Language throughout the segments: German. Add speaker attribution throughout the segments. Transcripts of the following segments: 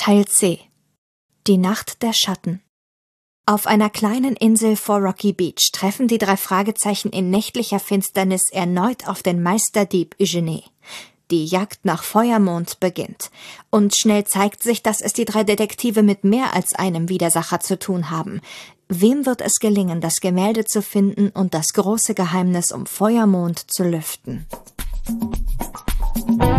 Speaker 1: Teil C Die Nacht der Schatten Auf einer kleinen Insel vor Rocky Beach treffen die drei Fragezeichen in nächtlicher Finsternis erneut auf den Meisterdieb Eugenie. Die Jagd nach Feuermond beginnt. Und schnell zeigt sich, dass es die drei Detektive mit mehr als einem Widersacher zu tun haben. Wem wird es gelingen, das Gemälde zu finden und das große Geheimnis um Feuermond zu lüften?
Speaker 2: Ja,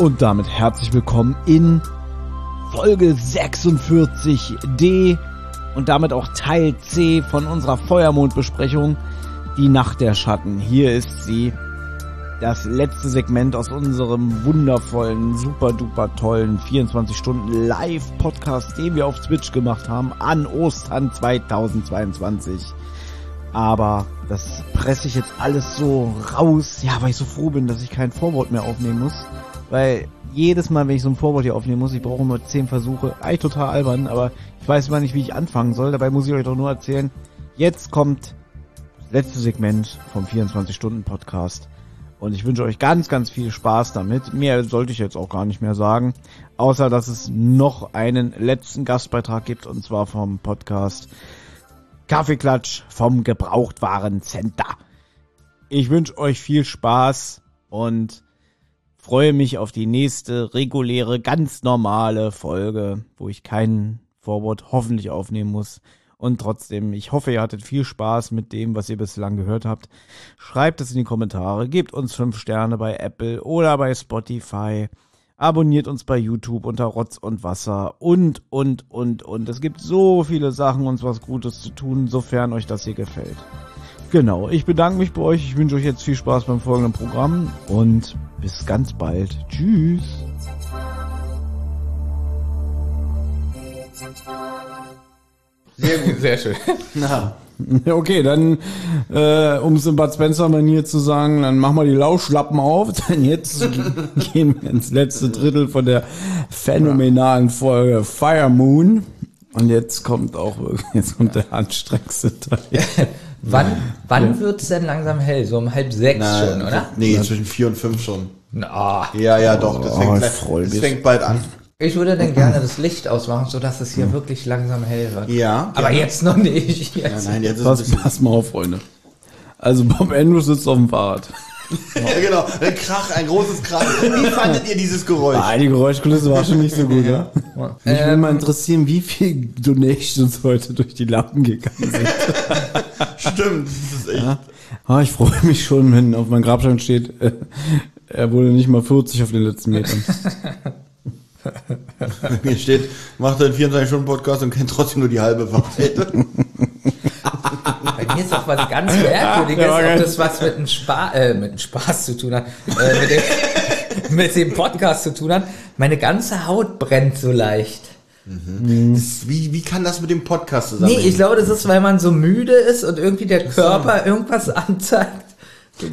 Speaker 2: und damit herzlich willkommen in Folge 46d und damit auch Teil C von unserer Feuermondbesprechung, die Nacht der Schatten. Hier ist sie, das letzte Segment aus unserem wundervollen, super duper tollen 24 Stunden Live-Podcast, den wir auf Twitch gemacht haben an Ostern 2022. Aber das presse ich jetzt alles so raus, ja, weil ich so froh bin, dass ich kein Vorwort mehr aufnehmen muss. Weil jedes Mal, wenn ich so ein Vorwort hier aufnehmen muss, ich brauche nur zehn Versuche. Eigentlich total albern, aber ich weiß immer nicht, wie ich anfangen soll. Dabei muss ich euch doch nur erzählen, jetzt kommt das letzte Segment vom 24-Stunden-Podcast. Und ich wünsche euch ganz, ganz viel Spaß damit. Mehr sollte ich jetzt auch gar nicht mehr sagen. Außer, dass es noch einen letzten Gastbeitrag gibt, und zwar vom Podcast Kaffeeklatsch vom Gebrauchtwarencenter. Ich wünsche euch viel Spaß und freue mich auf die nächste reguläre, ganz normale Folge, wo ich kein Vorwort hoffentlich aufnehmen muss. Und trotzdem, ich hoffe, ihr hattet viel Spaß mit dem, was ihr bislang gehört habt. Schreibt es in die Kommentare, gebt uns fünf Sterne bei Apple oder bei Spotify. Abonniert uns bei YouTube unter Rotz und Wasser und, und, und, und. Es gibt so viele Sachen, uns was Gutes zu tun, sofern euch das hier gefällt. Genau, ich bedanke mich bei euch. Ich wünsche euch jetzt viel Spaß beim folgenden Programm und bis ganz bald. Tschüss.
Speaker 3: Sehr gut, sehr schön.
Speaker 2: Ja, Okay, dann, äh, um es in Bud Spencer-Manier zu sagen, dann machen wir die Lauschlappen auf, denn jetzt gehen wir ins letzte Drittel von der phänomenalen Folge Fire Moon. Und jetzt kommt auch, jetzt kommt der anstrengendste Teil.
Speaker 3: wann wann wird's denn langsam hell? So um halb sechs schon, oder?
Speaker 4: Nee, zwischen vier und fünf schon.
Speaker 3: Na,
Speaker 4: Ja, ja, doch. Das,
Speaker 2: Oh,
Speaker 4: fängt,
Speaker 2: ich
Speaker 4: gleich- das fängt bald an.
Speaker 3: ich würde dann gerne das Licht ausmachen, so dass es hier wirklich langsam hell wird.
Speaker 4: Ja.
Speaker 3: Aber jetzt noch nicht.
Speaker 4: Ja,
Speaker 3: Jetzt.
Speaker 4: nein, jetzt ist
Speaker 2: Pass, pass mal auf, Freunde. Also Bob Andrews sitzt auf dem Fahrrad.
Speaker 4: Ja, genau. Ein Krach, ein großes Krach. Wie fandet ihr dieses Geräusch?
Speaker 2: Ah, die Geräuschkulisse war schon nicht so gut, ja? Mich würde mal interessieren, wie viel Donations heute durch die Lappen gegangen sind.
Speaker 4: Stimmt, das ist echt.
Speaker 2: Ah, ich freue mich schon, wenn auf meinem Grabstein steht, äh, er wurde nicht mal 40 auf den letzten Metern.
Speaker 4: Hier steht, macht einen 24-Stunden-Podcast und kennt trotzdem nur die halbe Wahrheit.
Speaker 3: Mir ist auch was ganz Merkwürdiges, ob das was mit dem, Spa äh, mit dem Spaß zu tun hat, äh, mit, dem, mit dem Podcast zu tun hat. Meine ganze Haut brennt so leicht.
Speaker 4: Das- Wie, wie kann das mit dem Podcast zusammenhängen?
Speaker 3: Nee, ich glaube, das ist, weil man so müde ist und irgendwie der Körper irgendwas anzeigt.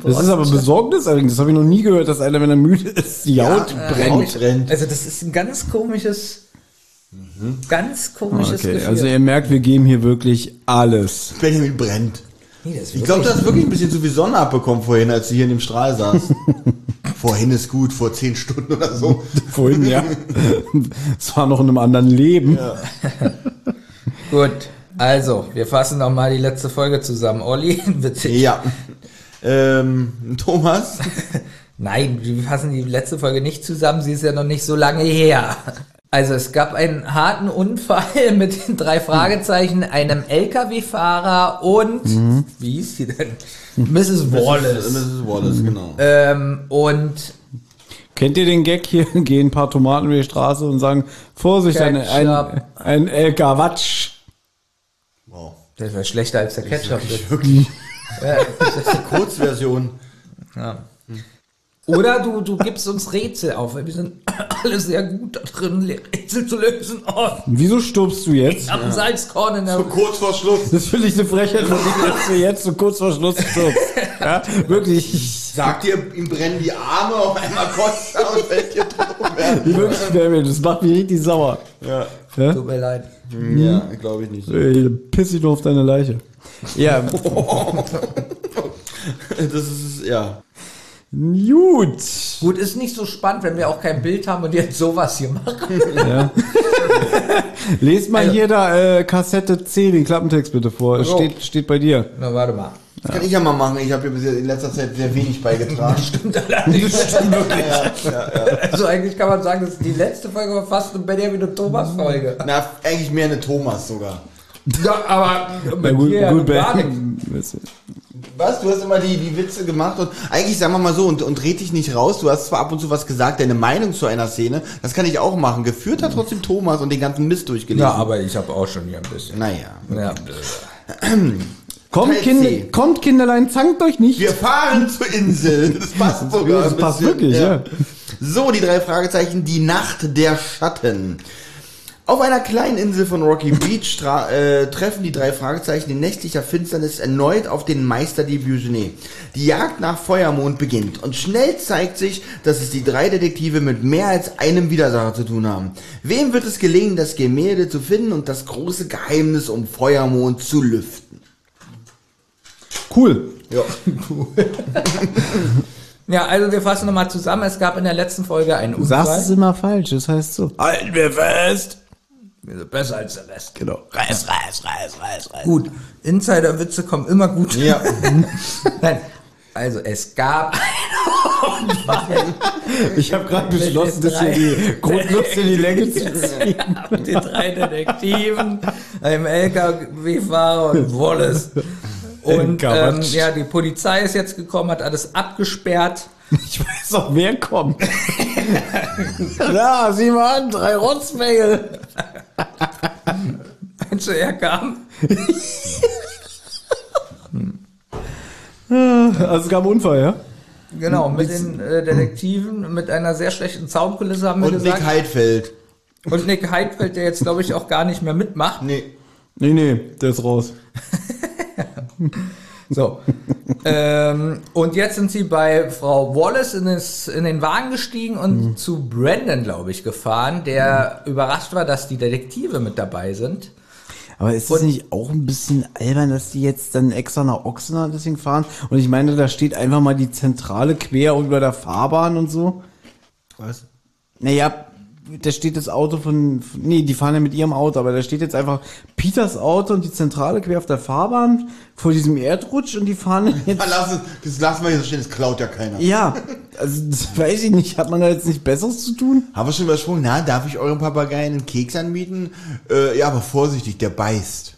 Speaker 2: Das ist aber besorgniserregend. Das habe ich noch nie gehört, dass einer, wenn er müde ist, die Haut
Speaker 4: Ja,
Speaker 2: brennt.
Speaker 4: Haut brennt.
Speaker 3: Also das ist ein ganz komisches, ganz komisches
Speaker 2: Okay,
Speaker 3: Gefühl.
Speaker 2: also ihr merkt, wir geben hier wirklich alles.
Speaker 4: Benjamin brennt.
Speaker 3: nee, das ist
Speaker 4: Ich glaube, du
Speaker 3: wirklich-
Speaker 4: hast wirklich ein bisschen zu viel Sonne abbekommen vorhin, als du hier in dem Strahl saßt. vorhin ist gut, vor zehn Stunden oder so.
Speaker 2: Vorhin, ja. Es war noch in einem anderen Leben.
Speaker 3: Gut, also, wir fassen noch mal die letzte Folge zusammen. Olli, witzig.
Speaker 4: Ja. Ähm, Thomas?
Speaker 3: Nein, wir fassen die letzte Folge nicht zusammen, sie ist ja noch nicht so lange her. Also es gab einen harten Unfall mit den drei Fragezeichen, einem LKW-Fahrer und, wie hieß sie denn? Mrs. Wallace.
Speaker 4: Mrs. Wallace, genau.
Speaker 3: Ähm, und
Speaker 2: Kennt ihr den Gag hier? Gehen ein paar Tomaten über die Straße und sagen, Vorsicht, ein, ein, ein LK Watsch.
Speaker 4: Wow.
Speaker 3: Das wäre schlechter als der Ketchup.
Speaker 4: Wirklich, wirklich. Das ist die Kurzversion.
Speaker 3: Ja. Oder du, du gibst uns Rätsel auf, weil wir sind alle sehr gut da drin, Rätsel zu lösen. Oh,
Speaker 2: Wieso stirbst du jetzt?
Speaker 3: ich hab ein Salzkorn in der...
Speaker 4: So kurz vor Schluss.
Speaker 2: Das finde ich eine Frechheit von dir, dass du jetzt so kurz vor Schluss stirbst. Ja, wirklich.
Speaker 4: Sagt ihr, ihm brennen die Arme, auf einmal kotzt er und fällt hier drüber.
Speaker 2: Wirklich, David, das macht mich richtig sauer.
Speaker 4: Ja.
Speaker 2: Ja?
Speaker 3: Tut mir leid.
Speaker 4: Ja, glaube ich nicht.
Speaker 2: Ey, Piss ich nur auf deine Leiche. Ja,
Speaker 4: Das ist, ja.
Speaker 2: Gut.
Speaker 3: Gut, ist nicht so spannend, wenn wir auch kein Bild haben und jetzt sowas hier machen.
Speaker 2: Ja. Lest mal
Speaker 3: Also-
Speaker 2: hier da äh, Kassette C, den Klappentext bitte vor. Es
Speaker 3: Jo.
Speaker 2: steht, steht bei dir.
Speaker 3: Na, warte mal.
Speaker 4: Das kann ich ja mal machen. Ich habe hier bis jetzt in letzter Zeit sehr wenig beigetragen.
Speaker 3: Stimmt allerdings. Stimmt wirklich. Also eigentlich kann man sagen, das ist die letzte Folge war fast eine Benjamin und Thomas Folge.
Speaker 4: Na, eigentlich mehr eine Thomas sogar.
Speaker 3: Ja, aber bei
Speaker 2: gut,
Speaker 3: dir ja
Speaker 2: gut. Ben-
Speaker 4: Was? Du hast immer die, die Witze gemacht und eigentlich sagen wir mal so und, und red dich nicht raus. Du hast zwar ab und zu was gesagt, deine Meinung zu einer Szene, das kann ich auch machen. Geführt hat trotzdem Thomas und den ganzen Mist durchgelesen.
Speaker 3: Ja, aber ich habe auch schon hier ein bisschen.
Speaker 4: naja.
Speaker 3: Ja.
Speaker 2: Kommt, kind, kommt, Kinderlein, zankt euch nicht.
Speaker 4: Wir fahren zur Insel. Das passt sogar.
Speaker 2: Das
Speaker 4: ein
Speaker 2: passt
Speaker 4: bisschen.
Speaker 2: wirklich, ja.
Speaker 4: So, die drei Fragezeichen. Die Nacht der Schatten. Auf einer kleinen Insel von Rocky Beach tra- äh, treffen die drei Fragezeichen in nächtlicher Finsternis erneut auf den Meister Diogenes. Die Jagd nach Feuermond beginnt und schnell zeigt sich, dass es die drei Detektive mit mehr als einem Widersacher zu tun haben. Wem wird es gelingen, das Gemälde zu finden und das große Geheimnis um Feuermond zu lüften?
Speaker 2: Cool.
Speaker 4: Ja.
Speaker 3: ja, also wir fassen nochmal zusammen. Es gab in der letzten Folge einen
Speaker 2: Du sagst es
Speaker 3: Unfall.
Speaker 2: immer falsch, das heißt so. Halten wir fest.
Speaker 3: Besser als der Rest.
Speaker 2: Genau. Reiß, reiß, reiß, reiß, reiß.
Speaker 3: Gut, Insider-Witze kommen immer gut.
Speaker 4: Ja.
Speaker 3: Nein, also es gab.
Speaker 2: Ich habe gerade beschlossen, dass hier die Grundlust in die Länge zu ziehen.
Speaker 3: die drei Detektiven, einem LKW-Fahrer und Wallace. Und ähm, ja, die Polizei ist jetzt gekommen, hat alles abgesperrt.
Speaker 2: Ich weiß auch, wer kommt. Klar, sieh mal an, drei Rotzmängel.
Speaker 3: Meinst du, er kam?
Speaker 2: Also es gab einen Unfall, ja?
Speaker 3: Genau, mit den äh, Detektiven, mit einer sehr schlechten Soundkulisse haben wir
Speaker 4: Und
Speaker 3: gesagt.
Speaker 4: Nick Heidfeld.
Speaker 3: und Nick Heidfeld, der jetzt, glaube ich, auch gar nicht mehr mitmacht.
Speaker 4: Nee.
Speaker 2: Nee, nee, der ist raus.
Speaker 3: So. ähm, und jetzt sind sie bei Frau Wallace in, das, in den Wagen gestiegen und zu Brandon, glaube ich, gefahren, der überrascht war, dass die Detektive mit dabei sind.
Speaker 2: Aber ist es nicht auch ein bisschen albern, dass die jetzt dann extra nach Ochsenard deswegen fahren? Und ich meine, da steht einfach mal die Zentrale quer über der Fahrbahn und so.
Speaker 4: Was?
Speaker 2: Naja, da steht das Auto von, nee, die fahren ja mit ihrem Auto, aber da steht jetzt einfach Peters Auto und die Zentrale quer auf der Fahrbahn vor diesem Erdrutsch und die fahren jetzt.
Speaker 4: Lass, das lassen wir hier so stehen, das klaut ja keiner.
Speaker 2: Ja, also das weiß ich nicht. Hat man da jetzt nicht Besseres zu tun?
Speaker 4: Haben wir schon übersprungen? Na, darf ich eurem Papageien einen Keks anbieten? Äh, ja, aber vorsichtig, der beißt.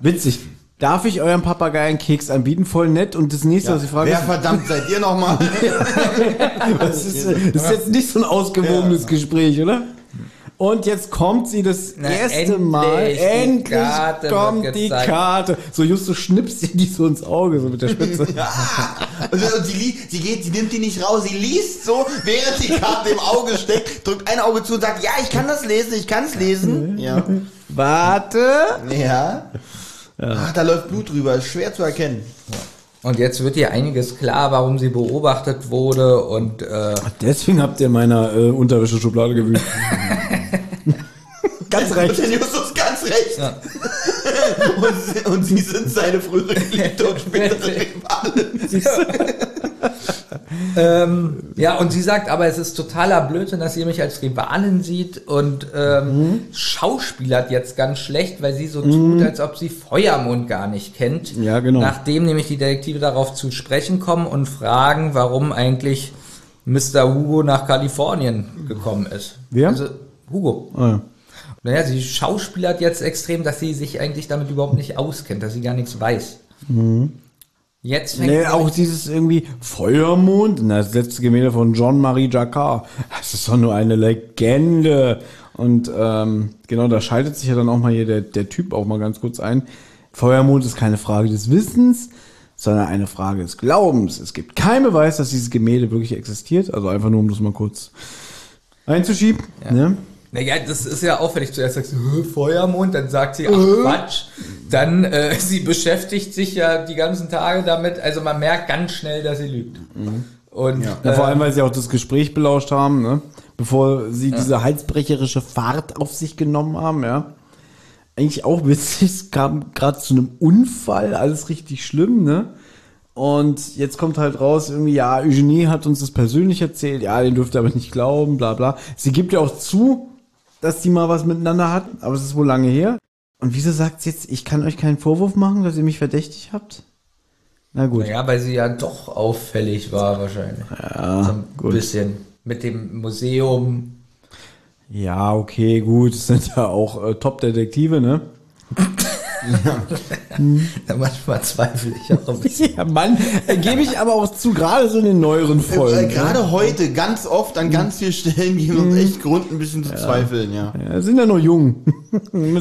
Speaker 2: Witzig. Darf ich eurem Papagei einen Keks anbieten? Voll nett. Und das nächste, was ich frage,
Speaker 4: Wer verdammt seid ihr nochmal?
Speaker 2: das ist, das ist jetzt nicht so ein ausgewogenes Gespräch, oder? Und jetzt kommt sie das
Speaker 3: Na,
Speaker 2: erste
Speaker 3: endlich,
Speaker 2: Mal. Endlich
Speaker 3: Karte
Speaker 2: kommt die
Speaker 3: gezeigt.
Speaker 2: Karte. So Justus schnipst ihr die so ins Auge, so mit der Spitze.
Speaker 4: und, und sie, sie geht, sie nimmt die nicht raus, sie liest so, während die Karte im Auge steckt, drückt ein Auge zu und sagt, ja, ich kann das lesen, ich kann es lesen. Ja.
Speaker 2: Warte.
Speaker 4: Ja. Ah, da läuft Blut drüber, ist schwer zu erkennen.
Speaker 3: Und jetzt wird ihr einiges klar, warum sie beobachtet wurde und äh,
Speaker 2: Deswegen habt ihr in meiner äh, Unterwäscheschublade gewühlt. Ganz
Speaker 4: Und
Speaker 2: recht.
Speaker 4: der Justus ganz recht. und, sie, und sie sind seine frühere Geliebte und spätere Rivalin.
Speaker 3: Ähm, ja, und sie sagt, aber es ist totaler Blödsinn, dass ihr mich als Rivalin sieht und ähm, schauspielert jetzt ganz schlecht, weil sie so tut, als ob sie Feuermond gar nicht kennt.
Speaker 2: Ja, genau.
Speaker 3: Nachdem nämlich die Detektive darauf zu sprechen kommen und fragen, warum eigentlich Mr. Hugo nach Kalifornien gekommen ist.
Speaker 2: Wer?
Speaker 3: Also Hugo.
Speaker 2: Ah, ja.
Speaker 3: Naja, sie schauspielert jetzt extrem, dass sie sich eigentlich damit überhaupt nicht auskennt, dass sie gar nichts weiß. Jetzt fängt
Speaker 2: Nee, auch dieses irgendwie Feuermond, das letzte Gemälde von Jean-Marie Jacquard. Das ist doch nur eine Legende. Und ähm, genau, da schaltet sich ja dann auch mal hier der, der Typ auch mal ganz kurz ein. Feuermond ist keine Frage des Wissens, sondern eine Frage des Glaubens. Es gibt keinen Beweis, dass dieses Gemälde wirklich existiert. Also einfach nur, um das mal kurz einzuschieben. Ne?
Speaker 3: Naja, das ist ja auffällig. Zuerst sagst du "Hä, Feuermond, dann sagt sie, ach Quatsch. Dann, äh, sie beschäftigt sich ja die ganzen Tage damit. Also man merkt ganz schnell, dass sie lügt. Und
Speaker 2: Ja, vor allem, weil sie auch das Gespräch belauscht haben, ne? bevor sie diese halsbrecherische Fahrt auf sich genommen haben, ja. Eigentlich auch witzig, es kam gerade zu einem Unfall, alles richtig schlimm, ne? Und jetzt kommt halt raus, irgendwie, ja, Eugenie hat uns das persönlich erzählt, ja, den dürft ihr aber nicht glauben, bla bla. Sie gibt ja auch zu, dass die mal was miteinander hatten, aber es ist wohl lange her. Und wieso sagt sie jetzt, ich kann euch keinen Vorwurf machen, dass ihr mich verdächtig habt? Na gut.
Speaker 3: Ja, weil sie ja doch auffällig war wahrscheinlich. Ja, so ein
Speaker 2: gut.
Speaker 3: bisschen. Mit dem Museum.
Speaker 2: Ja, okay, gut, sind ja auch äh, Top-Detektive, ne?
Speaker 3: Da manchmal zweifle ich auch ein bisschen.
Speaker 2: Ja, Mann, äh, gebe ich aber auch zu, gerade so in den neueren
Speaker 4: Äh,
Speaker 2: Folgen.
Speaker 4: Gerade heute, ganz oft, an ganz vielen Stellen geben uns echt Grund, ein bisschen zu zweifeln, ja.
Speaker 2: Ja, sind ja noch jung.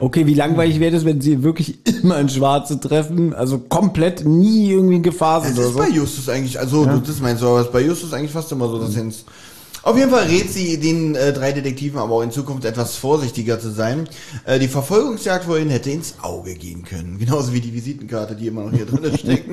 Speaker 2: Okay, wie langweilig wäre das, wenn sie wirklich immer in Schwarze treffen? Also komplett nie irgendwie in Gefahr sind
Speaker 4: Das ist
Speaker 2: so.
Speaker 4: bei Justus eigentlich, also du- das meinst du, aber bei Justus eigentlich fast immer so, dass Jens. Auf jeden Fall rät sie den äh, drei Detektiven aber auch in Zukunft etwas vorsichtiger zu sein. Äh, die Verfolgungsjagd vorhin hätte ins Auge gehen können. Genauso wie die Visitenkarte, die immer noch hier drin steckt.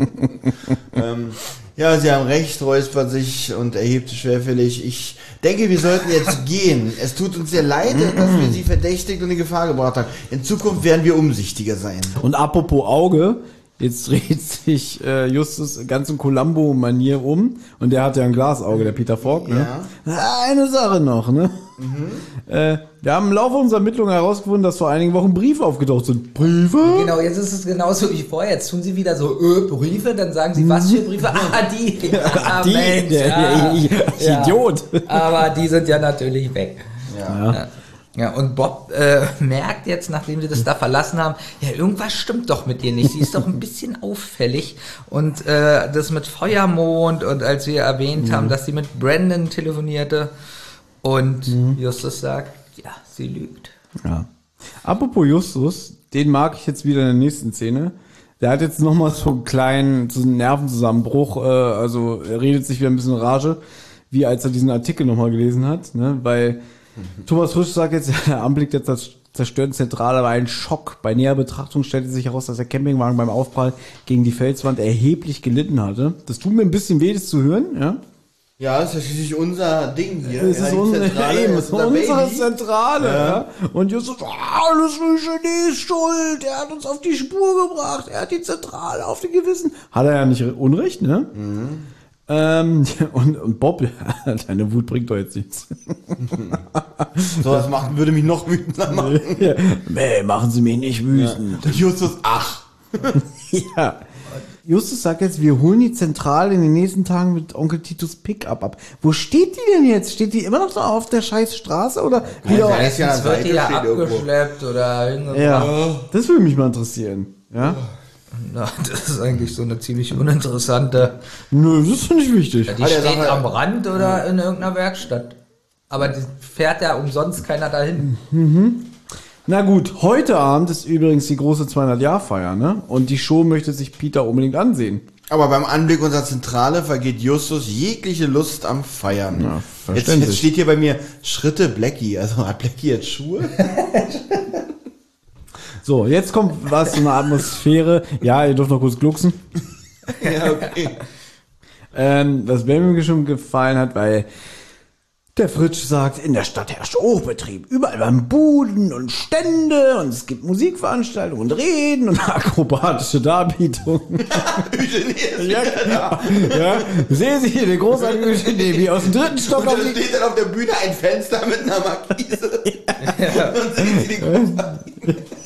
Speaker 4: ähm, ja, sie haben recht, räuspert sich und erhebt schwerfällig. Ich denke, wir sollten jetzt gehen. Es tut uns sehr leid, dass wir sie verdächtigt und in Gefahr gebracht haben. In Zukunft werden wir umsichtiger sein.
Speaker 2: Und apropos Auge, jetzt dreht sich äh, Justus ganz in Columbo-Manier um und der hat ja ein Glasauge, der Peter Falk, ne? Ah, Eine Sache noch, ne? Äh, wir haben im Laufe unserer Ermittlungen herausgefunden, dass vor einigen Wochen Briefe aufgetaucht sind. Briefe?
Speaker 3: Genau, jetzt ist es genauso wie vorher. Jetzt tun sie wieder so äh, Briefe, dann sagen sie, was für Briefe? Ah, die. Ah,
Speaker 2: Die,
Speaker 3: Mensch,
Speaker 2: der-
Speaker 3: ja.
Speaker 2: ich- ich Idiot.
Speaker 3: Aber die sind ja natürlich weg.
Speaker 4: Ja.
Speaker 3: Ja. Ja, und Bob äh, merkt jetzt, nachdem sie das da verlassen haben, ja, irgendwas stimmt doch mit ihr nicht. Sie ist doch ein bisschen auffällig. Und äh, das mit Feuermond und als wir erwähnt haben, dass sie mit Brandon telefonierte und Justus sagt, ja, sie lügt.
Speaker 2: Ja. Apropos Justus, den mag ich jetzt wieder in der nächsten Szene. Der hat jetzt nochmal so einen kleinen so einen Nervenzusammenbruch, äh, also er redet sich wieder ein bisschen Rage, wie als er diesen Artikel nochmal gelesen hat, ne? weil Thomas Frisch sagt jetzt, der Anblick der zers- zerstörten Zentrale war ein Schock. Bei näherer Betrachtung stellte sich heraus, dass der Campingwagen beim Aufprall gegen die Felswand erheblich gelitten hatte. Das tut mir ein bisschen weh, das zu hören, ja.
Speaker 4: Ja, das ist ja schließlich unser Ding hier.
Speaker 2: Es
Speaker 4: ja,
Speaker 2: ist unsere,
Speaker 4: Zentrale,
Speaker 2: eben,
Speaker 4: das ist
Speaker 2: ist
Speaker 4: unser
Speaker 2: unsere. Zentrale. Ja. Und Justus, ah, alles für Genies Schuld. Er hat uns auf die Spur gebracht. Er hat die Zentrale auf den Gewissen. Hat er ja nicht Unrecht, ne? Ähm, und, und Bob, deine Wut bringt doch jetzt nichts.
Speaker 4: So was machen, würde mich noch wütender machen.
Speaker 2: Nee, machen Sie mich nicht wütend.
Speaker 4: Und Justus, ach.
Speaker 2: Ja. Justus sagt jetzt, wir holen die Zentrale in den nächsten Tagen mit Onkel Titus Pickup ab. Wo steht die denn jetzt? Steht die immer noch da auf der scheiß Straße oder wieder?
Speaker 4: Ja, ist ja an
Speaker 3: Jetzt
Speaker 4: der
Speaker 3: wird die ja
Speaker 4: steht irgendwo.
Speaker 3: abgeschleppt oder hingebracht.
Speaker 2: Ja, das würde mich mal interessieren. Ja?
Speaker 3: Na, das ist eigentlich so eine ziemlich uninteressante.
Speaker 2: Nö, das finde ich wichtig.
Speaker 3: Die
Speaker 4: Ah, der
Speaker 3: steht am Rand oder in irgendeiner Werkstatt. Aber die fährt ja umsonst keiner dahin.
Speaker 2: Na gut, heute Abend ist übrigens die große 200-Jahr-Feier, ne? Und die Show möchte sich Peter unbedingt ansehen.
Speaker 4: Aber beim Anblick unserer Zentrale vergeht Justus jegliche Lust am Feiern.
Speaker 2: Ja,
Speaker 4: jetzt, jetzt steht hier bei mir Schritte Blackie. Also hat Blackie jetzt Schuhe?
Speaker 2: So, jetzt kommt was zu einer Atmosphäre. Ja, ihr dürft noch kurz glucksen.
Speaker 4: ja, okay.
Speaker 2: Ähm, was mir schon gefallen hat, weil der Fritsch sagt, in der Stadt herrscht Hochbetrieb. Überall waren Buden und Stände und es gibt Musikveranstaltungen und Reden und akrobatische Darbietungen. ja, ja. Sehen Sie hier den großartigen Eugenie, wie aus dem dritten Stock
Speaker 4: Und
Speaker 2: auf die
Speaker 4: steht dann auf der Bühne ein Fenster mit einer Markise. Und sehen Sie die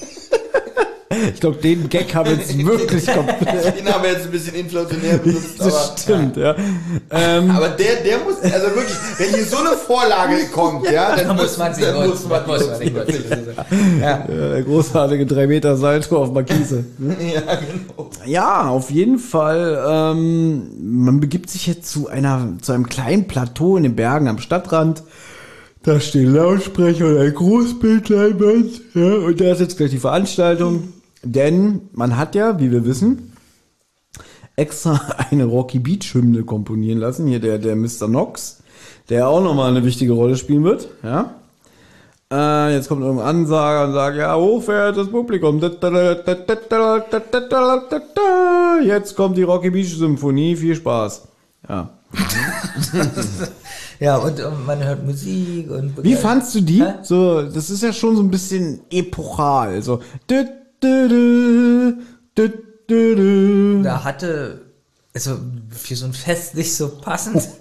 Speaker 2: Ich glaube, den Gag haben wir jetzt wirklich komplett.
Speaker 4: Den haben wir jetzt ein bisschen inflationär benutzt, aber,
Speaker 2: Das stimmt, ja. Ähm,
Speaker 4: aber der, der muss, also wirklich, wenn hier so eine Vorlage kommt, ja, dann
Speaker 3: Da muss man sie
Speaker 4: dann
Speaker 3: nutzen.
Speaker 4: muss man
Speaker 3: muss man nutzen. Ja.
Speaker 2: der großartige 3 Meter Salto auf Markise.
Speaker 4: Ja, genau.
Speaker 2: Ja, auf jeden Fall. Ähm, man begibt sich jetzt zu einer, zu einem kleinen Plateau in den Bergen am Stadtrand. Da stehen Lautsprecher und ein Großbildleinwand. Ja, und da ist jetzt gleich die Veranstaltung. Denn man hat ja, wie wir wissen, extra eine Rocky Beach Hymne komponieren lassen. Hier der, der Mr. Knox, der auch nochmal eine wichtige Rolle spielen wird. Ja. Äh, jetzt kommt irgendein Ansager und sagt, ja, hochverehrtes Publikum. Jetzt kommt die Rocky Beach Symphonie. Viel Spaß. Ja.
Speaker 3: ja, und, man hört Musik und.
Speaker 2: Wie fandst du die? So, das ist ja schon so ein bisschen epochal. So.
Speaker 3: Da hatte. Also für so ein Fest nicht so passend.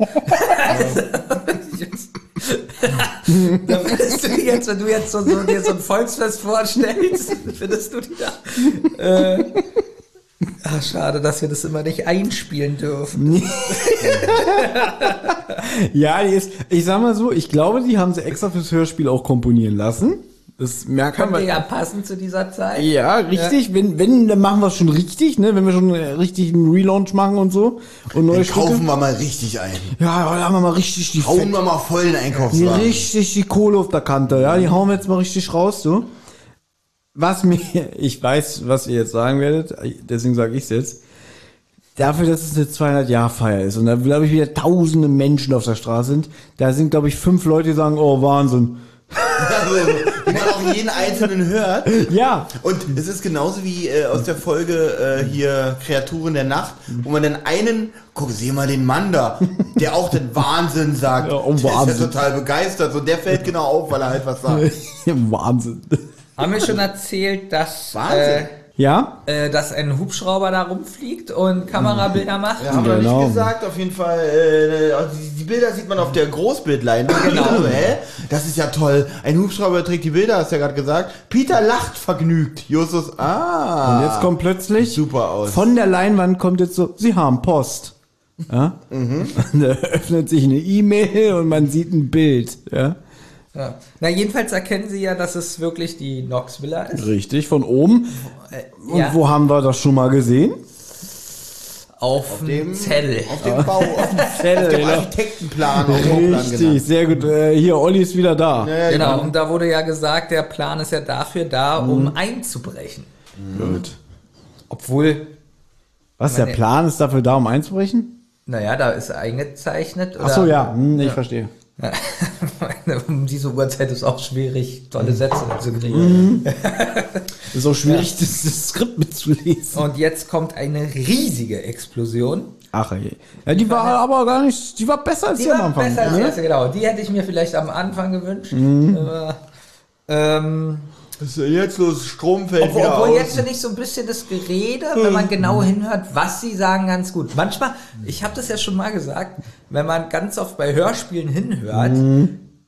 Speaker 3: da findest du die jetzt, wenn du jetzt so, so, dir so ein Volksfest vorstellst, findest du die da. Äh, ach, schade, dass wir das immer nicht einspielen dürfen.
Speaker 2: Ja, die ist, ich sag mal so, ich glaube, die haben sie extra fürs Hörspiel auch komponieren lassen. Das merkt man.
Speaker 3: Könnte ja passen zu dieser Zeit.
Speaker 2: Ja, richtig. Wenn, wenn, dann machen wir es schon richtig, ne? Wenn wir schon äh, richtig einen Relaunch machen und so. Und neue
Speaker 4: Dann
Speaker 2: Stücke.
Speaker 4: kaufen wir mal richtig ein.
Speaker 2: Ja, da haben wir mal richtig die,
Speaker 4: Hauen
Speaker 2: Fett,
Speaker 4: wir mal voll den
Speaker 2: die
Speaker 4: Einkaufswagen.
Speaker 2: richtig die Kohle auf der Kante. Ja, die hauen wir jetzt mal richtig raus, so. Was mir, ich weiß, was ihr jetzt sagen werdet, deswegen sage ich es jetzt. Dafür, dass es eine 200-Jahr-Feier ist und da, glaube ich, wieder tausende Menschen auf der Straße sind, da sind, glaube ich, fünf Leute, die sagen, oh, Wahnsinn.
Speaker 4: Also, wie man auch jeden einzelnen hört.
Speaker 2: Ja,
Speaker 4: Und es ist genauso wie äh, aus der Folge äh, hier Kreaturen der Nacht, wo man dann einen, guck, seh mal den Mann da, der auch den Wahnsinn sagt.
Speaker 2: Ja, oh,
Speaker 4: der ist ja total begeistert. So, der fällt genau auf, weil er halt was sagt.
Speaker 2: Wahnsinn.
Speaker 3: Haben wir schon erzählt, dass,
Speaker 4: Wahnsinn.
Speaker 2: Ja?
Speaker 3: äh, dass ein Hubschrauber da rumfliegt und Kamerabilder macht?
Speaker 4: Ja, haben wir
Speaker 2: Genau.
Speaker 4: nicht gesagt, auf jeden Fall. Äh, also die, die Bilder sieht man auf der Großbildleinwand. Genau. Also, hä? Das ist ja toll. Ein Hubschrauber trägt die Bilder, hast du ja gerade gesagt. Peter lacht vergnügt. Justus, ah.
Speaker 2: Und jetzt kommt plötzlich
Speaker 4: super aus.
Speaker 2: von der Leinwand kommt jetzt so, Sie haben Post. Ja? Und da öffnet sich eine E-Mail und man sieht ein Bild. Ja?
Speaker 3: Ja. Na, jedenfalls erkennen sie ja, dass es wirklich die Nox Villa ist.
Speaker 2: Richtig, von oben.
Speaker 3: Äh,
Speaker 2: Und
Speaker 3: ja,
Speaker 2: wo haben wir das schon mal gesehen?
Speaker 3: auf, dem Zettel.
Speaker 4: Auf dem Bau, auf dem, auf dem
Speaker 2: genau.
Speaker 4: Architektenplan, auf dem Bauplan
Speaker 2: Richtig,
Speaker 4: genannt.
Speaker 2: sehr gut. Äh, hier, Olli ist wieder da.
Speaker 4: Ja,
Speaker 3: Genau, und da wurde ja gesagt, der Plan ist ja dafür da,
Speaker 2: Mhm.
Speaker 3: um einzubrechen.
Speaker 2: Gut.
Speaker 3: Obwohl,
Speaker 2: Was, der Plan ist dafür da, um einzubrechen?
Speaker 3: naja, da ist eingezeichnet.
Speaker 2: Ach so,
Speaker 3: oder-
Speaker 2: ja, hm, ich verstehe.
Speaker 3: Um diese Uhrzeit ist auch schwierig, tolle Sätze zu kriegen.
Speaker 2: Ist auch schwierig, das, das Skript mitzulesen.
Speaker 3: Und jetzt kommt eine riesige Explosion.
Speaker 2: Ach ey. Ja, die war aber gar nicht, die war besser als die,
Speaker 3: Die
Speaker 2: am Anfang.
Speaker 3: besser als die
Speaker 2: ne?
Speaker 3: erste, genau. Die hätte ich mir vielleicht am Anfang gewünscht.
Speaker 2: Mhm.
Speaker 3: Aber, ähm,
Speaker 4: Was ist denn jetzt los? Strom fällt
Speaker 3: obwohl
Speaker 4: wieder
Speaker 3: obwohl
Speaker 4: aus.
Speaker 3: jetzt finde ich so ein bisschen das Gerede, wenn man genau hinhört, was sie sagen, ganz gut. Manchmal, ich habe das ja schon mal gesagt, wenn man ganz oft bei Hörspielen hinhört,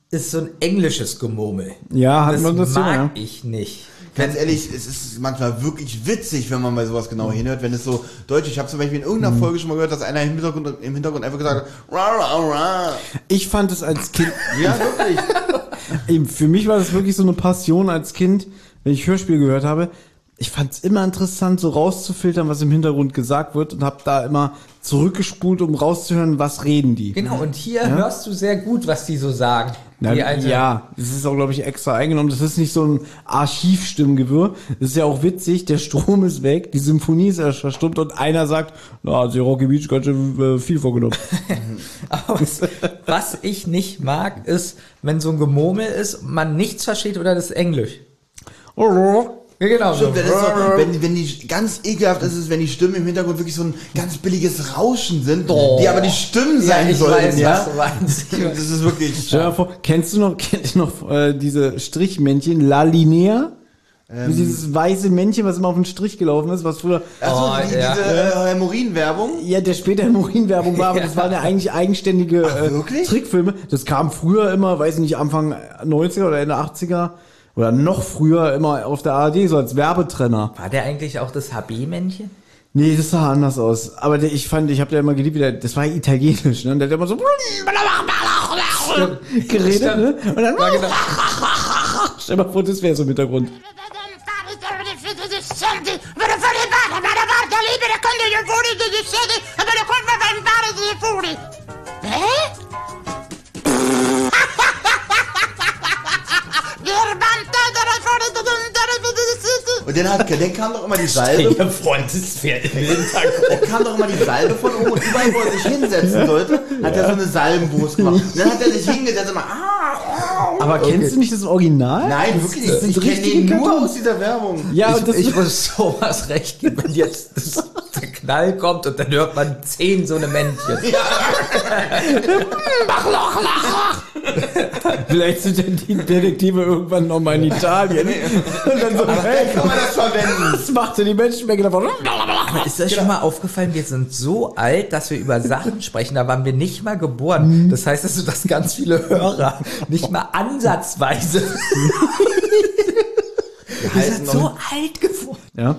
Speaker 3: ist so ein englisches Gemurmel.
Speaker 2: Ja, hat
Speaker 3: das
Speaker 2: man das so,
Speaker 3: mag
Speaker 2: ja.
Speaker 3: ich nicht.
Speaker 4: Ganz ehrlich, es ist manchmal wirklich witzig, wenn man bei sowas genau hinhört, wenn es so deutsch Ich habe zum Beispiel in irgendeiner Folge schon mal gehört, dass einer im Hintergrund, im Hintergrund einfach gesagt hat, ra, ra, ra.
Speaker 2: Ich fand es als Kind,
Speaker 4: Ja, wirklich.
Speaker 2: Eben, für mich war das wirklich so eine Passion als Kind, wenn ich Hörspiel gehört habe. Ich fand es immer interessant, so rauszufiltern, was im Hintergrund gesagt wird und habe da immer zurückgespult, um rauszuhören, was reden die.
Speaker 3: Genau, und hier hörst du sehr gut, was die so sagen.
Speaker 2: Na,
Speaker 3: die einzelnen-
Speaker 2: ja, das ist auch, glaube ich, extra eingenommen. Das ist nicht so ein Archivstimmgewirr. Das ist ja auch witzig, der Strom ist weg, die Symphonie ist erst verstummt und einer sagt, na, hat sich Rocky Beach ganz schön äh, viel vorgenommen.
Speaker 3: Aber was, was ich nicht mag, ist, wenn so ein Gemurmel ist, man nichts versteht oder das ist Englisch. Ja, genau.
Speaker 4: Stimmt, wenn, es so, wenn, wenn die ganz ekelhaft ist, es, wenn die Stimmen im Hintergrund wirklich so ein ganz billiges Rauschen sind, die aber die Stimmen
Speaker 3: ja,
Speaker 4: sein
Speaker 3: ich
Speaker 4: sollen,
Speaker 3: weiß,
Speaker 4: ja.
Speaker 3: du.
Speaker 4: Das ist wirklich.
Speaker 2: Stell dir vor, kennst du noch, kennt ihr noch äh, diese Strichmännchen, La Linea?
Speaker 4: Ähm.
Speaker 2: Dieses weiße Männchen, was immer auf den Strich gelaufen ist, was früher,
Speaker 4: Achso,
Speaker 3: Oh,
Speaker 4: die,
Speaker 3: ja.
Speaker 4: diese äh, Hämorin-Werbung.
Speaker 2: ja, der später in Urinwerbung war, aber das waren ja eigentlich eigenständige
Speaker 4: Ach,
Speaker 2: äh,
Speaker 4: wirklich?
Speaker 2: Trickfilme. Das kam früher immer, weiß ich nicht, Anfang 90er oder Ende 80er, Oder noch früher immer auf der ARD, so als Werbetrenner.
Speaker 3: War der eigentlich auch das HB-Männchen?
Speaker 2: Nee, das sah anders aus. Aber der, ich fand, ich habe der immer geliebt, wie der, das war italienisch, ne? Und der hat immer so geredet,
Speaker 3: Stimmt.
Speaker 2: ne? Und dann,
Speaker 3: Ja, genau.
Speaker 2: stell mal vor, das wäre so im Hintergrund.
Speaker 4: Und dann, hat, dann kam doch immer die Salbe.
Speaker 3: Freundesfeld im Hintergrund.
Speaker 4: Da kam doch immer die Salbe von oben und überall, wo er sich hinsetzen sollte, hat er so eine Salbenwurst gemacht. Und dann hat er sich hingesetzt und immer, ah,
Speaker 2: Aber kennst du nicht das Original?
Speaker 4: Nein, wirklich.
Speaker 2: Das
Speaker 4: Ich kenne den nur
Speaker 2: Kartons.
Speaker 4: aus dieser Werbung.
Speaker 2: Ja,
Speaker 3: ich,
Speaker 2: und das
Speaker 3: ich muss sowas recht geben, wenn jetzt das, der Knall kommt und dann hört man zehn so eine Männchen.
Speaker 2: Vielleicht sind denn die Detektive irgendwann noch mal in Italien. Und dann so, hey,
Speaker 4: Kann man das verwenden?
Speaker 2: was macht denn die Menschenmenge davon?
Speaker 3: Ist das schon mal aufgefallen, wir sind so alt, dass wir über Sachen sprechen, da waren wir nicht mal geboren. Das heißt, dass ganz viele Hörer nicht mal ansatzweise wir sind so alt geworden.
Speaker 2: Ja.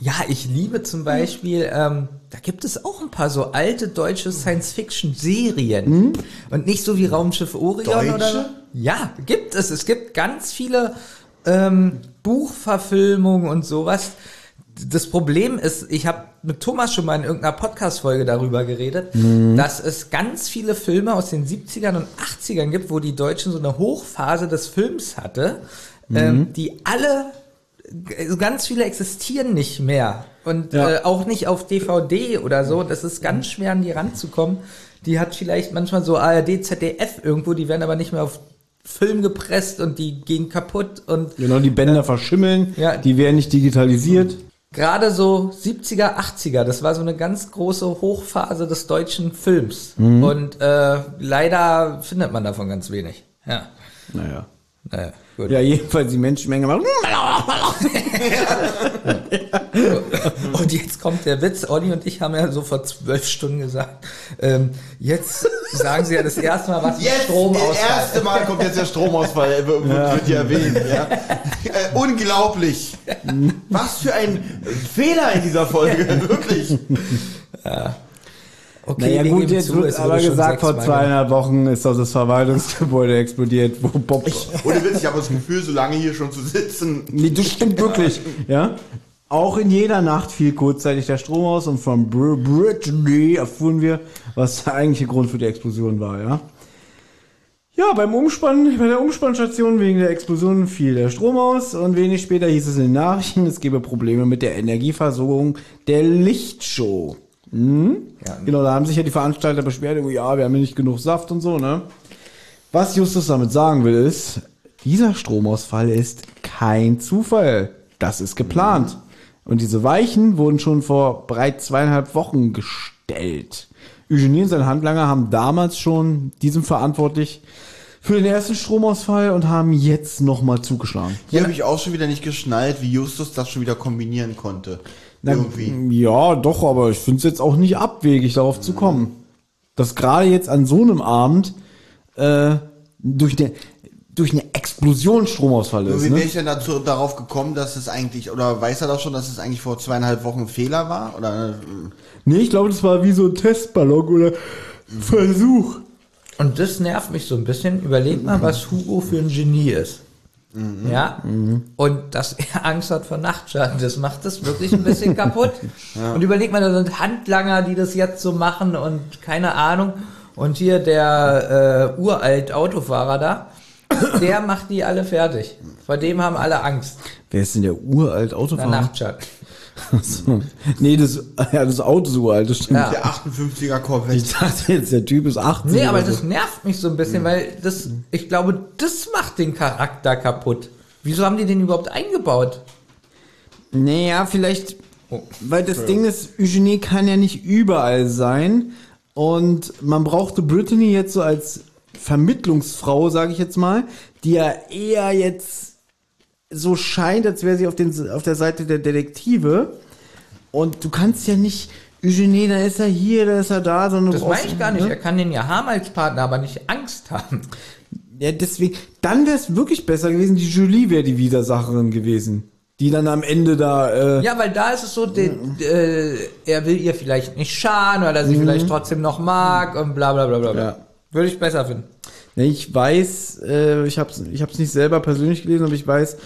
Speaker 3: Ja, ich liebe zum Beispiel, ähm, da gibt es auch ein paar so alte deutsche Science-Fiction-Serien. Und nicht so wie Raumschiff Orion oder so.
Speaker 4: Deutsche?
Speaker 3: Ja, gibt es. Es gibt ganz viele ähm, Buchverfilmungen und sowas. Das Problem ist, ich habe mit Thomas schon mal in irgendeiner Podcast-Folge darüber geredet, dass es ganz viele Filme aus den 70ern und 80ern gibt, wo die Deutschen so eine Hochphase des Films hatte, ähm, die alle also ganz viele existieren nicht mehr. Und
Speaker 2: Ja.
Speaker 3: äh, auch nicht auf DVD oder so. Das ist ganz schwer an die ranzukommen. Die hat vielleicht manchmal so ARD, ZDF irgendwo, die werden aber nicht mehr auf Film gepresst und die gehen kaputt. Und
Speaker 2: Genau, die Bänder verschimmeln,
Speaker 3: Ja.
Speaker 2: die werden nicht digitalisiert.
Speaker 3: Gerade so 70er, 80er, das war so eine ganz große Hochphase des deutschen Films. Und äh, leider findet man davon ganz wenig. Ja.
Speaker 2: Naja.
Speaker 3: Naja, gut.
Speaker 2: Ja, jedenfalls die Menschenmenge macht.
Speaker 3: Und jetzt kommt der Witz. Olli und ich haben ja so vor zwölf Stunden gesagt, ähm, jetzt sagen sie ja das erste Mal was
Speaker 4: Jetzt, das
Speaker 3: Stromausfall.
Speaker 4: erste Mal kommt jetzt der Stromausfall, äh, wird, wird hier erwähnt. Ja. Äh, unglaublich. Was für ein Fehler in dieser Folge, wirklich.
Speaker 3: Okay,
Speaker 2: Naja gut, jetzt
Speaker 3: zu,
Speaker 2: wird
Speaker 3: es
Speaker 2: aber gesagt, vor zweieinhalb Wochen ist doch das Verwaltungsgebäude explodiert, wo Bob...
Speaker 4: Ohne Witz, ich habe das Gefühl, so lange hier schon zu sitzen.
Speaker 2: Nee, das stimmt wirklich. Ja. Auch in jeder Nacht fiel kurzzeitig der Strom aus und von Br Brittany erfuhren wir, was der eigentliche Grund für die Explosion war, ja. Ja, beim Umspann, bei der Umspannstation wegen der Explosion fiel der Strom aus und wenig später hieß es in den Nachrichten, es gebe Probleme mit der Energieversorgung der Lichtshow. Hm?
Speaker 3: Ja.
Speaker 2: Genau, da haben sich ja die Veranstalter beschwert, oh ja, wir haben ja nicht genug Saft und so, ne? Was Justus damit sagen will, ist, dieser Stromausfall ist kein Zufall. Das ist geplant. Und diese Weichen wurden schon vor bereits zweieinhalb Wochen gestellt. Eugenie und sein Handlanger haben damals schon diesem verantwortlich für den ersten Stromausfall und haben jetzt nochmal zugeschlagen.
Speaker 4: Hier habe ich auch schon wieder nicht geschnallt, wie Justus das schon wieder kombinieren konnte. Irgendwie.
Speaker 2: Ja, doch, aber ich finde es jetzt auch nicht abwegig, darauf zu kommen. Dass gerade jetzt an so einem Abend äh, durch eine durch eine Explosion Stromausfall ist.
Speaker 4: wie wäre
Speaker 2: Ne?
Speaker 4: ich denn dazu, darauf gekommen, dass es eigentlich, oder weiß er doch schon, dass es eigentlich vor zweieinhalb Wochen ein Fehler war? Oder äh,
Speaker 2: Nee, ich glaube, das war wie so ein Testballon oder Versuch.
Speaker 3: Und das nervt mich so ein bisschen. Überleg mal, was Hugo für ein Genie ist. Ja. Und dass er Angst hat vor Nachtschatten, das macht das wirklich ein bisschen kaputt. Und überleg mal, da sind Handlanger, die das jetzt so machen und keine Ahnung. Und hier der äh, uralt Autofahrer da, der macht die alle fertig. Vor dem haben alle Angst.
Speaker 2: Wer ist denn der uralt
Speaker 3: Der
Speaker 2: Autofahrer?
Speaker 3: Nachtschatten.
Speaker 2: Achso. Nee, das, ja, das Auto ist uralt, das stimmt.
Speaker 3: Ja.
Speaker 4: der 58er Corvette?
Speaker 2: Ich dachte jetzt, der Typ ist 80.
Speaker 3: Nee, aber
Speaker 2: oder
Speaker 3: das
Speaker 2: so.
Speaker 3: nervt mich so ein bisschen, weil das, ich glaube, das macht den Charakter kaputt. Wieso haben die den überhaupt eingebaut?
Speaker 2: Naja, vielleicht, weil das Ding ist, Eugenie kann ja nicht überall sein. Und man brauchte Brittany jetzt so als Vermittlungsfrau, sage ich jetzt mal, die ja eher jetzt so scheint, als wäre sie auf, den, auf der Seite der Detektive. Und du kannst ja nicht, Eugenie, da ist er hier, da ist er da, sondern
Speaker 3: Das meine ich gar nicht.
Speaker 2: ne?
Speaker 3: Er kann den ja haben als Partner, aber nicht Angst haben.
Speaker 2: Ja, deswegen, dann wäre es wirklich besser gewesen, die Julie wäre die Widersacherin gewesen. Die dann am Ende da, äh,
Speaker 3: Ja, weil da ist es so, den, äh, er will ihr vielleicht nicht schaden, weil er sie vielleicht trotzdem noch mag und bla bla bla bla. bla.
Speaker 2: Ja.
Speaker 3: Würde ich besser finden.
Speaker 2: Ja, ich weiß, äh, ich habe es ich hab's nicht selber persönlich gelesen, aber ich weiß,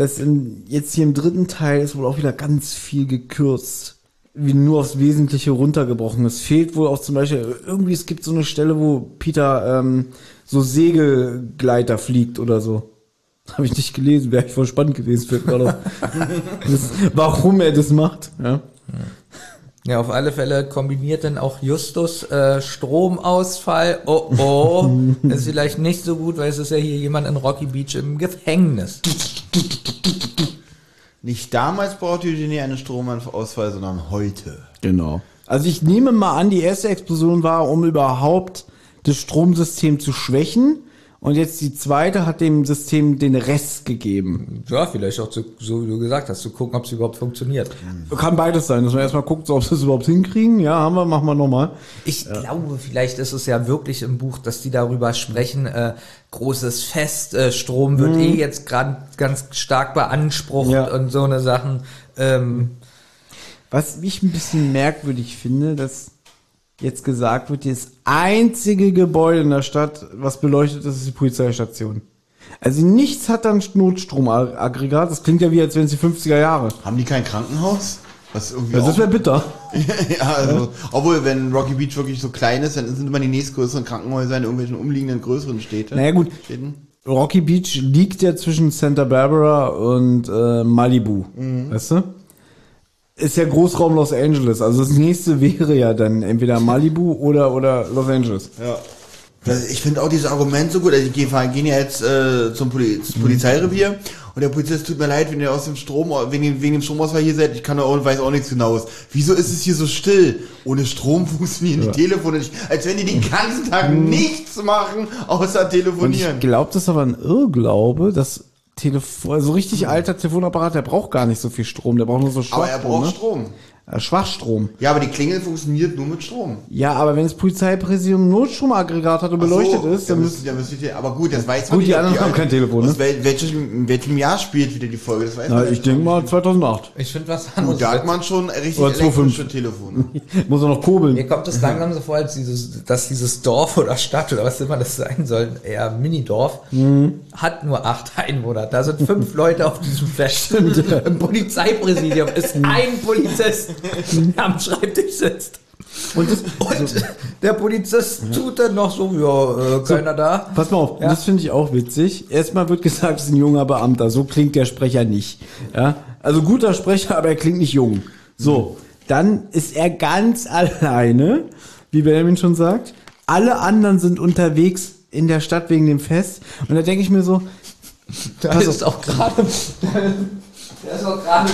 Speaker 2: dass in, jetzt hier im dritten Teil ist wohl auch wieder ganz viel gekürzt. Wie nur aufs Wesentliche runtergebrochen. Es fehlt wohl auch zum Beispiel, irgendwie, es gibt so eine Stelle, wo Peter ähm, so Segelgleiter fliegt oder so. Habe ich nicht gelesen, wäre ich voll spannend gewesen für gerade. Warum er das macht. Ja.
Speaker 3: Ja, auf alle Fälle kombiniert dann auch Justus äh, Stromausfall. Oh oh, ist vielleicht nicht so gut, weil es ist ja hier jemand in Rocky Beach im Gefängnis.
Speaker 4: Nicht damals brauchte Eugenie einen Stromausfall, sondern heute.
Speaker 2: Genau. Also ich nehme mal an, die erste Explosion war, um überhaupt das Stromsystem zu schwächen. Und jetzt die zweite hat dem System den Rest gegeben.
Speaker 3: Ja, vielleicht auch zu, so wie du gesagt hast, zu gucken, ob es überhaupt funktioniert.
Speaker 2: Kann beides sein, dass man erstmal guckt, ob sie es überhaupt hinkriegen. Ja, haben wir, machen wir nochmal.
Speaker 3: Ich glaube, vielleicht ist es ja wirklich im Buch, dass die darüber sprechen, äh, großes Fest, äh, Strom wird eh jetzt gerade ganz stark beansprucht
Speaker 2: Ja.
Speaker 3: und so eine Sachen. Ähm,
Speaker 2: Was ich ein bisschen merkwürdig finde, dass jetzt gesagt wird, das einzige Gebäude in der Stadt, was beleuchtet ist, ist die Polizeistation. Also nichts hat dann Notstromaggregat. Das klingt ja wie, als wären es die 50er Jahre.
Speaker 4: Haben die kein Krankenhaus? Was irgendwie
Speaker 2: Also das wäre bitter.
Speaker 4: ja, also, obwohl, wenn Rocky Beach wirklich so klein ist, dann sind immer die nächstgrößeren Krankenhäuser in irgendwelchen umliegenden größeren Städte.
Speaker 2: Naja gut,
Speaker 4: Städten.
Speaker 2: Rocky Beach liegt ja zwischen Santa Barbara und äh, Malibu, weißt du? Ist ja Großraum Los Angeles, also das nächste wäre ja dann entweder Malibu oder oder Los Angeles.
Speaker 4: Ja. Das, ich finde auch dieses Argument so gut. Also die gehen, ja jetzt äh, zum Poli zum Polizeirevier und der Polizist tut mir leid, wenn ihr aus dem Strom, wegen, dem- wegen dem Stromausfall hier seid, ich kann auch, weiß auch nichts genaues. Wieso ist es hier so still? Ohne Strom funktionieren die Telefone nicht. Als wenn die den ganzen Tag nichts machen, außer
Speaker 2: Und ich
Speaker 4: telefonieren.
Speaker 2: glaube, das ist aber ein Irrglaube, dass Telefon, so richtig alter Telefonapparat, der braucht gar nicht so viel Strom, der braucht nur so
Speaker 4: Aber er braucht
Speaker 2: ne?
Speaker 4: Strom.
Speaker 2: Äh, Schwachstrom.
Speaker 4: Ja, aber die Klingel funktioniert nur mit Strom.
Speaker 2: Ja, aber wenn das Polizeipräsidium Notstromaggregat hat und beleuchtet
Speaker 4: so,
Speaker 2: ist, dann
Speaker 4: ja,
Speaker 2: müssen
Speaker 4: ja, müssen die, aber gut, das weiß
Speaker 2: Gut,
Speaker 4: man
Speaker 2: die
Speaker 4: ob
Speaker 2: anderen haben
Speaker 4: alt-
Speaker 2: kein Telefon, ne?
Speaker 4: wel, welchem, in welchem Jahr spielt wieder die Folge? Das weiß
Speaker 2: Na,
Speaker 4: man
Speaker 2: ich denke mal 2008.
Speaker 3: ich finde was
Speaker 4: Gut,
Speaker 3: anderes.
Speaker 4: da hat man schon richtig
Speaker 2: Oder 2,5.
Speaker 4: elektrische Telefone.
Speaker 2: Muss er noch kurbeln.
Speaker 3: Mir kommt es langsam so vor, als dieses, dass dieses Dorf oder Stadt oder was immer das sein soll, eher Minidorf, hat nur acht Einwohner. Da sind fünf Leute auf diesem Fest. Im Polizeipräsidium ist ein Polizist, am Schreibtisch sitzt.
Speaker 2: Und das,
Speaker 3: Und der Polizist tut dann noch so, ja, äh, keiner da.
Speaker 2: Pass mal auf,
Speaker 3: Ja.
Speaker 2: das finde ich auch witzig. Erstmal wird gesagt, es ist ein junger Beamter. So klingt der Sprecher nicht. Ja? Also guter Sprecher, aber er klingt nicht jung. So, dann ist er ganz alleine, wie Benjamin schon sagt. Alle anderen sind unterwegs in der Stadt wegen dem Fest. Und da denke ich mir so,
Speaker 3: Da ist auch gerade, der ist auch gerade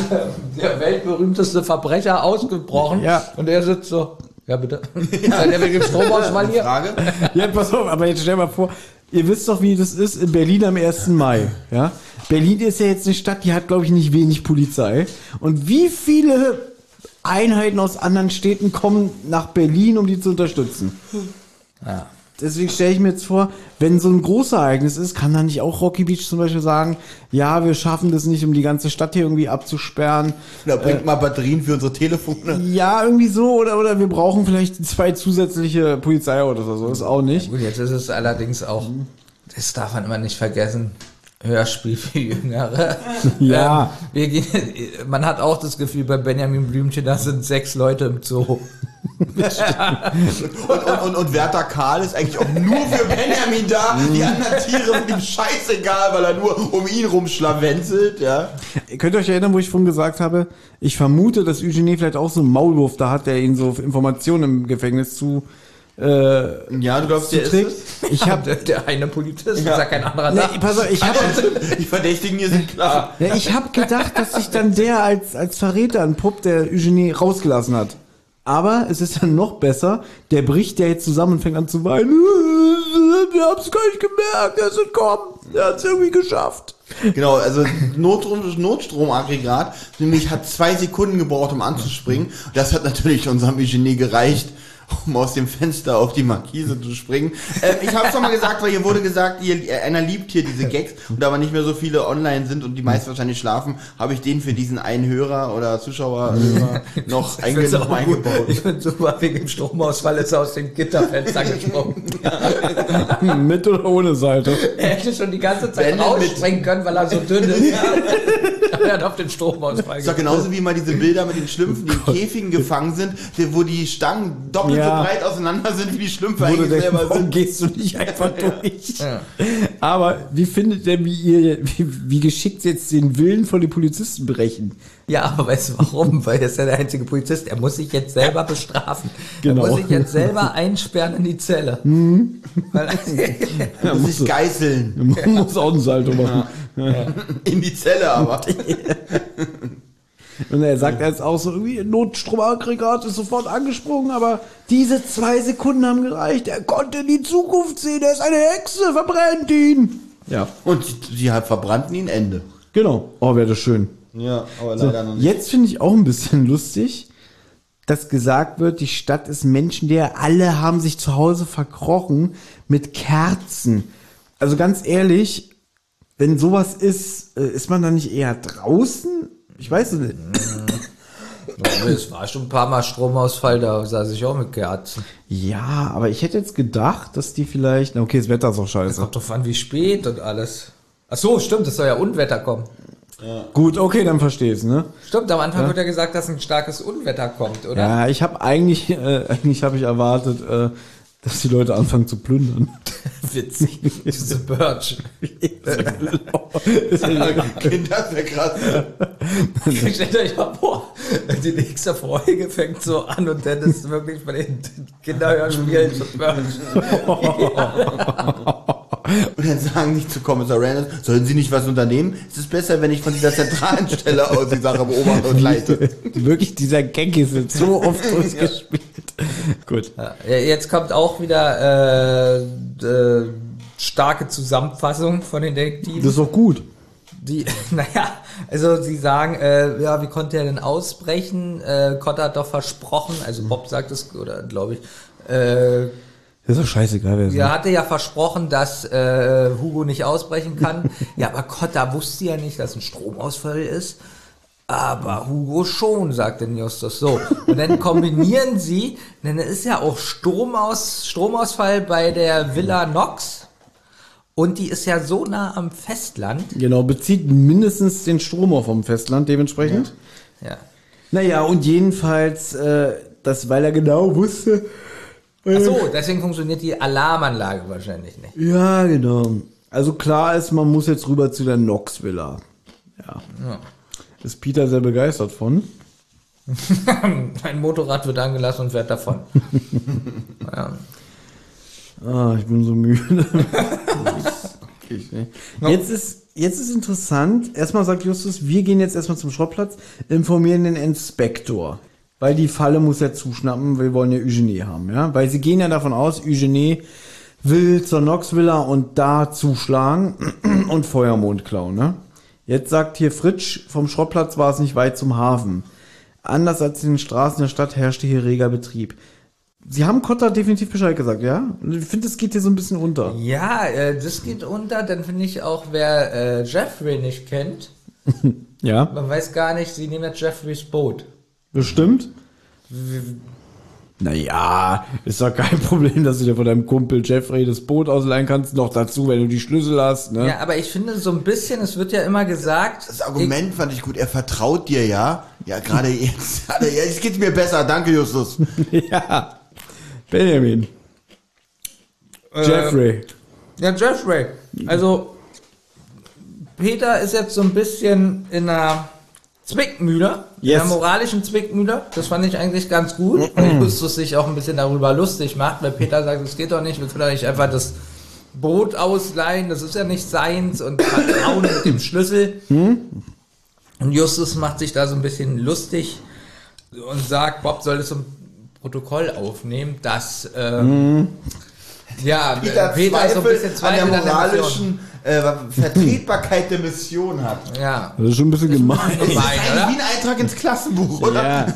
Speaker 3: der, weltberühmteste Verbrecher ausgebrochen.
Speaker 2: Ja.
Speaker 3: Und er sitzt so, ja bitte. Ja. Der will Stromausfall hier.
Speaker 4: Frage?
Speaker 2: ja, pass auf, aber jetzt stell mal vor, ihr wisst doch, wie das ist in Berlin am 1. Mai. Ja? Berlin ist ja jetzt eine Stadt, die hat, glaube ich, nicht wenig Polizei. Und wie viele Einheiten aus anderen Städten kommen nach Berlin, um die zu unterstützen?
Speaker 3: Ja.
Speaker 2: Deswegen stelle ich mir jetzt vor, wenn so ein großes Ereignis ist, kann dann nicht auch Rocky Beach zum Beispiel sagen, ja, wir schaffen das nicht, um die ganze Stadt hier irgendwie abzusperren.
Speaker 4: Da bringt mal Batterien für unsere Telefone.
Speaker 2: Ja, irgendwie so, oder, oder wir brauchen vielleicht zwei zusätzliche Polizeiautos oder so, ist auch nicht.
Speaker 3: Gut, jetzt ist es allerdings auch, das darf man immer nicht vergessen, Hörspiel für Jüngere.
Speaker 2: Ja.
Speaker 3: Ähm, wir gehen, man hat auch das Gefühl bei Benjamin Blümchen, da sind sechs Leute im Zoo.
Speaker 4: Und, und, und, und Werther Karl ist eigentlich auch nur für Benjamin da. Die anderen Tiere sind ihm scheißegal, weil er nur um ihn rumschlawenzelt, ja.
Speaker 2: Ihr könnt euch erinnern, wo ich vorhin gesagt habe, ich vermute, dass Eugenie vielleicht auch so einen Maulwurf da hat, der ihn so Informationen im Gefängnis zu, äh,
Speaker 4: Ja, du glaubst, der ist es?
Speaker 2: Ich habe
Speaker 3: der, der eine Polizist, ist
Speaker 4: Ja.
Speaker 3: ja kein anderer
Speaker 2: nee, pass auf, ich habe
Speaker 4: Die Verdächtigen hier sind klar.
Speaker 2: ja, ich hab gedacht, dass sich dann der als, als Verräter entpuppt, der Eugenie rausgelassen hat. Aber es ist dann noch besser, der bricht ja jetzt zusammen und fängt an zu weinen. Wir haben's gar nicht gemerkt, er ist entkommen. Er hat's irgendwie geschafft.
Speaker 4: Genau, also Notstrom, Notstromaggregat, nämlich hat zwei Sekunden gebraucht, um anzuspringen. Das hat natürlich unserem Eugenie gereicht, um aus dem Fenster auf die Markise zu springen. Äh, ich habe schon mal gesagt, weil hier wurde gesagt, ihr, äh, einer liebt hier diese Gags und da aber nicht mehr so viele online sind und die meisten wahrscheinlich schlafen, habe ich den für diesen einen Hörer oder Zuschauer äh, noch einge
Speaker 3: gut.
Speaker 4: eingebaut.
Speaker 3: Ich finde super, wegen dem Stromausfall ist er aus dem Gitterfenster gesprungen.
Speaker 2: Mit oder ohne Seite?
Speaker 3: Er hätte schon die ganze Zeit
Speaker 4: Wenn mit-
Speaker 3: rausspringen können, weil er so dünn ist. er hat auf den Stromausfall
Speaker 4: ist doch genauso wie mal diese Bilder mit den Schlümpfen, die in Käfigen gefangen sind, wo die Stangen doppelt
Speaker 2: Ja.
Speaker 4: so breit auseinander sind, wie die Schlümpfe
Speaker 2: Wo du
Speaker 4: eigentlich selber
Speaker 2: warum
Speaker 4: sind.
Speaker 2: gehst du nicht einfach durch?
Speaker 3: Ja.
Speaker 2: Aber wie findet ihr, wie ihr, wie, wie geschickt sie jetzt den Willen von den Polizisten brechen?
Speaker 3: Ja, aber weißt du warum? Weil er ist ja der einzige Polizist. Er muss sich jetzt selber bestrafen.
Speaker 2: Genau.
Speaker 3: Er muss sich jetzt selber einsperren in die Zelle. Weil,
Speaker 4: Er muss sich geißeln.
Speaker 2: Man muss auch ein Salto machen.
Speaker 4: In die Zelle aber.
Speaker 2: Und er sagt jetzt auch so, irgendwie, Notstromaggregat ist sofort angesprungen, aber diese zwei Sekunden haben gereicht. Er konnte in die Zukunft sehen, er ist eine Hexe, verbrennt ihn. Ja,
Speaker 4: Und sie hat verbrannten ihn Ende.
Speaker 2: genau. Oh, wäre das schön.
Speaker 4: Ja, aber
Speaker 2: So,
Speaker 4: leider noch nicht.
Speaker 2: jetzt finde ich auch ein bisschen lustig, dass gesagt wird, die Stadt ist menschenleer, alle haben sich zu Hause verkrochen mit Kerzen. Also ganz ehrlich, wenn sowas ist, äh, ist man dann nicht eher draußen? Ich weiß es nicht.
Speaker 3: es war schon ein paar Mal Stromausfall, da saß ich auch mit Kerzen.
Speaker 2: Ja, aber ich hätte jetzt gedacht, dass die vielleicht, na okay, das Wetter ist auch scheiße.
Speaker 3: Kommt drauf an, wie spät und alles. Ach so, stimmt, es soll ja Unwetter kommen.
Speaker 2: Gut, okay, dann versteh's, ne?
Speaker 3: Stimmt, am Anfang wird ja gesagt, dass ein starkes Unwetter kommt, oder?
Speaker 2: Ja, ich habe eigentlich, äh, eigentlich habe ich erwartet, äh, dass die Leute anfangen zu plündern.
Speaker 3: Witzig. Diese Birch.
Speaker 4: Kinder, wäre krass.
Speaker 3: Stellt euch mal vor, die nächste Folge fängt so an und dann ist wirklich bei den Kinderhörspielen so Birch.
Speaker 4: Und dann sagen die zu Kommissar Randall, sollen Sie nicht was unternehmen? Es ist besser, wenn ich von dieser zentralen Stelle aus die Sache beobachte und leite.
Speaker 2: Wirklich, dieser Gag ist so oft durchgespielt. Gut.
Speaker 3: Ja, jetzt kommt auch wieder äh, äh, starke Zusammenfassung von den Detektiven.
Speaker 2: Das ist doch gut.
Speaker 3: Die, naja, also sie sagen, äh, ja, wie konnte er denn ausbrechen? Äh, Cotter hat doch versprochen, also Bob sagt es, oder glaube ich, äh,
Speaker 2: Das ist doch scheißegal, wer es
Speaker 3: er hatte ja versprochen, dass äh, Hugo nicht ausbrechen kann. ja, aber Cotta wusste ja nicht, dass ein Stromausfall ist. Aber Hugo schon, sagt denn Justus so. Und dann kombinieren sie, denn es ist ja auch Stromaus, Stromausfall bei der Villa Knox. Und die ist ja so nah am Festland.
Speaker 2: Genau, bezieht mindestens den Strom auf vom Festland dementsprechend.
Speaker 3: Ja.
Speaker 2: Naja, und jedenfalls, äh, das, weil er genau wusste.
Speaker 3: Ach so, deswegen funktioniert die Alarmanlage wahrscheinlich nicht.
Speaker 2: Ja, genau. Also klar ist, man muss jetzt rüber zu der Nox Villa. Ja. Ist Peter sehr begeistert von.
Speaker 3: Ein Motorrad wird angelassen und fährt davon. ja.
Speaker 2: Ah, ich bin so müde. Jetzt ist, jetzt ist interessant. Erstmal sagt Justus, wir gehen jetzt erstmal zum Schrottplatz, informieren den Inspektor. Weil die Falle muss ja zuschnappen, wir wollen ja Eugenie haben, ja? Weil sie gehen ja davon aus, Eugenie will zur Nox Villa und da zuschlagen und Feuermond klauen, ne? Jetzt sagt hier Fritsch, vom Schrottplatz war es nicht weit zum Hafen. Anders als in den Straßen der Stadt herrschte hier reger Betrieb. Sie haben Kotter definitiv Bescheid gesagt, ja? Und Ich finde, es geht hier so ein bisschen unter.
Speaker 3: Ja, äh, das geht unter. Dann finde ich auch, wer äh, Jeffrey nicht kennt,
Speaker 2: Ja,
Speaker 3: man weiß gar nicht, sie nehmen jetzt Jeffreys Boot.
Speaker 2: bestimmt. Naja, ist doch kein Problem, dass du dir von deinem Kumpel Jeffrey das Boot ausleihen kannst. Noch dazu, wenn du die Schlüssel hast, ne?
Speaker 3: Ja, aber ich finde so ein bisschen, es wird ja immer gesagt.
Speaker 4: Das Argument fand ich gut. Er vertraut dir ja. Ja, gerade jetzt. Gerade jetzt geht's mir besser. Danke, Justus.
Speaker 2: ja. Benjamin.
Speaker 3: Äh,
Speaker 2: Jeffrey.
Speaker 3: Ja, Jeffrey. Also, Peter ist jetzt so ein bisschen in einer Zwickmühle,
Speaker 2: Yes.
Speaker 3: einer moralischen Zwickmühle. Das fand ich eigentlich ganz gut. Und Justus sich auch ein bisschen darüber lustig macht, weil Peter sagt, es geht doch nicht, wir können doch nicht einfach das Boot ausleihen, das ist ja nicht seins und vertrauen mit dem Schlüssel. Und Justus macht sich da so ein bisschen lustig und sagt, Bob soll es zum Protokoll aufnehmen, dass ähm, Ja,
Speaker 4: Peter,
Speaker 3: Peter ist so ein bisschen
Speaker 4: Zweifel an der moralischen äh, Vertretbarkeit der Mission hat.
Speaker 3: Ja.
Speaker 2: Das ist schon ein bisschen gemein.
Speaker 4: Das ist
Speaker 3: Gemein, oder?
Speaker 4: wie ein Eintrag ins Klassenbuch, oder?
Speaker 2: Ja.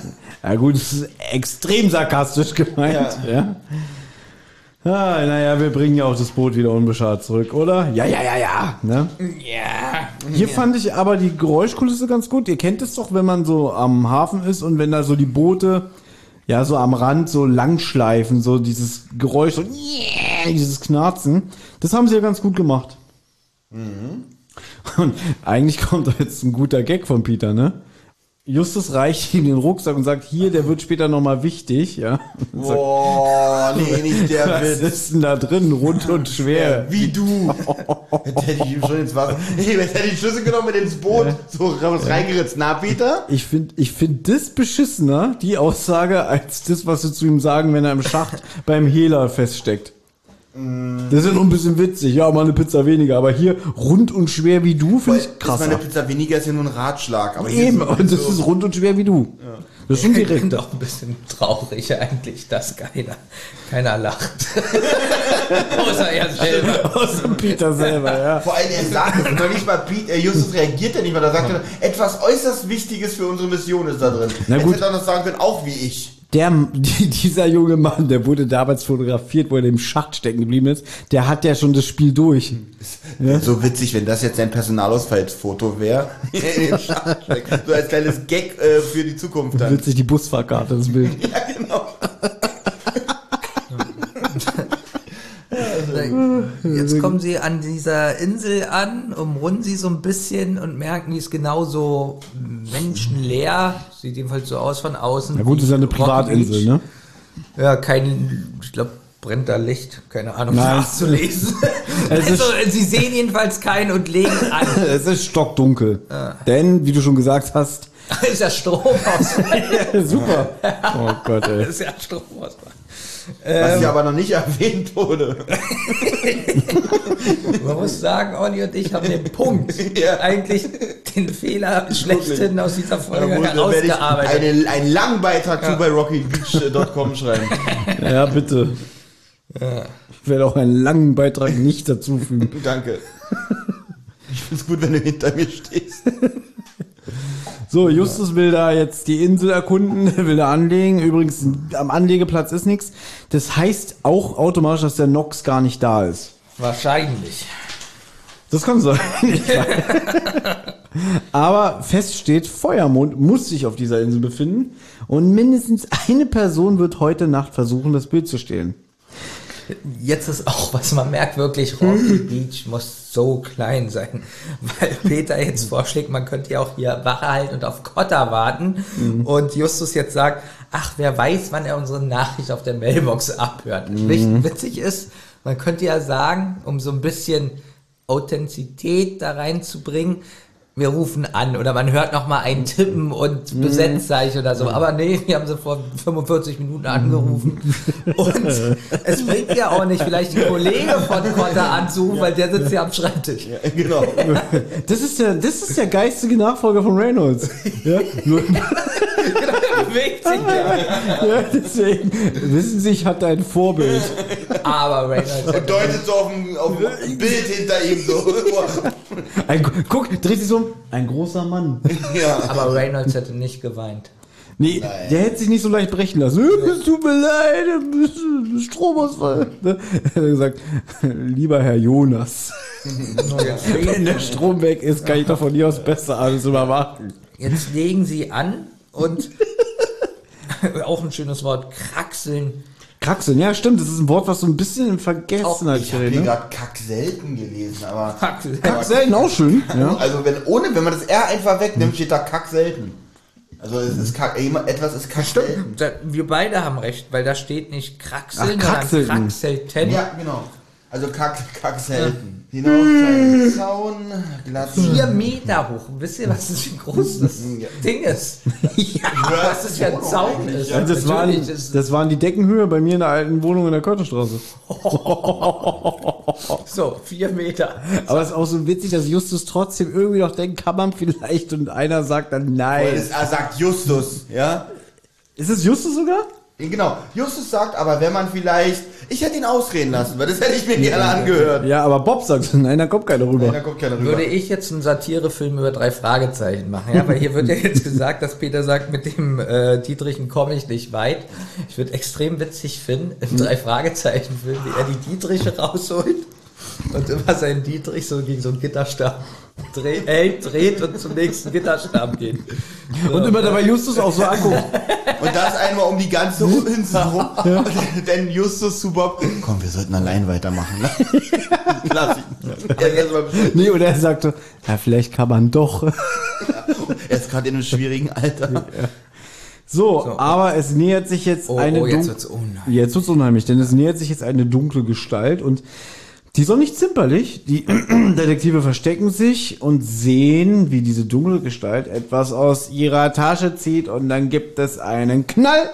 Speaker 2: ja gut, es ist extrem sarkastisch gemeint. Ja. Ah, naja, wir bringen ja auch das Boot wieder unbeschadet zurück, oder? Ja, ja, ja, ja. Ne?
Speaker 3: Ja.
Speaker 2: Hier fand ich aber die Geräuschkulisse ganz gut. Ihr kennt es doch, wenn man so am Hafen ist und wenn da so die Boote ja so am Rand so langschleifen, so dieses Geräusch, so dieses Knarzen. Das haben sie ja ganz gut gemacht. Und eigentlich kommt da jetzt ein guter Gag von Peter, ne? Justus reicht ihm den Rucksack und sagt, hier, der wird später nochmal wichtig, ja. Und sagt,
Speaker 4: Boah, nee, nicht der
Speaker 2: was
Speaker 4: Witz.
Speaker 2: ist denn da drin? Rund und schwer.
Speaker 4: Wie du. Jetzt hätte ich ihm schon ins Wasser. Hey, hätte ich die Schlüssel genommen mit ins Boot, so raus reingeritzt. Na, Peter?
Speaker 2: Ich finde ich find das beschissener, die Aussage, als das, was sie zu ihm sagen, wenn er im Schacht beim Hehler feststeckt. Das ist ja noch ein bisschen witzig. Ja, mal eine Pizza weniger. Aber hier rund und schwer wie du, finde ich
Speaker 4: Ist
Speaker 2: krasser.
Speaker 4: meine Pizza weniger ist ja nur ein Ratschlag. Aber
Speaker 2: Eben,
Speaker 4: ist
Speaker 2: und das ist rund und schwer wie du. Das ist schon
Speaker 3: Ich bin
Speaker 2: direkt.
Speaker 3: doch ein bisschen traurig eigentlich, dass keiner, keiner lacht. Außer er selber.
Speaker 2: Außer Peter selber, ja.
Speaker 4: Vor allem, er sagt es, noch nicht mal Pete, äh, Justus reagiert ja nicht mal, da sagt er, etwas äußerst Wichtiges für unsere Mission ist da drin.
Speaker 2: Na
Speaker 4: Er
Speaker 2: gut.
Speaker 4: hätte auch noch sagen können, auch wie ich.
Speaker 2: Der, die, dieser junge Mann, der wurde damals fotografiert, wo er im Schacht stecken geblieben ist, der hat ja schon das Spiel durch.
Speaker 4: So witzig, wenn das jetzt sein Personalausfallsfoto wäre. So als kleines Gag äh, für die Zukunft dann.
Speaker 2: Witzig, die Busfahrkarte, das Bild.
Speaker 4: Ja, genau.
Speaker 3: Jetzt kommen sie an dieser Insel an, umrunden sie so ein bisschen und merken, die ist genauso menschenleer. Sieht jedenfalls so aus von außen.
Speaker 2: Na gut, das ist ja eine Privatinsel,
Speaker 3: Beach.
Speaker 2: ne?
Speaker 3: Ja, kein, ich glaube, brennt da Licht, keine Ahnung,
Speaker 2: Nein.
Speaker 3: nachzulesen. Also, sie sehen jedenfalls keinen und legen an.
Speaker 2: Es ist stockdunkel. Denn, wie du schon gesagt hast,
Speaker 3: ist ja Stromausfall.
Speaker 2: super. Oh Gott, ey.
Speaker 3: ist ja Stromausfall.
Speaker 4: Was hier aber noch nicht erwähnt wurde.
Speaker 3: Man muss sagen, Olli und ich haben den Punkt,
Speaker 4: Ja.
Speaker 3: eigentlich den Fehler schlechthin aus dieser Folge
Speaker 4: ich
Speaker 3: herausgearbeitet.
Speaker 4: eine, einen langen Beitrag zu bei rockybeach.com schreiben.
Speaker 2: Ja, bitte. Ich werde auch einen langen Beitrag nicht dazufügen.
Speaker 4: Danke. Ich find's gut, wenn du hinter mir stehst.
Speaker 2: So, Justus will da jetzt die Insel erkunden, will da anlegen. Übrigens, am Anlegeplatz ist nichts. Das heißt auch automatisch, dass der Nox gar nicht da ist.
Speaker 3: Wahrscheinlich.
Speaker 2: Das kann sein. Aber fest steht, Feuermond muss sich auf dieser Insel befinden und mindestens eine Person wird heute Nacht versuchen, das Bild zu stehlen.
Speaker 3: Jetzt ist auch, was man merkt, wirklich, Rocky Beach muss so klein sein. Weil Peter jetzt vorschlägt, man könnte ja auch hier Wache halten und auf Kotter warten. Und Justus jetzt sagt, ach, wer weiß, wann er unsere Nachricht auf der Mailbox abhört. Richtig witzig ist, man könnte ja sagen, um so ein bisschen Authentizität da reinzubringen, wir rufen an oder man hört noch mal ein Tippen und Besetzzeichen oder so. Aber nee, wir haben sie vor 45 Minuten angerufen. Und es bringt ja auch nicht, vielleicht die Kollege von Kotter anzurufen, weil der sitzt ja am Schreibtisch.
Speaker 4: genau.
Speaker 2: Das ist der, das ist der geistige Nachfolger von Reynolds. Ja, nur,
Speaker 3: Genau, der bewegt sich ja.
Speaker 2: ja, deswegen, wissen Sie, ich hatte ein Vorbild.
Speaker 3: Aber Reynolds.
Speaker 4: Und deutet so auf ein, auf ein Bild hinter ihm so.
Speaker 2: Ein, guck, dreht sich so um. Ein großer Mann.
Speaker 4: ja.
Speaker 3: Aber Reynolds hätte nicht geweint.
Speaker 2: Nee, der hätte sich nicht so leicht brechen lassen. Es tut mir leid, Stromausfall. Ne? Er hat gesagt, lieber Herr Jonas, wenn der Strom weg ist, kann ich doch von dir aus besser alles überwachen.
Speaker 3: Jetzt legen sie an und auch ein schönes Wort, kraxeln.
Speaker 2: Kraxeln, ja stimmt, das ist ein Wort, was so ein bisschen in Vergessenheit
Speaker 4: Ich habe
Speaker 2: gerät.
Speaker 4: hier
Speaker 2: Ne?
Speaker 4: gerade Kack selten gelesen, aber.
Speaker 3: Kraxeln.
Speaker 2: Kraxeln auch schön. Ja.
Speaker 4: Also wenn ohne, wenn man das R einfach wegnimmt, steht da Kack selten. Also es ist Kack, etwas ist Kack selten.
Speaker 3: Da, wir beide haben recht, weil da steht nicht kraxeln,
Speaker 2: Ach, kraxeln.
Speaker 3: sondern kraxelten.
Speaker 4: Ja, genau. Also Kack, Kack selten. Hinauf, kleinen Zaun, glatt.
Speaker 3: Vier Meter hoch. Wisst ihr, was das für ein großes Ding ist? ja, was das für ein Zaun ist.
Speaker 2: Ja, das, waren, das waren die Deckenhöhe bei mir in der alten Wohnung in der Körterstraße.
Speaker 3: so, vier Meter.
Speaker 2: Aber es ist auch so witzig, dass Justus trotzdem irgendwie noch denkt, kann man vielleicht und einer sagt dann nein.
Speaker 4: es, er sagt Justus, ja?
Speaker 2: Ist es Justus sogar?
Speaker 4: Genau, Justus sagt aber, wenn man vielleicht, ich hätte ihn ausreden lassen, weil das hätte ich mir gerne angehört.
Speaker 2: Ja, aber Bob sagt, nein, da kommt keiner rüber.
Speaker 4: Nein, da kommt keiner rüber.
Speaker 3: Würde ich jetzt einen Satirefilm über drei Fragezeichen machen, ja, weil hier wird ja jetzt gesagt, dass Peter sagt, mit dem äh, Dietrichen komme ich nicht weit. Ich würde extrem witzig finden, im drei Fragezeichen Film, wie er die Dietriche rausholt und immer seinen Dietrich so gegen so einen Gitterstab dreht, hält, dreht und zum nächsten Gitterstab geht.
Speaker 2: Und immer dabei Justus auch so anguckt.
Speaker 4: Und das einmal um die ganze Insel rum. Denn Justus zu Bob, komm, wir sollten allein weitermachen. Ne? Lass ihn.
Speaker 2: Nee, und er sagte, ja, vielleicht kann man doch.
Speaker 4: Er ist gerade in einem schwierigen Alter.
Speaker 2: So, aber es nähert sich jetzt
Speaker 3: Oh,
Speaker 2: eine
Speaker 3: oh, jetzt wird's unheimlich.
Speaker 2: Jetzt wird's unheimlich, denn es nähert sich jetzt eine dunkle Gestalt und die auch nicht zimperlich. Die Detektive verstecken sich und sehen, wie diese dunkle Gestalt etwas aus ihrer Tasche zieht und dann gibt es einen Knall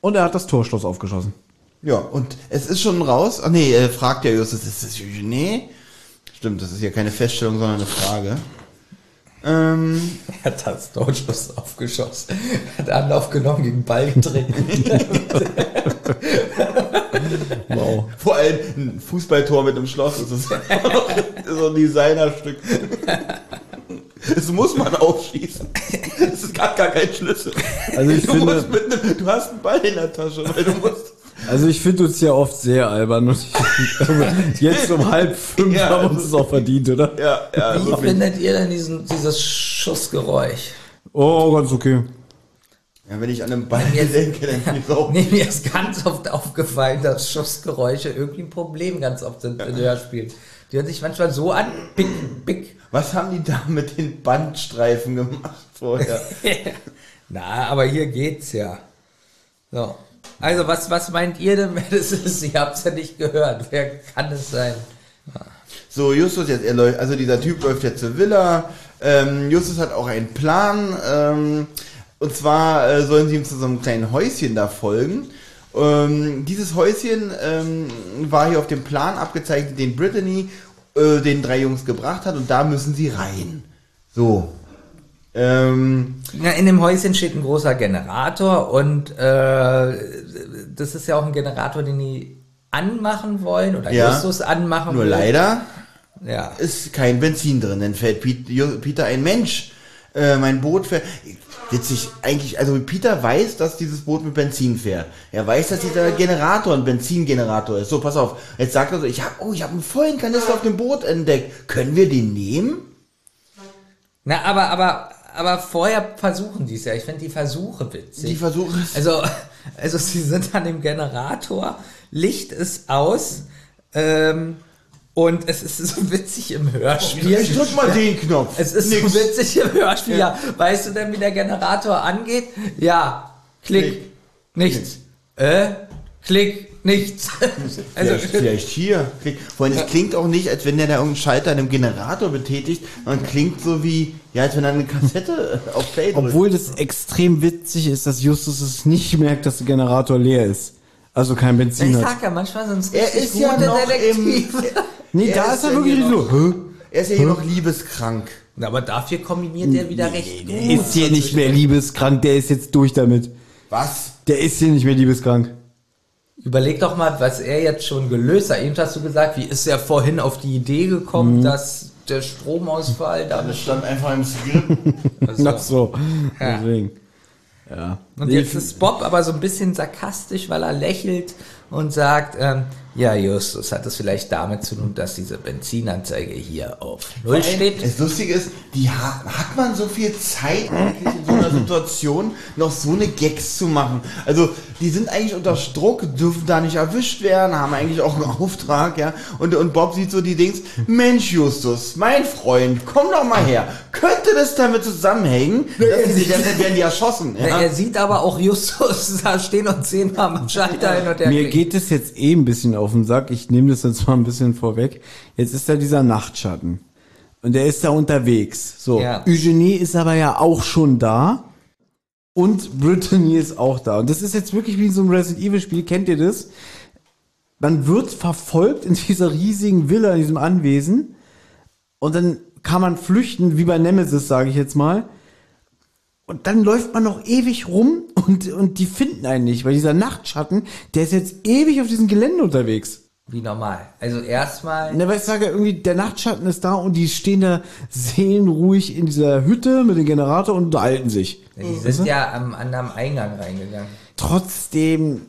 Speaker 2: und er hat das Torschloss aufgeschossen.
Speaker 4: Ja, und es ist schon raus. Ach nee, fragt ja Justus, ist das Eugenie? Stimmt, das ist ja keine Feststellung, sondern eine Frage. Ähm,
Speaker 3: Er hat das Torschluss aufgeschossen, hat Anlauf genommen, gegen den Ball getreten.
Speaker 2: Wow.
Speaker 4: vor allem ein Fußballtor mit einem Schloss. Das ist so ein Designerstück. Das muss man aufschießen. Das ist gar, gar kein Schlüssel.
Speaker 2: Also ich
Speaker 4: du,
Speaker 2: finde-
Speaker 4: musst mit einem, du hast einen Ball in der Tasche, weil du musst.
Speaker 2: Also ich finde uns ja oft sehr albern und ich, jetzt um halb fünf
Speaker 4: Ja,
Speaker 2: haben wir uns das auch verdient, oder?
Speaker 4: Ja, ja.
Speaker 3: Wie
Speaker 4: also-
Speaker 3: findet ihr denn diesen, dieses Schussgeräusch?
Speaker 2: Oh, ganz okay.
Speaker 4: ja wenn ich an einen Ball
Speaker 3: Jetzt-
Speaker 4: denke, dann bin ich so.
Speaker 3: Nee, mir ist ganz oft aufgefallen, dass Schussgeräusche irgendwie ein Problem ganz oft sind in Hörspielen. Die hören sich manchmal so an, bick, bick.
Speaker 4: Was haben die da mit den Bandstreifen gemacht vorher?
Speaker 3: Na, aber hier geht's ja. So. Also, was, was meint ihr denn, wer das ist? Ich hab's ja nicht gehört. Wer kann es sein?
Speaker 4: So, Justus jetzt, er läuft, also dieser Typ läuft jetzt zur Villa. Ähm, Justus hat auch einen Plan. Ähm, und zwar äh, sollen sie ihm zu so einem kleinen Häuschen da folgen. Ähm, dieses Häuschen ähm, war hier auf dem Plan abgezeichnet, den Brittany äh, den drei Jungs gebracht hat. Und da müssen sie rein. So. Ähm,
Speaker 3: Ja, in dem Häuschen steht ein großer Generator und äh, das ist ja auch ein Generator, den die anmachen wollen oder
Speaker 4: Ja.
Speaker 3: Justus anmachen
Speaker 4: nur
Speaker 3: will.
Speaker 4: leider
Speaker 3: Ja.
Speaker 4: ist kein Benzin drin. Dann fällt Peter ein Mensch. Äh, mein Boot fährt. Witzig, eigentlich, also Peter weiß, dass dieses Boot mit Benzin fährt. Er weiß, dass dieser Generator ein Benzingenerator ist. So, pass auf. Jetzt sagt er so, ich hab, oh, ich habe einen vollen Kanister auf dem Boot entdeckt. Können wir den nehmen?
Speaker 3: Na, aber, aber, aber vorher versuchen die es ja. Ich finde die Versuche witzig.
Speaker 4: Die versuchen es.
Speaker 3: Also, also sie sind an dem Generator, Licht ist aus, ähm, und es ist so witzig im Hörspiel.
Speaker 4: Ich drück mal den Knopf.
Speaker 3: Es ist
Speaker 4: Nix.
Speaker 3: so witzig im Hörspiel. Ja. Weißt du denn, wie der Generator angeht? Ja, klick,
Speaker 4: Klick.
Speaker 3: nichts. Äh, klick, nichts. also,
Speaker 4: vielleicht, vielleicht hier. Vor allem, es klingt auch nicht, als wenn der da irgendeinen Schalter in einem Generator betätigt, sondern klingt so wie, ja, als wenn er eine Kassette auf Play drückt.
Speaker 2: Obwohl das extrem witzig ist, dass Justus es nicht merkt, dass der Generator leer ist. Also kein Benzin
Speaker 3: ich
Speaker 2: hat.
Speaker 3: sag ja, manchmal sind es
Speaker 4: er ist ja noch im,
Speaker 3: Detektive.
Speaker 2: Nee,
Speaker 4: Er
Speaker 2: da
Speaker 4: ist
Speaker 2: er
Speaker 4: ja
Speaker 2: wirklich
Speaker 4: hier
Speaker 2: so. Hä?
Speaker 4: er ist ja hier noch liebeskrank.
Speaker 3: Aber dafür kombiniert er wieder recht gut.
Speaker 2: Der ist hier nicht mehr liebeskrank, der ist jetzt durch damit.
Speaker 4: Was?
Speaker 2: Der ist hier nicht mehr liebeskrank.
Speaker 3: Überleg doch mal, was er jetzt schon gelöst hat. Eben hast du gesagt, wie ist er vorhin auf die Idee gekommen, dass der Stromausfall
Speaker 4: Das
Speaker 3: damit
Speaker 4: stand einfach im Skript.
Speaker 2: Ach so.
Speaker 3: Ja.
Speaker 2: Deswegen. Ja.
Speaker 3: Und jetzt ist Bob aber so ein bisschen sarkastisch, weil er lächelt und sagt, ähm, ja, Justus, hat es vielleicht damit zu tun, dass diese Benzinanzeige hier auf Null steht?
Speaker 4: Das Lustige ist, die ha hat man so viel Zeit eigentlich in so einer Situation noch so eine Gags zu machen. Also die sind eigentlich unter Druck, dürfen da nicht erwischt werden, haben eigentlich auch einen Auftrag, ja. Und, und Bob sieht so die Dings, Mensch Justus, mein Freund, komm doch mal her. Könnte das damit zusammenhängen, dass die, dann werden die erschossen,
Speaker 3: Na,
Speaker 4: ja?
Speaker 3: Er sieht aber auch Justus da stehen und zehnmal am Schalter hin und her.
Speaker 2: Mir geht es jetzt eh ein bisschen auf den Sack. Ich nehme das jetzt mal ein bisschen vorweg. Jetzt ist da dieser Nachtschatten. Und der ist da unterwegs. So.
Speaker 3: Ja.
Speaker 2: Eugenie ist aber ja auch schon da. Und Brittany ist auch da. Und das ist jetzt wirklich wie in so einem Resident Evil Spiel. Kennt ihr das? Man wird verfolgt in dieser riesigen Villa, in diesem Anwesen. Und dann kann man flüchten, wie bei Nemesis, sage ich jetzt mal. Und dann läuft man noch ewig rum und, und die finden einen nicht, weil dieser Nachtschatten, der ist jetzt ewig auf diesem Gelände unterwegs.
Speaker 3: Wie normal. Also erstmal.
Speaker 2: Ne, weil ich sage, irgendwie, der Nachtschatten ist da und die stehen da seelenruhig in dieser Hütte mit dem Generator und unterhalten sich.
Speaker 3: Die sind ja am anderen Eingang reingegangen.
Speaker 2: Trotzdem,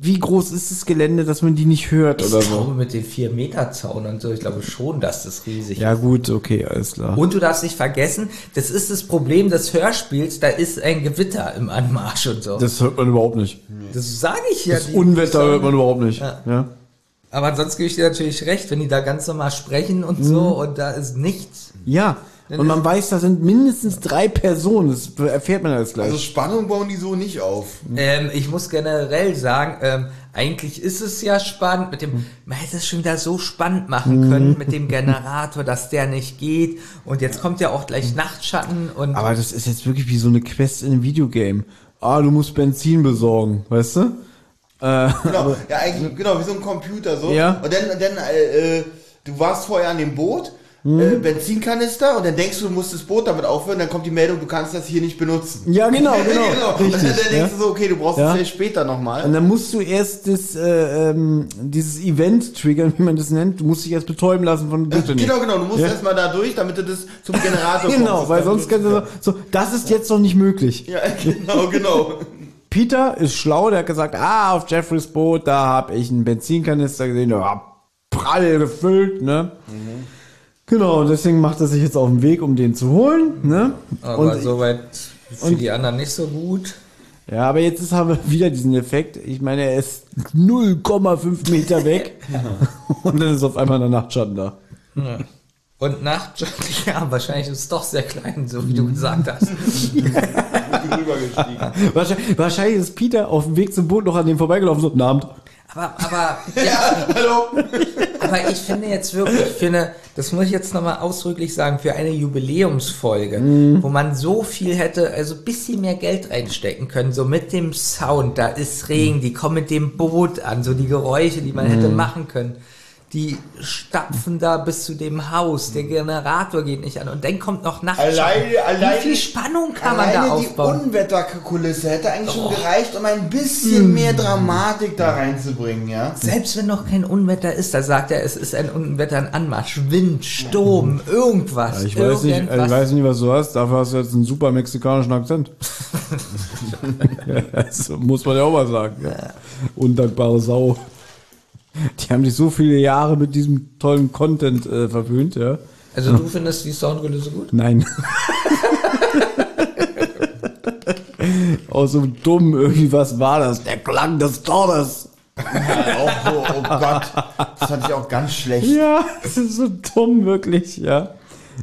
Speaker 2: wie groß ist das Gelände, dass man die nicht hört oder
Speaker 3: ich
Speaker 2: so?
Speaker 3: glaube mit den 4 Meter Zaun und so, ich glaube schon, dass das riesig
Speaker 2: Ja
Speaker 3: ist.
Speaker 2: gut, okay, alles klar.
Speaker 3: Und du darfst nicht vergessen, das ist das Problem des Hörspiels, da ist ein Gewitter im Anmarsch und so. Das,
Speaker 2: Das hört man überhaupt nicht.
Speaker 3: sage ich ja.
Speaker 2: Das Unwetter hört man überhaupt nicht.
Speaker 3: Ja.
Speaker 2: Ja.
Speaker 3: Aber ansonsten gebe ich dir natürlich recht, wenn die da ganz normal sprechen und so
Speaker 2: Mhm.
Speaker 3: und da ist nichts.
Speaker 2: Ja, und man weiß, da sind mindestens drei Personen. Das erfährt man alles gleich.
Speaker 4: Also Spannung bauen die so nicht auf.
Speaker 3: Ähm, ich muss generell sagen, ähm, eigentlich ist es ja spannend mit dem, man hätte es schon wieder so spannend machen können mit dem Generator, dass der nicht geht. Und jetzt kommt ja auch gleich Nachtschatten und
Speaker 2: Aber das ist jetzt wirklich wie so eine Quest in einem Videogame. Ah, du musst Benzin besorgen, weißt du? Äh,
Speaker 4: Genau, ja, eigentlich, genau, wie so ein Computer so.
Speaker 2: Ja.
Speaker 4: Und dann, dann äh, äh, du warst vorher an dem Boot. Äh, Benzinkanister, und dann denkst du, du musst das Boot damit aufhören, dann kommt die Meldung, du kannst das hier nicht benutzen.
Speaker 2: ja, genau, genau.
Speaker 4: Und dann,
Speaker 2: Richtig,
Speaker 4: dann
Speaker 2: ja.
Speaker 4: denkst du so, okay, du brauchst
Speaker 2: Ja.
Speaker 4: es vielleicht später nochmal.
Speaker 2: Und dann musst du erst das, äh, ähm, dieses Event triggern, wie man das nennt. Du musst dich erst betäuben lassen von bitte nicht.
Speaker 4: Genau, genau, du musst
Speaker 2: Ja.
Speaker 4: erstmal da durch, damit du das zum Generator
Speaker 2: Genau,
Speaker 4: kommst.
Speaker 2: weil sonst kannst du so, so, das ist jetzt noch nicht möglich.
Speaker 4: Ja, genau, genau.
Speaker 2: Peter ist schlau, der hat gesagt, ah, auf Jeffreys Boot, da habe ich einen Benzinkanister gesehen, der war prall gefüllt, ne? Genau, und deswegen macht er sich jetzt auf den Weg, um den zu holen, ne?
Speaker 3: aber
Speaker 2: und,
Speaker 3: soweit für die anderen nicht so gut.
Speaker 2: ja, aber jetzt ist, haben wir wieder diesen Effekt. Ich meine, er ist 0,5 Meter weg und dann ist auf einmal der Nachtschatten da.
Speaker 3: Und Nachtschatten, ja, wahrscheinlich ist es doch sehr klein, so wie du gesagt hast.
Speaker 2: Wahrscheinlich, wahrscheinlich ist Peter auf dem Weg zum Boot noch an dem vorbeigelaufen, so, guten Abend.
Speaker 3: Aber, aber, ja,
Speaker 4: Hallo?
Speaker 3: aber ich finde jetzt wirklich, für eine, das muss ich jetzt nochmal ausdrücklich sagen, für eine Jubiläumsfolge, wo man so viel hätte, also ein bisschen mehr Geld reinstecken können, so mit dem Sound, da ist Regen, die kommen mit dem Boot an, so die Geräusche, die man hätte machen können. Die stapfen da bis zu dem Haus, der Generator geht nicht an und dann kommt noch Nachtschatten.
Speaker 4: Alleine- alleine-
Speaker 3: Wie viel Spannung kann man da
Speaker 4: Alleine die
Speaker 3: aufbauen?
Speaker 4: Unwetterkulisse hätte eigentlich
Speaker 2: Oh.
Speaker 4: schon gereicht, um ein
Speaker 2: Hm.
Speaker 4: bisschen mehr Dramatik da reinzubringen, ja?
Speaker 3: Selbst wenn noch kein Unwetter ist, da sagt er, es ist ein Unwetter, ein Anmarsch, Wind, Sturm, irgendwas.
Speaker 2: Ich weiß, nicht, ich weiß nicht, was du hast, dafür hast du jetzt einen super mexikanischen Akzent. das muss man ja auch mal sagen. Ja. Undankbare Sau. Die haben sich so viele Jahre mit diesem tollen Content äh, verwöhnt, ja.
Speaker 3: Also du findest die Soundkulisse gut?
Speaker 2: Nein. Auch so dumm, irgendwie, was war das? Der Klang des Todes.
Speaker 4: Ja, auch so, oh Gott. Das fand ich auch ganz schlecht.
Speaker 2: Ja, das ist so dumm, wirklich, ja.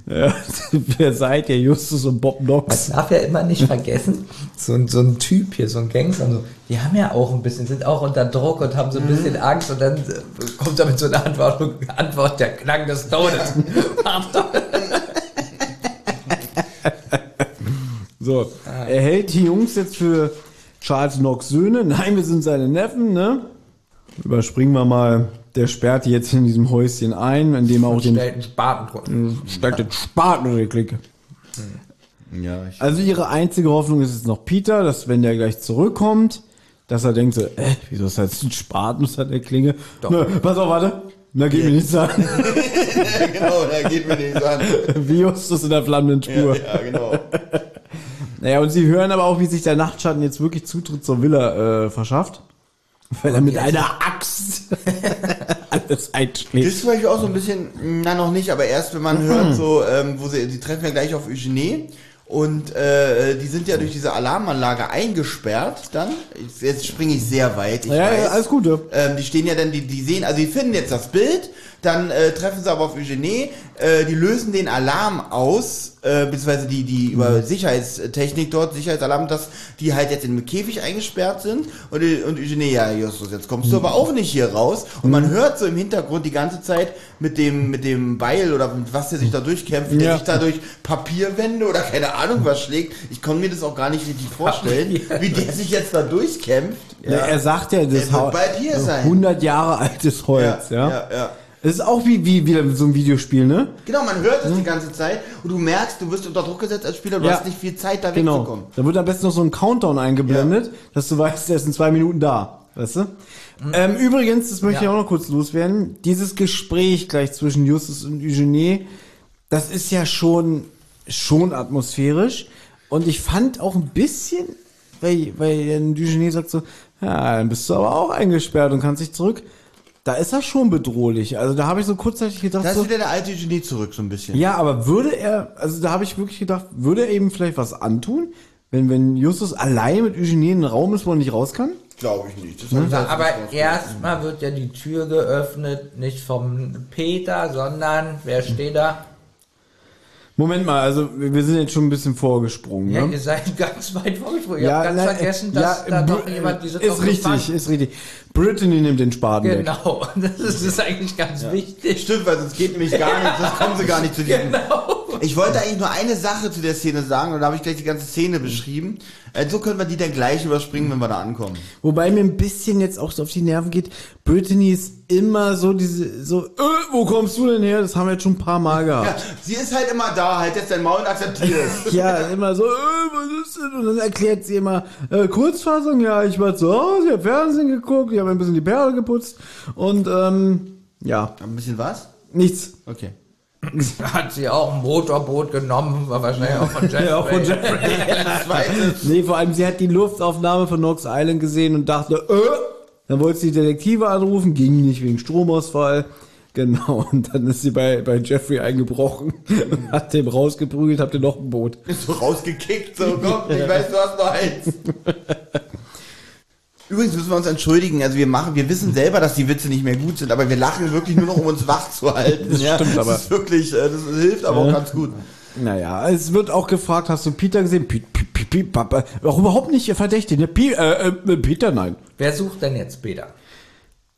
Speaker 2: Ja. Wer seid ihr? Justus und Bob Knox.
Speaker 3: darf ja immer nicht vergessen, so, ein- so ein Typ hier, so ein Gangster, und so, die haben ja auch ein bisschen, sind auch unter Druck und haben so ein bisschen Angst und dann äh, kommt damit so eine Antwort, Antwort der Klang des Todes.
Speaker 2: So, er hält die Jungs jetzt für Charles Knox Söhne. Nein, wir sind seine Neffen, ne? Überspringen wir mal. Der sperrt die jetzt in diesem Häuschen ein, indem er auch den,
Speaker 3: Stellt einen Spaten drunter.
Speaker 2: stellt den Spaten unter die Klicke.
Speaker 4: Ja, ich,
Speaker 2: Also ihre einzige Hoffnung ist jetzt noch Peter, dass wenn der gleich zurückkommt, dass er denkt so, äh, wieso ist das jetzt ein Spaten unter der Klinge? Na, pass auf, warte. Na, geht mir nichts an.
Speaker 4: genau, da geht mir nichts an.
Speaker 2: Wie Justus in der flammenden Spur.
Speaker 4: Ja, genau.
Speaker 2: Naja, und sie hören aber auch, wie sich der Nachtschatten jetzt wirklich Zutritt zur Villa äh, verschafft. Weil er mit einer Axt alles einschlägt.
Speaker 4: Das ist vielleicht auch so ein bisschen, na noch nicht, aber erst wenn man hört, so, ähm, wo sie, die treffen ja gleich auf Eugenie und äh, die sind ja durch diese Alarmanlage eingesperrt dann. Jetzt springe ich sehr weit, ich
Speaker 2: Ja,
Speaker 4: weiß.
Speaker 2: ja, alles gut, ja.
Speaker 4: Ähm, die stehen ja dann, die, die sehen, also die finden jetzt das Bild, dann äh, treffen sie aber auf Eugenie, äh, die lösen den Alarm aus, äh, beziehungsweise die, die über Sicherheitstechnik dort, Sicherheitsalarm, dass die halt jetzt in einem Käfig eingesperrt sind und, und Eugenie, ja, Justus, jetzt kommst du aber auch nicht hier raus und man hört so im Hintergrund die ganze Zeit mit dem, mit dem Beil oder mit was der sich da durchkämpft, der
Speaker 2: Ja.
Speaker 4: sich da durch Papierwände oder keine Ahnung was schlägt. Ich kann mir das auch gar nicht richtig vorstellen, wie der sich jetzt da durchkämpft.
Speaker 2: Ja. er sagt ja, das
Speaker 4: wird
Speaker 2: Haus
Speaker 4: bald hier sein.
Speaker 2: 100 Jahre altes Holz, ja.
Speaker 4: ja, ja.
Speaker 2: Es ist auch wie, wie wieder so ein Videospiel, ne?
Speaker 4: Genau, man hört es die ganze Zeit und du merkst, du wirst unter Druck gesetzt als Spieler, du
Speaker 2: Ja.
Speaker 4: hast nicht viel Zeit, da
Speaker 2: Genau.
Speaker 4: wegzukommen.
Speaker 2: Da wird am besten noch so ein Countdown eingeblendet, dass du weißt, der ist in zwei Minuten da. Weißt du? Ähm, übrigens, das möchte ich
Speaker 3: Ja.
Speaker 2: auch noch kurz loswerden. Dieses Gespräch gleich zwischen Justus und Eugenie, das ist ja schon, schon atmosphärisch. Und ich fand auch ein bisschen, weil, weil Eugenie sagt so, ja, dann bist du aber auch eingesperrt und kannst dich zurück. Da ist er schon bedrohlich. Also da habe ich so kurzzeitig gedacht,
Speaker 4: Da
Speaker 2: so,
Speaker 4: ist wieder der alte Genie zurück, so ein bisschen.
Speaker 2: ja, aber würde er, also da habe ich wirklich gedacht, würde er eben vielleicht was antun, wenn, wenn Justus allein mit Eugenie in einem Raum ist, wo er nicht raus kann?
Speaker 4: Glaube ich nicht. Das
Speaker 2: Hm?
Speaker 3: Na, aber erstmal wird ja die Tür geöffnet, nicht vom Peter, sondern wer steht da?
Speaker 2: Moment mal, also wir sind jetzt schon ein bisschen vorgesprungen.
Speaker 3: Ja,
Speaker 2: ne?
Speaker 3: ihr seid ganz weit vorgesprungen. Ihr habt ganz
Speaker 2: na,
Speaker 3: vergessen, dass
Speaker 2: ja,
Speaker 3: da doch
Speaker 2: Br-
Speaker 3: jemand diese
Speaker 2: Ist richtig, ist richtig. Brittany nimmt den Spaten weg.
Speaker 3: Genau, das ist, ist eigentlich ganz wichtig.
Speaker 4: Stimmt, weil sonst geht nämlich gar nicht, sonst kommen sie gar nicht zu diesem.
Speaker 3: Genau.
Speaker 4: Ich wollte eigentlich nur eine Sache zu der Szene sagen und da habe ich gleich die ganze Szene beschrieben. Äh, so können wir die dann gleich überspringen, wenn wir da ankommen.
Speaker 2: Wobei mir ein bisschen jetzt auch so auf die Nerven geht, Brittany ist immer so diese, so, äh, wo kommst du denn her? Das haben wir jetzt schon ein paar Mal
Speaker 4: Ja,
Speaker 2: gehabt.
Speaker 4: sie ist halt immer da, halt jetzt dein Maul und akzeptier es.
Speaker 2: Ja, immer so, äh, was ist denn? Und dann erklärt sie immer, äh, Kurzfassung, ja, ich war zu Hause, ich hab Fernsehen geguckt, ich habe ein bisschen die Perle geputzt und, ähm, ja,
Speaker 4: Ein bisschen was?
Speaker 2: nichts.
Speaker 4: Okay.
Speaker 3: Hat sie auch ein Motorboot genommen, war wahrscheinlich auch von Jeffrey.
Speaker 2: Ja, auch von Jeffrey. Nee, vor allem, sie hat die Luftaufnahme von Knox Island gesehen und dachte, äh, dann wollte sie die Detektive anrufen, ging nicht wegen Stromausfall. Genau, und dann ist sie bei, bei Jeffrey eingebrochen und hat dem rausgeprügelt, habt ihr noch ein Boot.
Speaker 4: Ist so rausgekickt, so komm, ich weiß, du hast nur eins. Übrigens müssen wir uns entschuldigen, also wir machen, wir wissen selber, dass die Witze nicht mehr gut sind, aber wir lachen wirklich nur noch, um uns wach zu halten.
Speaker 2: Das stimmt aber.
Speaker 4: Das ist wirklich, äh, das hilft aber auch ganz gut.
Speaker 2: Naja, es wird auch gefragt, hast du Peter gesehen? Pi- Pi- Pi- Pi- Papa. Auch überhaupt nicht verdächtig. Ne? Pi- äh, äh, Peter, nein.
Speaker 3: Wer sucht denn jetzt Peter?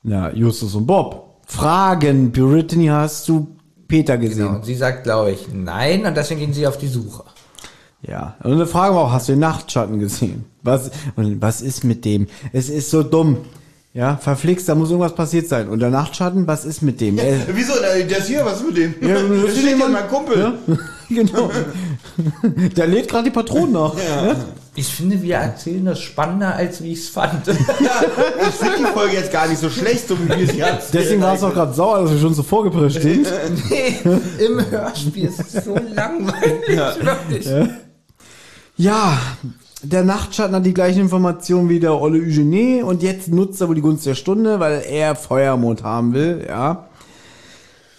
Speaker 2: Na, Justus und Bob. Fragen, Brittany, hast du Peter gesehen?
Speaker 3: Genau, und sie sagt, glaube ich, nein, und deswegen gehen sie auf die Suche.
Speaker 2: Ja, und eine Frage war auch, hast du den Nachtschatten gesehen? Was, und was ist mit dem? Es ist so dumm. Ja, verflixt, da muss irgendwas passiert sein. Und der Nachtschatten, was ist mit dem? Äh,
Speaker 4: Wieso, ist hier, was ist mit dem?
Speaker 2: Ja, das
Speaker 4: das
Speaker 2: ist
Speaker 4: steht ja
Speaker 2: jemand-
Speaker 4: mein Kumpel.
Speaker 2: ja, genau. Der lädt gerade die Patronen nach.
Speaker 3: Ich finde, wir erzählen das spannender, als wie ich es fand.
Speaker 4: Ja, ich finde die Folge jetzt gar nicht so schlecht, so wie wir sie jetzt.
Speaker 2: Deswegen war es auch gerade sauer, dass wir schon so vorgeprescht sind.
Speaker 3: nee, im Hörspiel ist es so langweilig, wirklich.
Speaker 2: Ja, der Nachtschatten hat die gleichen Informationen wie der Olle Eugenie und jetzt nutzt er wohl die Gunst der Stunde, weil er Feuermond haben will, ja.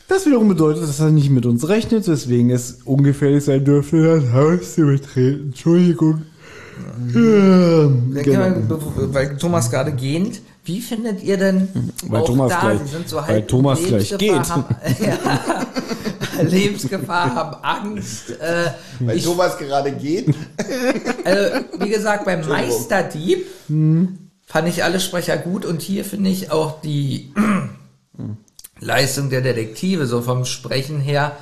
Speaker 2: Das wiederum bedeutet, dass er nicht mit uns rechnet, weswegen es ungefährlich sein dürfte, das Haus zu betreten. Entschuldigung. Ja,
Speaker 3: Genau.
Speaker 2: genau.
Speaker 3: Weil Thomas gerade gehend. Wie findet ihr denn
Speaker 2: Weil
Speaker 3: auch
Speaker 2: Thomas
Speaker 3: da,
Speaker 2: gleich-
Speaker 3: sie sind so
Speaker 2: weil
Speaker 3: halb
Speaker 2: Thomas gleich
Speaker 3: Lebensgefahr,
Speaker 2: geht.
Speaker 3: Haben, ja, Lebensgefahr, haben Angst. Äh,
Speaker 4: Weil
Speaker 3: ich,
Speaker 4: Thomas gerade geht.
Speaker 3: also, wie gesagt, beim Meisterdieb fand ich alle Sprecher gut und hier finde ich auch die Leistung der Detektive so vom Sprechen her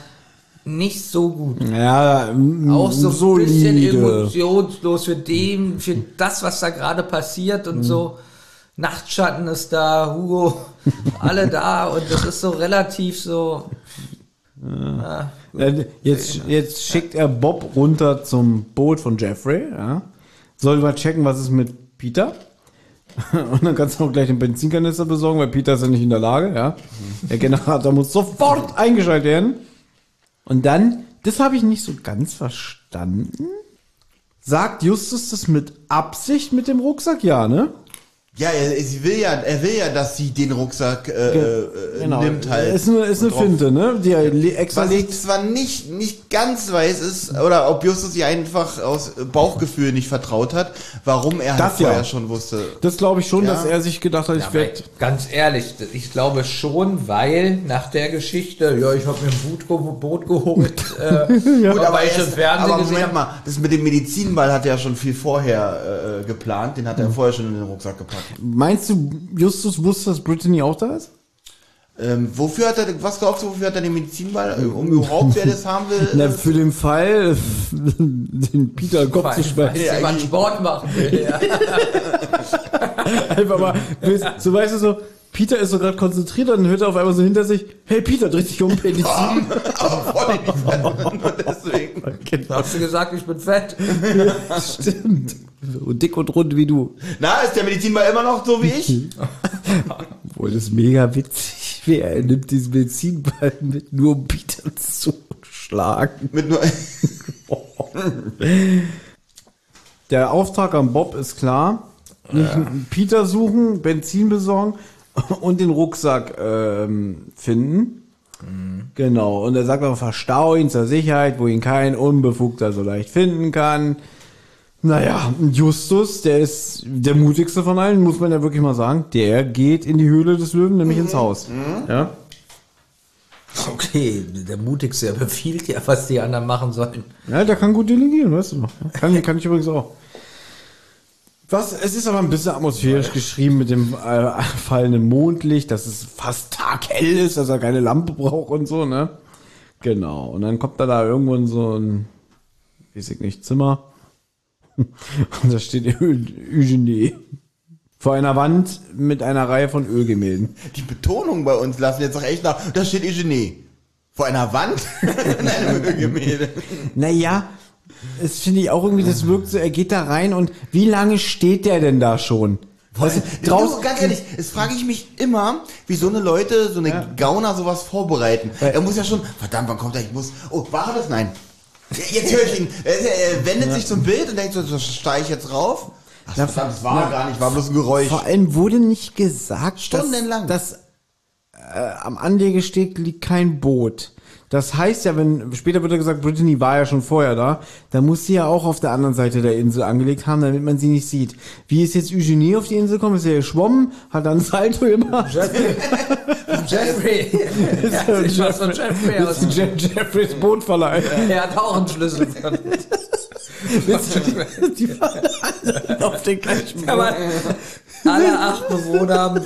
Speaker 3: nicht so gut.
Speaker 2: Ja,
Speaker 3: Auch so ein bisschen
Speaker 2: solide.
Speaker 3: emotionslos für dem, für das, was da gerade passiert und so. Nachtschatten ist da, Hugo, alle da und das ist so relativ so. Ja.
Speaker 2: Äh, Jetzt, jetzt schickt er Bob runter zum Boot von Jeffrey. Ja. Soll mal checken, was ist mit Peter. Und dann kannst du auch gleich den Benzinkanister besorgen, weil Peter ist ja nicht in der Lage. Ja. Der Generator muss sofort eingeschaltet werden. Und dann, das habe ich nicht so ganz verstanden. Sagt Justus das mit Absicht mit dem Rucksack? Ja, ne?
Speaker 4: Ja, er, sie will ja, er will ja, dass sie den Rucksack äh, äh, nimmt halt.
Speaker 2: Ist eine, ist eine Finte, ne? Die le- extra
Speaker 4: Was ich zwar nicht, nicht ganz weiß ist, oder ob Justus ihr einfach aus Bauchgefühl nicht vertraut hat, warum er halt
Speaker 2: Das ja.
Speaker 4: vorher schon wusste.
Speaker 2: Das glaube ich schon,
Speaker 4: Ja.
Speaker 2: dass er sich gedacht hat, ich werde.
Speaker 3: ganz ehrlich, ich glaube schon, weil nach der Geschichte, ja, ich habe mir ein Boot, Boot geholt, äh,
Speaker 2: Ja.
Speaker 3: Gut, aber ich im
Speaker 4: erst-
Speaker 3: Fernsehen
Speaker 4: aber
Speaker 3: gesehen
Speaker 4: Moment
Speaker 3: habe.
Speaker 4: mal, das mit dem Medizinball hat er ja schon viel vorher äh, geplant, den hat er vorher schon in den Rucksack gepackt.
Speaker 2: Meinst du, Justus wusste, dass Brittany auch da ist?
Speaker 4: Ähm, wofür hat er, was glaubst du, wofür hat er den Medizinball, äh, um überhaupt, wer das haben will?
Speaker 2: Na, für den Fall, den Peter den Kopf zu
Speaker 3: weil
Speaker 2: schmeißen.
Speaker 3: jemand Sport machen will. Ja.
Speaker 2: Einfach mal, so weißt du so, Peter ist so gerade konzentriert und dann hört er auf einmal so hinter sich, hey Peter, dreht sich um, Penis.
Speaker 4: Aber voll in die deswegen.
Speaker 2: genau,
Speaker 3: Hast du gesagt, ich bin fett?
Speaker 2: stimmt. So dick und rund wie du.
Speaker 4: Na, ist der Medizinball immer noch so wie ich?
Speaker 2: Obwohl das mega witzig wäre. Er nimmt diesen Benzinball mit, nur um Peter zu schlagen.
Speaker 4: Mit nur.
Speaker 2: Der Auftrag an Bob ist klar. Nicht Peter suchen, Benzin besorgen und den Rucksack ähm, finden. Genau. Und er sagt auch, verstau ihn zur Sicherheit, wo ihn kein Unbefugter so leicht finden kann. Naja, Justus, der ist der mutigste von allen, muss man ja wirklich mal sagen. Der geht in die Höhle des Löwen, nämlich ins Haus. Ja.
Speaker 3: Okay, der Mutigste, er befiehlt ja, was die anderen machen sollen.
Speaker 2: Ja, der kann gut delegieren, weißt du noch. Kann, kann ich übrigens auch. Was, es ist aber ein bisschen atmosphärisch geschrieben mit dem äh, fallenden Mondlicht, dass es fast taghell ist, dass er keine Lampe braucht und so, ne? Genau. Und dann kommt er da irgendwo in so ein, weiß ich nicht, Zimmer. Und da steht Eu- Eugenie. Vor einer Wand mit einer Reihe von Ölgemälden.
Speaker 4: Die Betonung bei uns lassen jetzt doch echt nach. Da steht Eugenie. Vor einer Wand? In einem Ölgemälde.
Speaker 2: Naja, es finde ich auch irgendwie, das wirkt so, er geht da rein und wie lange steht der denn da schon? Weißt du,
Speaker 4: Draußen, ganz ehrlich, es frage ich mich immer, wie so eine Leute, so eine Gauner sowas vorbereiten. er muss ja schon, verdammt, wann kommt er? Ich muss, oh, war das? Nein. Jetzt höre ich ihn. Er, wendet sich zum Bild und denkt so, so steige ich jetzt rauf? Ach,
Speaker 2: Na,
Speaker 4: verdammt, das war
Speaker 2: na,
Speaker 4: gar nicht, war bloß ein Geräusch.
Speaker 2: Vor allem wurde nicht gesagt,
Speaker 4: Stundenlang.
Speaker 2: dass, dass äh, am Anlegesteg liegt kein Boot. Das heißt ja, wenn später wird ja gesagt, Brittany war ja schon vorher da, dann muss sie ja auch auf der anderen Seite der Insel angelegt haben, damit man sie nicht sieht. Wie ist jetzt Eugenie auf die Insel gekommen? Ist er geschwommen, hat dann Salto gemacht.
Speaker 3: Jeffrey. Er hat sich was von Jeffrey aus.
Speaker 2: Ist Je Jeffreys Bootverleih.
Speaker 3: Er hat auch einen Schlüssel.
Speaker 2: Die waren alle auf den gleichen
Speaker 3: man alle acht Bewohner haben.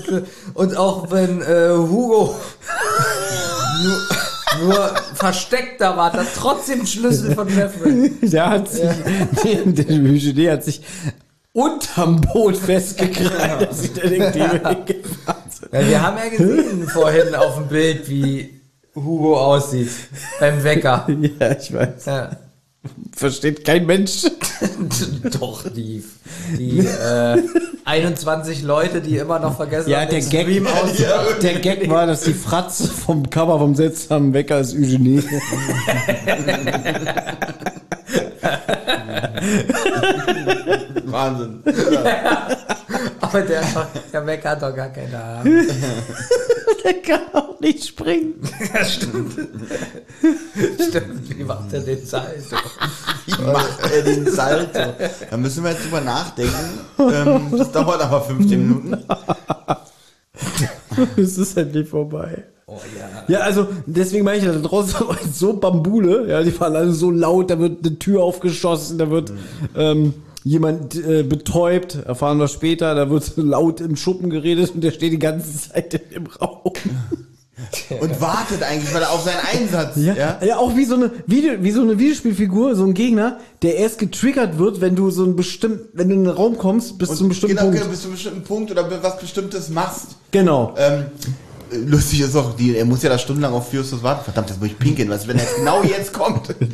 Speaker 3: Und auch wenn äh, Hugo nur, nur versteckt da war, er trotzdem Schlüssel von Jeffrey.
Speaker 2: Der hat sich, der, der Eugenie hat sich unterm Boot festgekrallt, dass die Detektive hingefahren sind.
Speaker 3: Ja, wir haben ja gesehen vorhin auf dem Bild, wie Hugo aussieht. Beim Wecker.
Speaker 2: Ja, ich weiß.
Speaker 3: Ja.
Speaker 2: Versteht kein Mensch.
Speaker 3: Doch, die, die äh, 21 Leute, die immer noch vergessen
Speaker 2: Ja,
Speaker 3: haben,
Speaker 2: der
Speaker 3: den
Speaker 2: Gag,
Speaker 3: Stream aus.
Speaker 2: der Gag war, dass die Fratze vom Cover vom seltsamen Wecker ist Eugenie.
Speaker 4: Wahnsinn.
Speaker 3: Aber der, der Wecker hat doch gar keine Ahnung.
Speaker 2: Der kann auch nicht springen.
Speaker 3: Ja, stimmt. Stimmt, wie macht er den Salto?
Speaker 4: Wie macht er den Salto? Da müssen wir jetzt drüber nachdenken. Ähm, das dauert aber 15 Minuten.
Speaker 2: Es ist endlich vorbei.
Speaker 3: Oh ja.
Speaker 2: Ja, also deswegen meine ich, da draußen so Bambule, ja, die waren alle so laut, da wird eine Tür aufgeschossen, da wird ähm, jemand äh, betäubt, erfahren wir später, da wird laut im Schuppen geredet und der steht die ganze Zeit im Raum.
Speaker 4: Und wartet eigentlich, weil er auf seinen Einsatz.
Speaker 2: Ja, ja. auch wie so eine Video, wie so eine Videospielfigur, so ein Gegner, der erst getriggert wird, wenn du so ein bestimmt, wenn du in den Raum kommst, bis zu einem bestimmten
Speaker 4: genau,
Speaker 2: Punkt.
Speaker 4: genau, bis zu einem bestimmten Punkt oder was Bestimmtes machst.
Speaker 2: Genau.
Speaker 4: Ähm, lustig ist auch, die, er muss ja da stundenlang auf Justus warten. Verdammt, jetzt muss ich pinkeln. Was, wenn er genau jetzt kommt?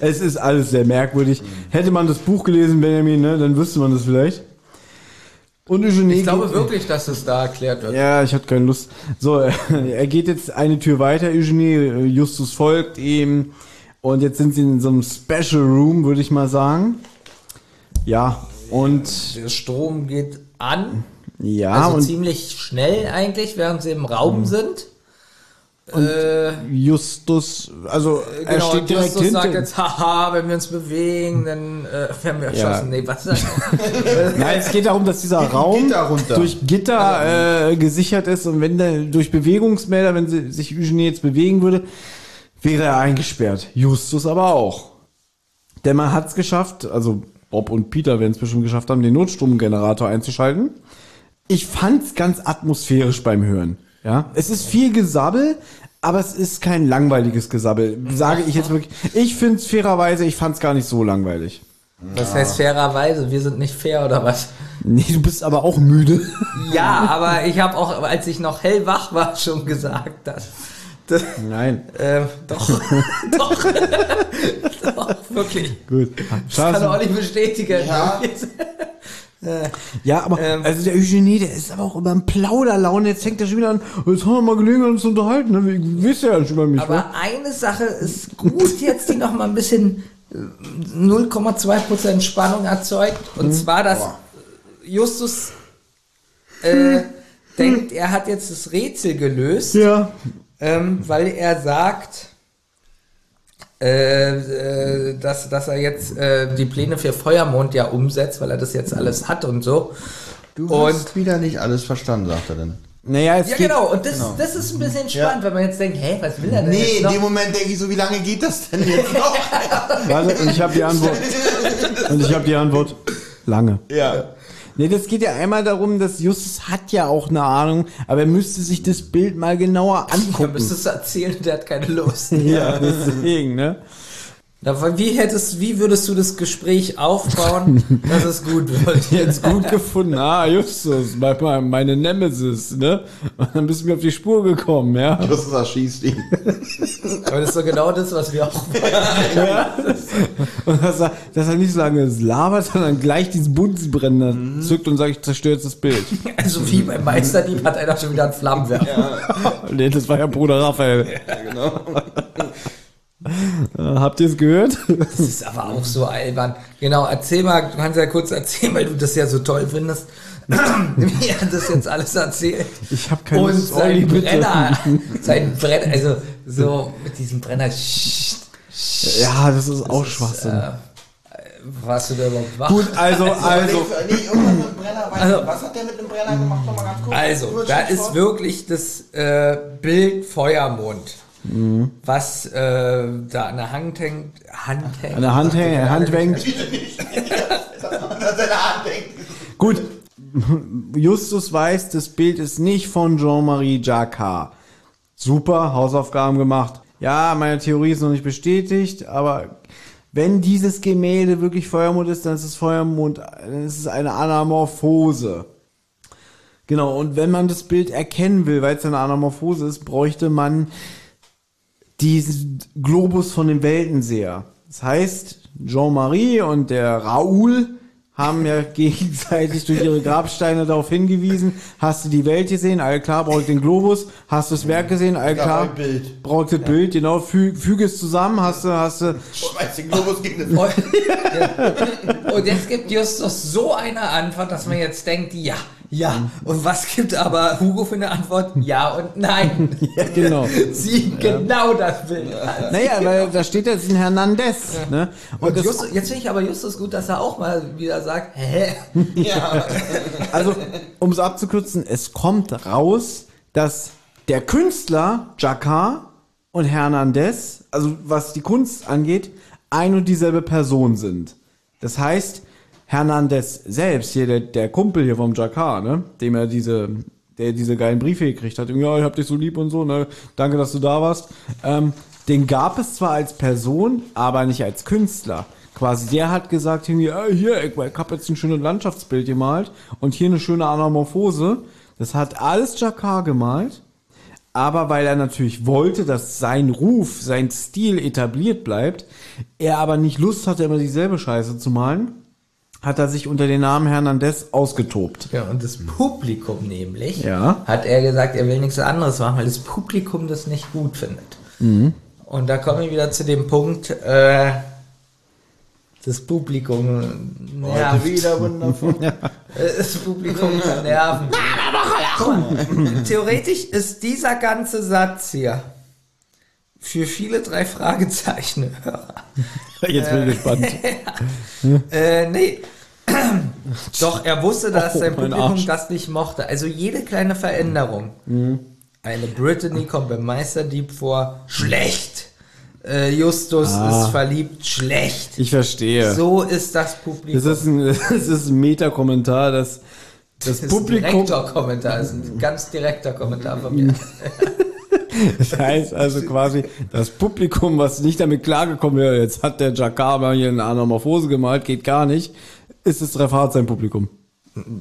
Speaker 2: Es ist alles sehr merkwürdig. Hätte man das Buch gelesen, Benjamin, ne, dann wüsste man das vielleicht. Und Eugenie
Speaker 3: Ich glaube wirklich, dass es da erklärt wird.
Speaker 2: Ja, ich hatte keine Lust. So, er geht jetzt eine Tür weiter, Eugenie, Justus folgt ihm. Und jetzt sind sie in so einem Special Room, würde ich mal sagen. Ja, und
Speaker 3: Der Strom geht an.
Speaker 2: Ja,
Speaker 3: also
Speaker 2: und
Speaker 3: ziemlich schnell eigentlich, während sie im Raum sind. äh,
Speaker 2: Justus, also er
Speaker 3: genau,
Speaker 2: steht
Speaker 3: und
Speaker 2: direkt
Speaker 3: Justus
Speaker 2: hinter.
Speaker 3: sagt jetzt, haha, wenn wir uns bewegen, dann äh, werden wir
Speaker 2: Ja.
Speaker 3: erschossen. Nee, was sagt er?
Speaker 2: Nein, es geht darum, dass dieser Raum
Speaker 4: Gitter runter.
Speaker 2: durch Gitter äh, gesichert ist und wenn der durch Bewegungsmelder, wenn sie, sich Eugenie jetzt bewegen würde, wäre er eingesperrt. Justus aber auch. Denn man hat es geschafft, also Bob und Peter werden es bestimmt geschafft haben, den Notstromgenerator einzuschalten. Ich fand's ganz atmosphärisch beim Hören. Ja, es ist viel Gesabbel, aber es ist kein langweiliges Gesabbel. Sage ich jetzt wirklich. Ich find's fairerweise, ich fand's gar nicht so langweilig.
Speaker 3: Das heißt fairerweise, wir sind nicht fair oder was?
Speaker 2: Nee, du bist aber auch müde.
Speaker 3: Ja, aber ich habe auch, als ich noch hellwach war, schon gesagt, dass. dass
Speaker 2: Nein.
Speaker 3: äh, doch, doch, doch, wirklich.
Speaker 2: Gut.
Speaker 3: Kann
Speaker 2: Schade.
Speaker 3: Olli bestätigen.
Speaker 4: Ja.
Speaker 2: Ja, aber
Speaker 3: Ähm.
Speaker 2: also der Eugenie, der ist aber auch immer ein Plauderlaune. Jetzt fängt er schon wieder an, jetzt haben wir mal Gelegenheit, uns zu unterhalten. Ne? Wisst ihr ja schon über mich, wa?
Speaker 3: Aber eine Sache ist gut jetzt, die noch mal ein bisschen äh, 0,2% Spannung erzeugt. Und zwar, dass Justus äh, denkt, er hat jetzt das Rätsel gelöst,
Speaker 2: Ja.
Speaker 3: ähm, weil er sagt, äh, äh, dass, dass er jetzt äh, die Pläne für Feuermond ja umsetzt, weil er das jetzt alles hat und so.
Speaker 4: Du
Speaker 3: Und-
Speaker 4: hast wieder nicht alles verstanden, sagt er dann.
Speaker 2: Naja, es
Speaker 3: Ja,
Speaker 2: geht,
Speaker 3: genau. Und das, das ist ein bisschen spannend, wenn man jetzt denkt, hä, was will er denn
Speaker 4: Nee,
Speaker 3: jetzt
Speaker 4: in
Speaker 3: noch?
Speaker 4: dem Moment denke ich so, wie lange geht das denn jetzt noch?
Speaker 2: Warte, und ich habe die Antwort. Und ich habe die Antwort. Lange.
Speaker 4: ja.
Speaker 2: Nee, das geht ja einmal darum, dass Justus hat ja auch eine Ahnung, aber er müsste sich das Bild mal genauer angucken.
Speaker 3: müsstest du erzählen, der hat keine Lust.
Speaker 2: Ja, deswegen, ne?
Speaker 3: Wie hättest, wie würdest du das Gespräch aufbauen, dass es gut wird?
Speaker 2: Jetzt gut gefunden. Ah, Justus, meine, meine Nemesis, ne? Und dann bist du mir auf die Spur gekommen, ja?
Speaker 4: Justus erschießt ihn.
Speaker 3: Aber das ist doch genau das, was wir auch wollen.
Speaker 2: Und dass er, dass er nicht so lange labert, sondern gleich diesen Bunsenbrenner zückt und sagt, ich zerstöre jetzt das Bild.
Speaker 3: Also wie beim Meisterdieb hat einer schon wieder einen Flammenwerfer.
Speaker 2: nee, das war ja Bruder Raphael.
Speaker 4: genau.
Speaker 2: Äh, Habt ihr es gehört?
Speaker 3: Das ist aber auch so albern. Genau, erzähl mal, du kannst ja kurz erzählen, weil du das ja so toll findest, wie er das jetzt alles erzählt.
Speaker 2: Ich habe keine
Speaker 3: Und
Speaker 2: Olli,
Speaker 3: sein
Speaker 2: bitte.
Speaker 3: Brenner, sein Brenner, also so mit diesem Brenner,
Speaker 2: Ja, das ist auch Schwachsinn.
Speaker 3: äh, warst du da überhaupt wach?
Speaker 2: Gut, also, also.
Speaker 3: Also-
Speaker 4: was hat der mit dem Brenner gemacht? Nochmal ganz kurz.
Speaker 3: Also, da ist wirklich das äh, Bild Feuermond,
Speaker 2: Mhm.
Speaker 3: was äh, da an der Hand hängt. Hand hängt.
Speaker 2: An der Hand, hängt- Hand hängt. Gut, Justus weiß, das Bild ist nicht von Jean-Marie Jacquard. Super, Hausaufgaben gemacht. Ja, meine Theorie ist noch nicht bestätigt, aber wenn dieses Gemälde wirklich Feuermond ist, dann ist es Feuermond, dann ist es eine Anamorphose. Genau, und wenn man das Bild erkennen will, weil es eine Anamorphose ist, bräuchte man diesen Globus von dem Weltenseher. Das heißt, Jean-Marie und der Raoul haben ja gegenseitig durch ihre Grabsteine darauf hingewiesen, hast du die Welt gesehen, all klar, braucht den Globus, hast du das Werk gesehen, all
Speaker 4: Ja,
Speaker 2: klar,
Speaker 4: Bild.
Speaker 2: braucht das Bild, genau, fü füge es zusammen, hast du, hast du,
Speaker 4: Schmeiß den Globus gegen den
Speaker 3: Und, ja. und jetzt gibt Justus so eine Antwort, dass man jetzt denkt, ja, ja. Und was gibt aber Hugo für eine Antwort? Ja und nein.
Speaker 2: ja, genau.
Speaker 3: Sie genau das Bild.
Speaker 2: Naja, weil da steht jetzt ein Hernandez, ne? Und,
Speaker 3: Und Justus, jetzt finde ich aber Justus gut, dass er auch mal wieder sagt, hä?
Speaker 4: Ja.
Speaker 2: Also, um es abzukürzen, es kommt raus, dass der Künstler Jacquard und Hernandez, also was die Kunst angeht, ein und dieselbe Person sind. Das heißt, Hernandez selbst, hier der, der Kumpel hier vom Jacquard, ne, dem er diese, der diese geilen Briefe gekriegt hat, ja, ich hab dich so lieb und so, ne, danke, dass du da warst, ähm, den gab es zwar als Person, aber nicht als Künstler. Quasi, der hat gesagt, irgendwie, äh, hier, ich, ich hab jetzt ein schönes Landschaftsbild gemalt und hier eine schöne Anamorphose. Das hat alles Jacquard gemalt. Aber weil er natürlich wollte, dass sein Ruf, sein Stil etabliert bleibt, er aber nicht Lust hatte, immer dieselbe Scheiße zu malen, hat er sich unter dem Namen Hernandez ausgetobt.
Speaker 3: Ja, und das Publikum nämlich,
Speaker 2: Ja.
Speaker 3: hat er gesagt, er will nichts anderes machen, weil das Publikum das nicht gut findet.
Speaker 2: Mhm.
Speaker 3: Und da komme ich wieder zu dem Punkt, äh, das Publikum nervt.
Speaker 4: Wieder wundervoll.
Speaker 3: Das Publikum mal, Theoretisch ist dieser ganze Satz hier für viele drei Fragezeichen Hörer.
Speaker 2: Jetzt bin ich gespannt.
Speaker 3: Äh, nee. Doch, er wusste, dass
Speaker 2: Oh,
Speaker 3: sein Publikum das nicht mochte. Also jede kleine Veränderung. Eine Brittany kommt beim Meisterdieb vor, schlecht. Äh, Justus
Speaker 2: Ah.
Speaker 3: ist verliebt, schlecht.
Speaker 2: Ich verstehe.
Speaker 3: So ist das Publikum.
Speaker 2: Das ist ein, das ist ein Meta-Kommentar, das, das
Speaker 3: Das ist ein
Speaker 2: Publikum,
Speaker 3: Direktor-Kommentar, ist ein ganz direkter Kommentar von mir.
Speaker 2: Das heißt also quasi, das Publikum, was nicht damit klargekommen wäre, jetzt hat der Jacquard hier eine Anamorphose gemalt, geht gar nicht, ist das Drei Fragezeichen Publikum.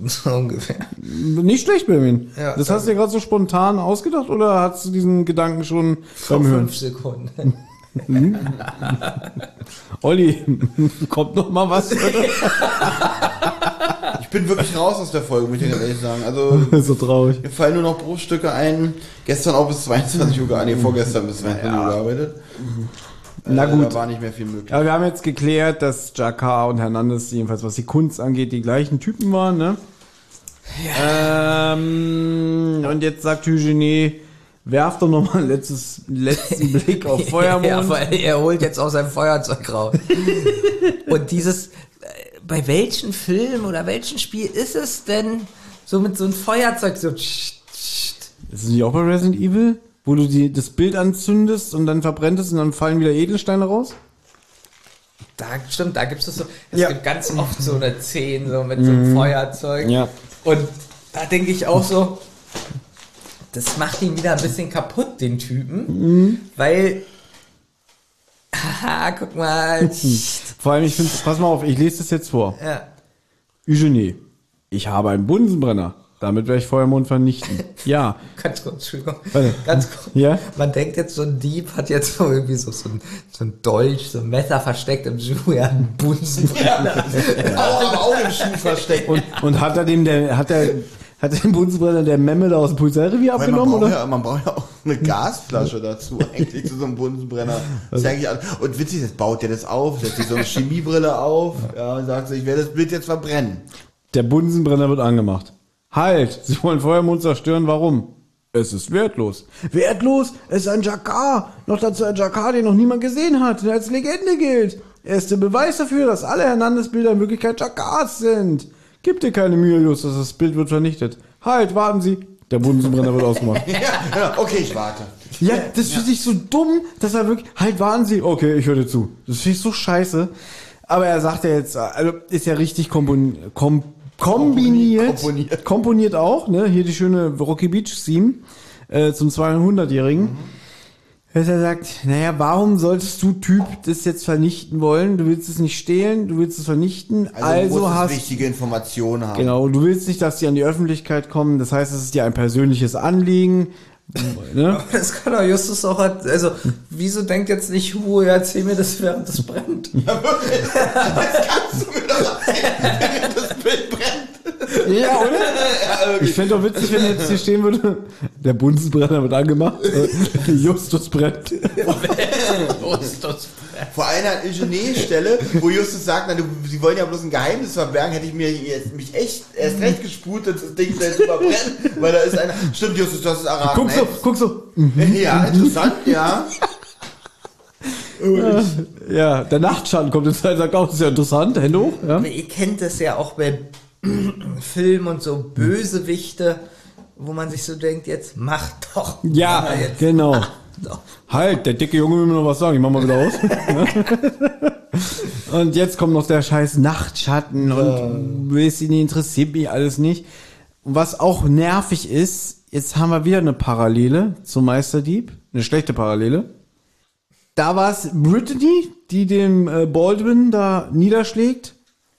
Speaker 3: So ungefähr.
Speaker 2: Nicht schlecht, Benjamin.
Speaker 3: Ja,
Speaker 2: das hast du dir gerade so spontan ausgedacht oder hast du diesen Gedanken schon
Speaker 3: Vor
Speaker 2: beim Hören?
Speaker 3: fünf Sekunden.
Speaker 2: Olli, kommt noch mal was?
Speaker 4: Ich bin wirklich raus aus der Folge, muss ich ganz ehrlich sagen. Also,
Speaker 2: so traurig.
Speaker 4: mir fallen nur noch Bruchstücke ein. Gestern auch bis 22 Uhr, gearbeitet. nee, vorgestern bis 22 Uhr gearbeitet.
Speaker 2: Na
Speaker 4: Äh,
Speaker 2: gut.
Speaker 4: Da war nicht mehr viel möglich.
Speaker 2: Ja, wir haben jetzt geklärt, dass Jakar und Hernandez, jedenfalls was die Kunst angeht, die gleichen Typen waren, ne? Ähm, und jetzt sagt Eugenie, werf doch noch mal einen letztes, letzten Blick auf Feuermond.
Speaker 3: Ja, weil er holt jetzt auch sein Feuerzeug raus. Und dieses, äh, bei welchem Film oder welchem Spiel ist es denn so mit so einem Feuerzeug so tsch, tsch,
Speaker 2: ist es nicht auch bei Resident Evil? Wo du die, das Bild anzündest und dann verbrennt es und dann fallen wieder Edelsteine raus?
Speaker 3: da stimmt, da gibt es so, es
Speaker 2: Ja.
Speaker 3: gibt ganz oft so eine Szene so mit so einem Feuerzeug.
Speaker 2: Ja.
Speaker 3: Und da denke ich auch so, das macht ihn wieder ein bisschen kaputt, den Typen, weil, haha, guck mal,
Speaker 2: Vor allem, ich finde, pass mal auf, ich lese das jetzt vor.
Speaker 3: ja.
Speaker 2: Eugenie, ich habe einen Bunsenbrenner. Damit werde ich Feuermond vernichten. Ja.
Speaker 3: Ganz kurz, Entschuldigung.
Speaker 2: Warte.
Speaker 3: Ganz kurz.
Speaker 2: Ja?
Speaker 3: Man denkt jetzt, so ein Dieb hat jetzt so irgendwie so, so, ein, so ein Dolch, so ein Messer versteckt im Schuh, ja, einen Bunsenbrenner.
Speaker 4: Auch im Augenschuh versteckt.
Speaker 2: Und, und hat er dem, der, hat er, hat den Bunsenbrenner der Memme da aus dem Polizeirevier
Speaker 4: Weil man,
Speaker 2: abgenommen,
Speaker 4: braucht
Speaker 2: oder?
Speaker 4: ja, man braucht ja auch eine Gasflasche dazu, eigentlich zu so einem Bunsenbrenner. Das ist eigentlich. Und witzig, jetzt baut der das auf, setzt sich so eine Chemiebrille auf, ja, und sagt so, ich werde das Bild jetzt verbrennen.
Speaker 2: Der Bunsenbrenner wird angemacht. Halt! Sie wollen Feuermond zerstören, warum? Es ist wertlos. Wertlos? Es ist ein Jakar. Noch dazu ein Jakar, den noch niemand gesehen hat, der als Legende gilt. Er ist der Beweis dafür, dass alle Hernandez-Bilder in Wirklichkeit Jakars sind. Gib dir keine Mühe, Justus, das Bild wird vernichtet. Halt, warten Sie. Der Bunsenbrenner wird ausgemacht.
Speaker 4: Ja, ja, okay, ich warte.
Speaker 2: Ja, das finde ich so dumm, dass er wirklich, halt warten Sie, okay, ich höre dir zu. Das finde ich so scheiße. Aber er sagt ja jetzt, also ist ja richtig kompon, kom, kombiniert,
Speaker 4: Komponiert.
Speaker 2: komponiert auch, ne, hier die schöne Rocky Beach Theme äh, zum 200-Jährigen. Dass er sagt, naja, warum solltest du Typ das jetzt vernichten wollen? Du willst es nicht stehlen, du willst es vernichten,
Speaker 4: Also,
Speaker 2: also,
Speaker 4: du musst
Speaker 2: hast
Speaker 4: wichtige Informationen haben.
Speaker 2: Genau, du willst nicht, dass die an die Öffentlichkeit kommen. Das heißt, es ist dir ein persönliches Anliegen. ne?
Speaker 3: Das kann doch Justus auch, also, wieso denkt jetzt nicht Hugo, ja, erzähl mir das, während es brennt?
Speaker 4: Kannst du mir doch erzählen, wenn das Bild brennt?
Speaker 2: Ja, oder? Ich fände doch witzig, wenn jetzt hier stehen würde, der Bunsenbrenner wird angemacht, äh, Justus brennt.
Speaker 3: Justus brennt.
Speaker 4: Vor einer Ingenieur-Stelle, wo Justus sagt, na, du, sie wollen ja bloß ein Geheimnis verbergen, hätte ich mir jetzt, mich echt erst recht gesputet, das Ding schnell zu verbrennen, weil da ist einer. Stimmt, Justus, du hast es erraten.
Speaker 2: Guck so, guck so.
Speaker 4: ey. Ja, interessant, ja.
Speaker 2: Ja, der Nachtschatten kommt jetzt rein und sagt auch, das ist ja interessant, Hände hoch. Ja.
Speaker 3: Aber ihr kennt das ja auch bei Filmen und so Bösewichte, wo man sich so denkt, jetzt mach doch.
Speaker 2: Ja,
Speaker 3: jetzt.
Speaker 2: genau.
Speaker 3: doch.
Speaker 2: Halt, der dicke Junge will mir noch was sagen. Ich mach mal wieder aus. und jetzt kommt noch der scheiß Nachtschatten und weiß ich nicht, interessiert mich alles nicht. Und was auch nervig ist, jetzt haben wir wieder eine Parallele zum Meisterdieb. Eine schlechte Parallele. Da war es Brittany, die den äh, Baldwin da niederschlägt.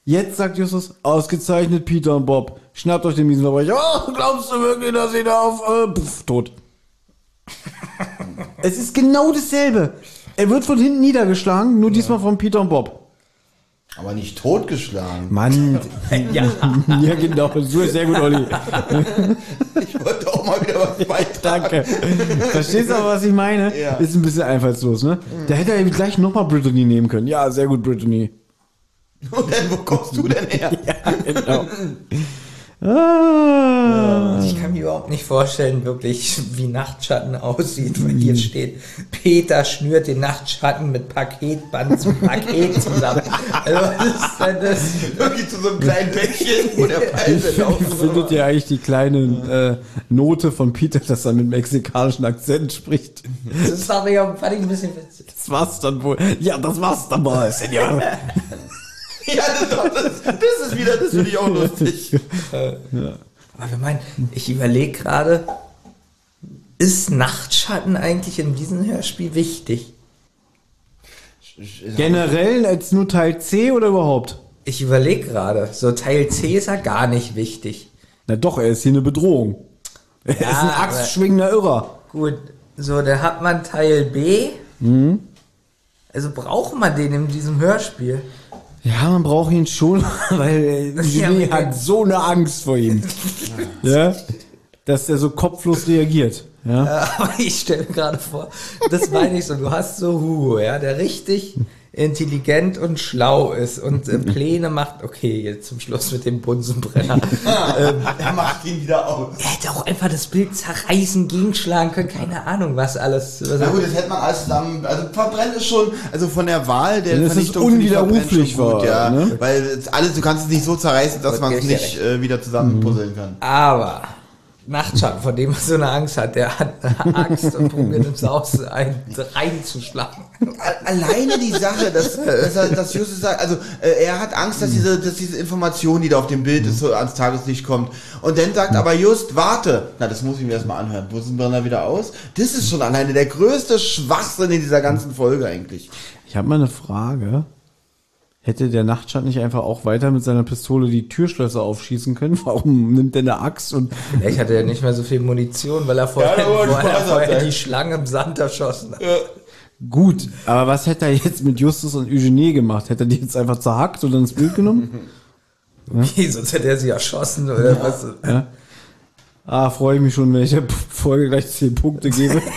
Speaker 2: Jetzt sagt Justus, ausgezeichnet Peter und Bob. Schnappt euch den miesen Verbrecher. Oh, glaubst du wirklich, dass sie da auf... Äh, pff, tot. Es ist genau dasselbe. Er wird von hinten niedergeschlagen, nur diesmal von Peter und Bob.
Speaker 4: Aber nicht totgeschlagen.
Speaker 2: Mann.
Speaker 3: Ja.
Speaker 2: ja, genau. So ist sehr gut, Olli.
Speaker 4: Ich wollte auch mal wieder was beitragen.
Speaker 2: Danke. Verstehst du aber, was ich meine?
Speaker 4: Ja.
Speaker 2: Ist ein bisschen einfallslos, ne? Da hätte er gleich nochmal Brittany nehmen können. Ja, sehr gut, Brittany.
Speaker 4: Und dann, wo kommst du denn her?
Speaker 2: Genau. Ah.
Speaker 3: Ich kann mir überhaupt nicht vorstellen, wirklich, wie Nachtschatten aussieht, weil hier steht, Peter schnürt den Nachtschatten mit Paketband zum Paket zusammen. Also, was ist denn das?
Speaker 4: Irgendwie zu so einem kleinen Bäckchen, wo der laufen
Speaker 2: Findet ihr eigentlich die kleine äh, Note von Peter, dass er mit mexikanischen Akzent spricht?
Speaker 3: Das ist doch wieder, fand ich ein bisschen witzig.
Speaker 2: Das war's dann wohl. Ja, das war's dann mal, Senor.
Speaker 4: Ja, das, das, das ist wieder, das finde ich auch lustig.
Speaker 3: Aber wir meinen, ich überlege gerade, ist Nachtschatten eigentlich in diesem Hörspiel wichtig?
Speaker 2: Generell als nur Teil C oder überhaupt?
Speaker 3: Ich überlege gerade, so Teil C ist ja gar nicht wichtig.
Speaker 2: Na doch, er ist hier eine Bedrohung. Er ist ein axtschwingender Irrer.
Speaker 3: Gut, so, da hat man Teil B. Also braucht man den in diesem Hörspiel.
Speaker 2: Ja, man braucht ihn schon, weil äh, Eugenie
Speaker 3: Ja,
Speaker 2: hat so eine Angst vor ihm. ja? Dass er so kopflos reagiert. Ja?
Speaker 3: Aber ich stelle mir gerade vor, das meine ich so, du hast so Hugo, ja, der richtig intelligent und schlau ist und äh, Pläne macht, okay, jetzt zum Schluss mit dem Bunsenbrenner.
Speaker 4: Er macht ihn wieder aus.
Speaker 3: er hätte auch einfach das Bild zerreißen, gegenschlagen können, keine Ahnung, was alles. Was
Speaker 4: Na gut, das hätte man alles zusammen, also verbrennt es schon, also von der Wahl der
Speaker 2: ist
Speaker 4: Vernichtung ich
Speaker 2: unwiderruflich
Speaker 4: schon
Speaker 2: war, ne?
Speaker 4: Weil es alles, du kannst es nicht so zerreißen, dass
Speaker 3: Gut,
Speaker 4: man es nicht äh, wieder zusammenpuzzeln kann.
Speaker 3: Aber Nachtschatten, vor dem man so eine Angst hat, der hat eine Angst und probiert ins Haus ein, reinzuschlagen.
Speaker 4: Alleine die Sache, dass, dass, er, dass Justus sagt, also äh, er hat Angst, dass diese, dass diese Information, die da auf dem Bild ist, so ans Tageslicht kommt. Und dann sagt aber Just, warte, na das muss ich mir erstmal anhören. Bunsenbrenner wieder aus? Das ist schon alleine der größte Schwachsinn in dieser ganzen Folge eigentlich.
Speaker 2: Ich habe mal eine Frage. Hätte der Nachtschatten nicht einfach auch weiter mit seiner Pistole die Türschlösser aufschießen können? Warum nimmt er eine Axt und
Speaker 3: Ich hatte ja nicht mehr so viel Munition, weil er vorher,
Speaker 4: Ja,
Speaker 3: vorher, vorher
Speaker 4: er.
Speaker 3: die Schlange im Sand erschossen hat.
Speaker 2: Gut, aber was hätte er jetzt mit Justus und Eugenie gemacht? Hätte er die jetzt einfach zerhackt oder ins Bild genommen?
Speaker 3: Wie, sonst hätte er sie erschossen oder was.
Speaker 2: Ah, freue ich mich schon, wenn ich der Folge gleich 10 Punkte gebe.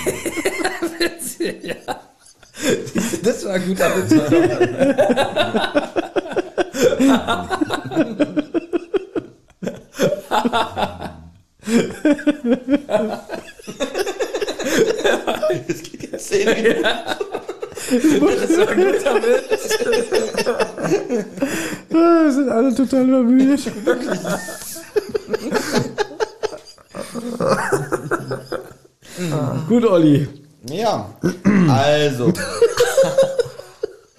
Speaker 3: Das war ein guter Witz.
Speaker 4: Das geht jetzt zehn Minuten.
Speaker 3: Das war ein guter Witz.
Speaker 2: Wir sind alle total übermüdet. Gut, Olli.
Speaker 4: Ja, also.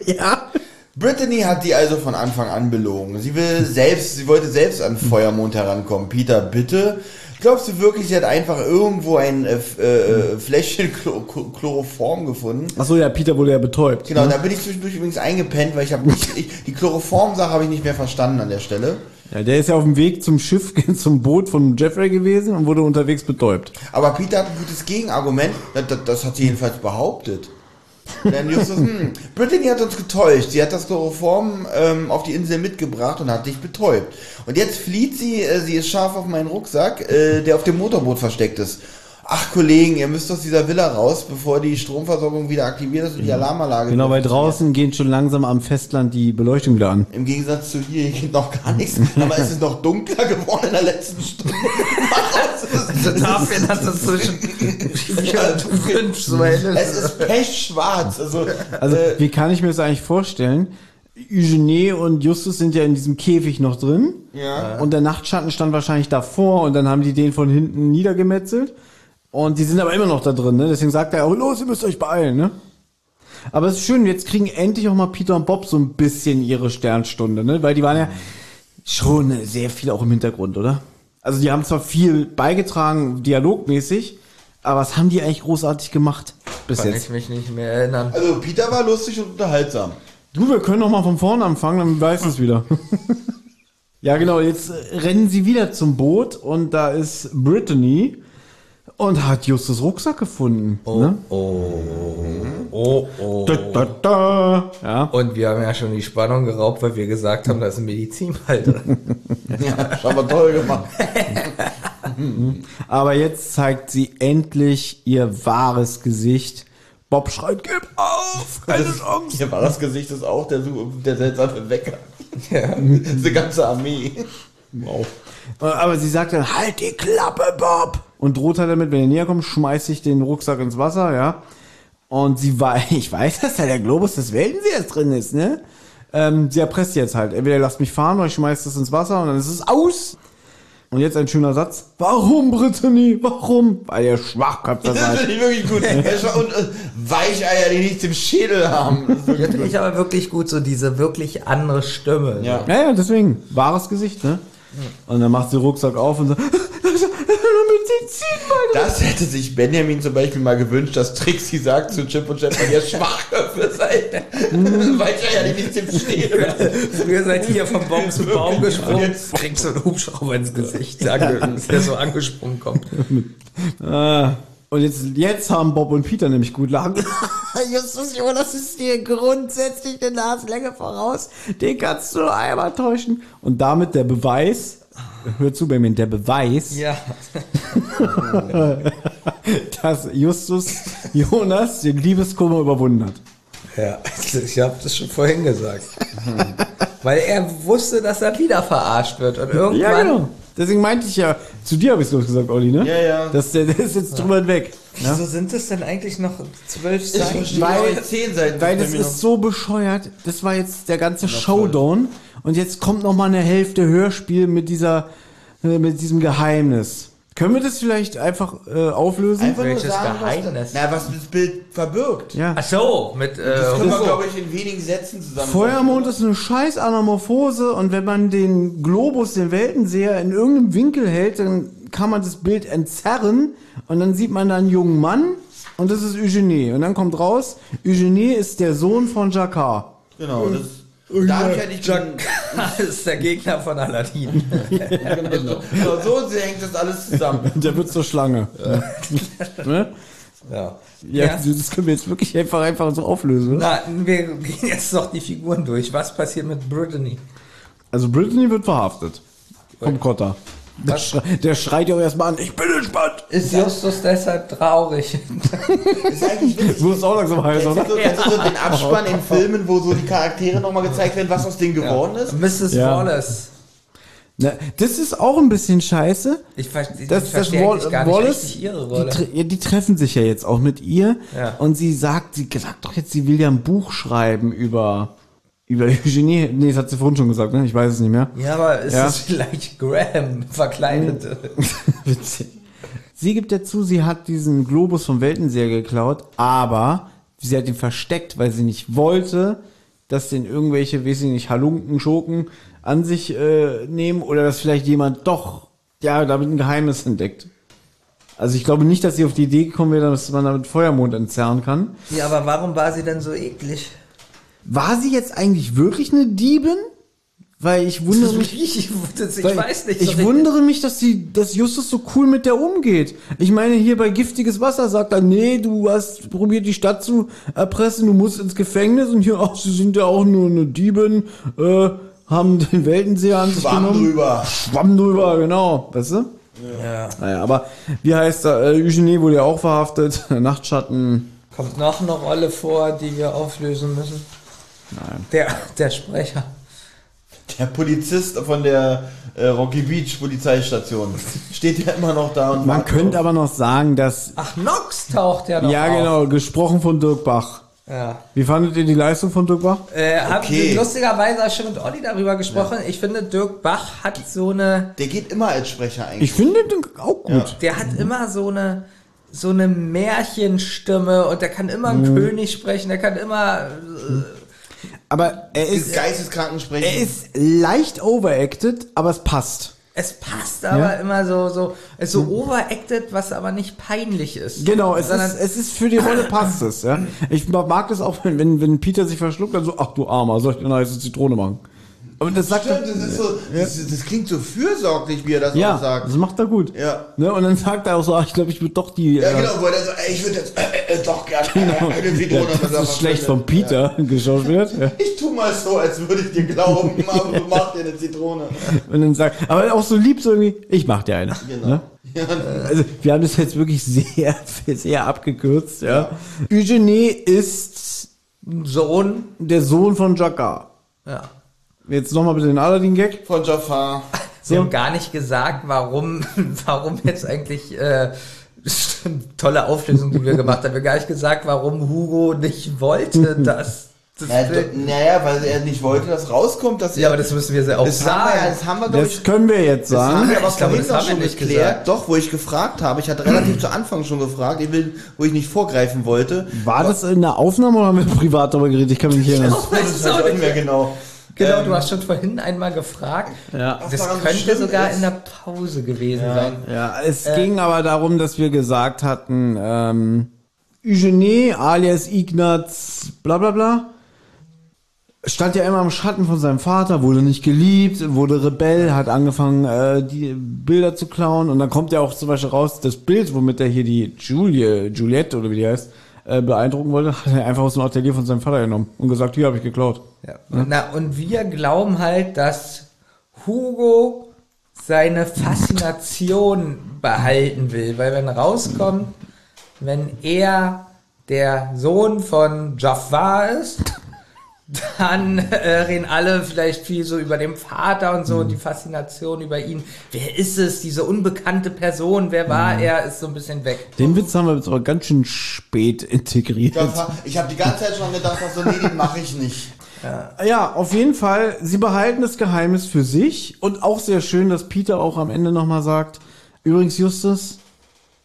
Speaker 3: Ja.
Speaker 4: Brittany hat die also von Anfang an belogen. Sie will selbst, sie wollte selbst an Feuermond herankommen. Peter, bitte. Glaubst du wirklich, sie hat einfach irgendwo ein äh, äh, äh, Fläschchen Chlor Chloroform gefunden?
Speaker 2: Achso, ja, Peter wurde ja betäubt.
Speaker 4: Genau,
Speaker 2: ne?
Speaker 4: da bin ich zwischendurch übrigens eingepennt, weil ich habe die Chloroform-Sache habe ich nicht mehr verstanden an der Stelle.
Speaker 2: Ja, der ist ja auf dem Weg zum Schiff, zum Boot von Jeffrey gewesen und wurde unterwegs betäubt.
Speaker 4: Aber Peter hat ein gutes Gegenargument. Das, das, hat sie jedenfalls behauptet. Denn Justus, hm, Brittany hat uns getäuscht. Sie hat das Chloroform ähm, auf die Insel mitgebracht und hat dich betäubt. Und jetzt flieht sie, äh, sie ist scharf auf meinen Rucksack, äh, der auf dem Motorboot versteckt ist. Ach Kollegen, ihr müsst aus dieser Villa raus, bevor die Stromversorgung wieder aktiviert ist und die Alarmanlage.
Speaker 2: Genau, weil draußen gehen schon langsam am Festland die Beleuchtung wieder an.
Speaker 4: Im Gegensatz zu hier, hier geht noch gar nichts. Aber es ist noch dunkler geworden in der letzten Stunde.
Speaker 3: Also dafür, dass es zwischen fünf so
Speaker 4: Es
Speaker 3: ist.
Speaker 4: ist pechschwarz. Also,
Speaker 2: Also,
Speaker 4: äh,
Speaker 2: wie kann ich mir das eigentlich vorstellen? Eugenie und Justus sind ja in diesem Käfig noch drin.
Speaker 4: Ja.
Speaker 2: Und der Nachtschatten stand wahrscheinlich davor und dann haben die den von hinten niedergemetzelt. Und die sind aber immer noch da drin, ne? Deswegen sagt er auch, los, ihr müsst euch beeilen, ne? Aber es ist schön, jetzt kriegen endlich auch mal Peter und Bob so ein bisschen ihre Sternstunde, ne? Weil die waren ja schon sehr viel auch im Hintergrund, oder? Also die haben zwar viel beigetragen, dialogmäßig, aber was haben die eigentlich großartig gemacht bis
Speaker 3: Kann
Speaker 2: jetzt?
Speaker 3: ich mich nicht mehr erinnern.
Speaker 4: Also Peter war lustig und unterhaltsam.
Speaker 2: Du, wir können noch mal von vorne anfangen, dann weiß es wieder. ja, genau, jetzt rennen sie wieder zum Boot und da ist Brittany und hat Justus Rucksack gefunden. ne?
Speaker 3: Oh, oh.
Speaker 2: Da, da, da. Ja.
Speaker 3: Und wir haben ja schon die Spannung geraubt, weil wir gesagt haben, da ist ein Medizinball drin.
Speaker 4: Ja, das haben wir toll gemacht.
Speaker 2: Aber jetzt zeigt sie endlich ihr wahres Gesicht. Bob schreit, gib auf, Chance.
Speaker 4: Hier war das Gesicht ist auch der, der seltsame Wecker. Ja. Diese ganze Armee.
Speaker 2: Wow. Aber sie sagt dann, halt die Klappe, Bob! Und droht halt damit, wenn er näher kommt, schmeiß ich den Rucksack ins Wasser, ja. Und sie weiß, ich weiß, dass da der Globus des Weltenseers drin ist, ne? Ähm, sie erpresst jetzt halt. Entweder lasst mich fahren oder ich schmeiß das ins Wasser und dann ist es aus. Und jetzt ein schöner Satz. Warum, Brittany? Warum? Weil ihr Schwachköpfe
Speaker 4: Das
Speaker 2: seid.
Speaker 4: finde ich wirklich gut. War- Und äh, Weicheier, die nichts im Schädel haben. Das ist
Speaker 3: finde ich aber wirklich gut, so diese wirklich andere Stimme.
Speaker 4: Ja.
Speaker 2: Ja, ja, deswegen. Wahres Gesicht, ne? Und dann macht sie den Rucksack auf und sagt,
Speaker 4: Das hätte sich Benjamin zum Beispiel mal gewünscht, dass Trixie sagt zu Chip und Chap, weil ihr Schwachköpfe seid. Weil ich ja nicht im Stehen.
Speaker 3: Früher seid ihr vom Baum zu Baum gesprungen. Kriegst so einen Hubschrauber ins Gesicht, dass der so angesprungen kommt.
Speaker 2: Ah. Und jetzt, jetzt haben Bob und Peter nämlich gut lachen. Justus Jonas ist dir grundsätzlich eine Nasenlänge voraus. Den kannst du einmal täuschen. Und damit der Beweis, hör zu, Benjamin, der Beweis,
Speaker 3: Ja.
Speaker 2: dass Justus Jonas den Liebeskummer überwunden hat.
Speaker 3: Ja, ich habe das schon vorhin gesagt. Weil er wusste, dass er wieder verarscht wird. Und irgendwann.
Speaker 2: Ja, genau. Deswegen meinte ich ja, zu dir habe ich es gesagt, Olli, ne?
Speaker 4: Ja, ja.
Speaker 2: Das, der, der ist jetzt drüber weg. Ja?
Speaker 3: Wieso sind es denn eigentlich noch zwölf Seiten?
Speaker 2: Weil-
Speaker 4: zehn Seiten.
Speaker 2: Weil das ist so bescheuert. Das war jetzt der ganze Showdown. Und jetzt kommt noch mal eine Hälfte Hörspiel mit dieser, äh, mit diesem Geheimnis. Können wir das vielleicht einfach äh, auflösen?
Speaker 4: Einfach nur
Speaker 3: Welches
Speaker 4: sagen, was,
Speaker 3: Geheimnis?
Speaker 4: na, was das Bild verbirgt.
Speaker 2: ja.
Speaker 3: Ach so, mit. Äh,
Speaker 4: Das können wir, glaube ich, in wenigen Sätzen zusammen.
Speaker 2: Feuermond ist eine scheiß Anamorphose und wenn man den Globus, den Weltenseher, in irgendeinem Winkel hält, dann kann man das Bild entzerren und dann sieht man da einen jungen Mann und das ist Eugenie. Und dann kommt raus, Eugenie ist der Sohn von Jacquard.
Speaker 4: Genau, das. Da hab ich ja nicht
Speaker 3: Jack ist der Gegner von Aladdin.
Speaker 4: genau, genau, so hängt das alles zusammen.
Speaker 2: Der wird zur Schlange. ne?
Speaker 3: ja.
Speaker 2: Ja,
Speaker 3: Ja.
Speaker 2: das können wir jetzt wirklich einfach, einfach so auflösen.
Speaker 3: Na, wir gehen jetzt noch die Figuren durch. Was passiert mit Brittany?
Speaker 2: Also Brittany wird verhaftet. Vom Kotter. Der, schrei der schreit ja auch erstmal an, ich bin entspannt.
Speaker 3: Ist Justus deshalb traurig?
Speaker 4: Das ist eigentlich
Speaker 2: auch langsam heiß,
Speaker 4: Kennst
Speaker 2: oder?
Speaker 4: so, kennst du so den Abspann in Filmen, wo so die Charaktere nochmal gezeigt werden, was aus denen geworden ist?
Speaker 3: Mrs.
Speaker 2: Ja.
Speaker 3: Wallace.
Speaker 2: Na, das ist auch ein bisschen scheiße.
Speaker 3: Ich, ver ich
Speaker 2: Das, das
Speaker 3: verstehe
Speaker 2: Wall
Speaker 3: eigentlich gar nicht
Speaker 2: Wallace,
Speaker 3: ihre
Speaker 2: die,
Speaker 3: Rolle.
Speaker 2: tre ja, die treffen sich ja jetzt auch mit ihr.
Speaker 3: Ja.
Speaker 2: Und sie sagt, sie sagt doch jetzt, sie will ja ein Buch schreiben über, über Eugenie. Nee, das hat sie vorhin schon gesagt, ne? Ich weiß es nicht mehr.
Speaker 3: Ja, aber ist
Speaker 2: Ja.
Speaker 3: es vielleicht Graham verkleidet?
Speaker 2: Witzig. Sie gibt ja zu, sie hat diesen Globus vom Weltenseher geklaut, aber sie hat ihn versteckt, weil sie nicht wollte, dass den irgendwelche, weiß ich nicht, Halunken, Schurken an sich äh, nehmen oder dass vielleicht jemand doch, ja, damit ein Geheimnis entdeckt. Also ich glaube nicht, dass sie auf die Idee gekommen wäre, dass man damit Feuermond entzerren kann.
Speaker 3: Ja, aber warum war sie denn so eklig?
Speaker 2: War sie jetzt eigentlich wirklich eine Diebin? Weil ich wundere mich.
Speaker 3: Ich, ich, weiß nicht.
Speaker 2: Ich wundere mich, dass sie, dass Justus so cool mit der umgeht. Ich meine, hier bei giftiges Wasser sagt er, nee, du hast probiert die Stadt zu erpressen, du musst ins Gefängnis und hier, ach, sie sind ja auch nur eine Diebin, äh, haben den Weltenseher an sich
Speaker 4: Schwamm
Speaker 2: genommen.
Speaker 4: drüber.
Speaker 2: Schwamm drüber, genau. Weißt du?
Speaker 3: Ja.
Speaker 2: Naja, aber wie heißt er? Äh, Eugenie wurde ja auch verhaftet. Nachtschatten.
Speaker 3: Kommt noch eine Rolle vor, die wir auflösen müssen?
Speaker 2: Nein.
Speaker 3: Der, der Sprecher.
Speaker 4: Der Polizist von der äh, Rocky Beach Polizeistation steht ja immer noch da und
Speaker 2: Man könnte
Speaker 4: auf-
Speaker 2: aber noch sagen, dass.
Speaker 3: Ach, Nox taucht ja noch
Speaker 2: Ja,
Speaker 3: auf.
Speaker 2: genau, gesprochen von Dirk Bach.
Speaker 3: Ja.
Speaker 2: Wie fandet ihr die Leistung von Dirk Bach?
Speaker 3: Äh, Haben
Speaker 4: Okay.
Speaker 3: wir lustigerweise auch schon mit Olli darüber gesprochen. Ich finde, Dirk Bach hat so eine,
Speaker 4: Der geht immer als Sprecher eigentlich.
Speaker 2: Ich finde den auch gut.
Speaker 3: der hat immer so eine, so eine Märchenstimme und der kann immer
Speaker 2: Mhm.
Speaker 3: einen König sprechen, der kann immer,
Speaker 2: Aber er ist,
Speaker 4: Geisteskranken sprechen.
Speaker 2: er ist leicht overacted, aber es passt.
Speaker 3: es passt aber immer so, so, es ist so overacted, was aber nicht peinlich ist.
Speaker 2: Genau, es
Speaker 3: Sondern-
Speaker 2: ist, es ist für die Rolle passt es, ja. Ich mag das auch, wenn, wenn, wenn Peter sich verschluckt, dann so, ach du Armer, soll ich dir eine heiße Zitrone machen? Aber das sagt
Speaker 4: Stimmt, das, ist so, das, das klingt so fürsorglich, wie er das
Speaker 2: ja,
Speaker 4: auch sagt.
Speaker 2: das macht er gut.
Speaker 4: Ja.
Speaker 2: Ne? Und dann sagt er auch so, ach, ich glaube, ich würde doch die.
Speaker 4: Ja,
Speaker 2: äh,
Speaker 4: genau, wo er so, ey, ich würde jetzt äh, äh, doch gerne äh, eine Zitrone.
Speaker 2: ja,
Speaker 4: und
Speaker 2: das ist schlecht
Speaker 4: er,
Speaker 2: von Peter geschauspielt. Ja.
Speaker 4: Ich tu mal so, als würde ich dir glauben, aber du machst dir eine Zitrone.
Speaker 2: Und dann sagt, aber auch so lieb so irgendwie, ich mach dir eine.
Speaker 4: Genau.
Speaker 2: Ne? Also, wir haben das jetzt wirklich sehr, sehr abgekürzt, ja. Eugenie ist
Speaker 3: Sohn,
Speaker 2: der Sohn von Jacquard.
Speaker 3: ja.
Speaker 2: Jetzt nochmal bitte den Aladdin-Gag.
Speaker 4: Von Jafar.
Speaker 3: Sie haben gar nicht gesagt, warum, warum jetzt eigentlich, äh, tolle Auflösung, die wir gemacht haben. Wir haben gar nicht gesagt, warum Hugo nicht wollte, dass das
Speaker 4: Naja, naja, weil er nicht wollte, dass rauskommt, dass
Speaker 3: Ja,
Speaker 4: er.
Speaker 3: aber das müssen wir ja auch
Speaker 4: das haben wir,
Speaker 3: sagen.
Speaker 4: das haben wir, glaube ich,
Speaker 2: Das können wir jetzt
Speaker 4: Das haben
Speaker 2: sagen.
Speaker 4: wir aber
Speaker 3: Ich glaube, das haben
Speaker 4: doch
Speaker 3: wir
Speaker 4: schon
Speaker 3: nicht
Speaker 4: geklärt.
Speaker 3: gesagt.
Speaker 4: Doch, wo ich gefragt habe. Ich hatte relativ zu Anfang schon gefragt, ich will, wo ich nicht vorgreifen wollte.
Speaker 2: War das in der Aufnahme oder haben wir privat darüber geredet? Ich kann mich nicht erinnern.
Speaker 4: Das weiß ich auch nicht mehr genau.
Speaker 3: Genau,
Speaker 4: Ähm,
Speaker 3: du hast schon vorhin einmal gefragt.
Speaker 2: Ja.
Speaker 3: Das könnte sogar
Speaker 4: ist.
Speaker 3: in der Pause gewesen sein.
Speaker 2: Ja, es ging aber darum, dass wir gesagt hatten, ähm, Eugenie alias Ignaz, bla bla bla, stand ja immer im Schatten von seinem Vater, wurde nicht geliebt, wurde Rebell, hat angefangen, äh, die Bilder zu klauen und dann kommt ja auch zum Beispiel raus, das Bild, womit er hier die Julie, Juliette oder wie die heißt, äh, beeindrucken wollte, hat er einfach aus dem Atelier von seinem Vater genommen und gesagt, hier habe ich geklaut.
Speaker 3: Ja. Na, und wir glauben halt, dass Hugo seine Faszination behalten will, weil wenn rauskommt, wenn er der Sohn von Jafar ist, dann äh, reden alle vielleicht viel so über den Vater und so und die Faszination über ihn. Wer ist es, diese unbekannte Person? Wer war er? Ist so ein bisschen weg.
Speaker 2: Den Witz haben wir jetzt aber ganz schön spät integriert.
Speaker 4: Das war- Ich habe die ganze Zeit schon gedacht, dass so, nee, den mache ich nicht.
Speaker 2: Ja, auf jeden Fall, sie behalten das Geheimnis für sich und auch sehr schön, dass Peter auch am Ende nochmal sagt, übrigens Justus,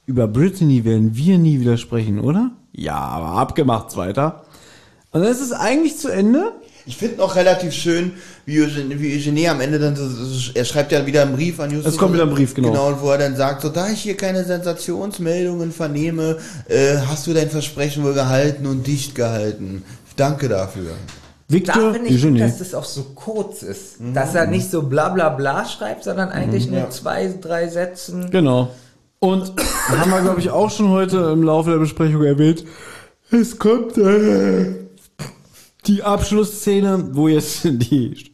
Speaker 2: über Brittany werden wir nie wieder sprechen, oder? Ja, aber abgemacht weiter. Und dann ist es eigentlich zu Ende.
Speaker 4: Ich finde noch relativ schön, wie Eugenie, wie Eugenie am Ende dann, so, so, er schreibt ja wieder einen Brief an Justus.
Speaker 2: Es kommt wieder ein Brief, genau.
Speaker 4: Genau, und wo er dann sagt, so, da ich hier keine Sensationsmeldungen vernehme, äh, hast du dein Versprechen wohl gehalten und dicht gehalten. Danke dafür.
Speaker 3: Da
Speaker 2: Victor
Speaker 3: finde ich
Speaker 2: Eugenie.
Speaker 3: dass das auch so kurz ist. Dass er nicht so bla bla bla schreibt, sondern eigentlich nur zwei, drei Sätzen.
Speaker 2: Genau. Und haben wir, glaube ich, auch schon heute im Laufe der Besprechung erwähnt. Es kommt äh, die Abschlussszene, wo jetzt die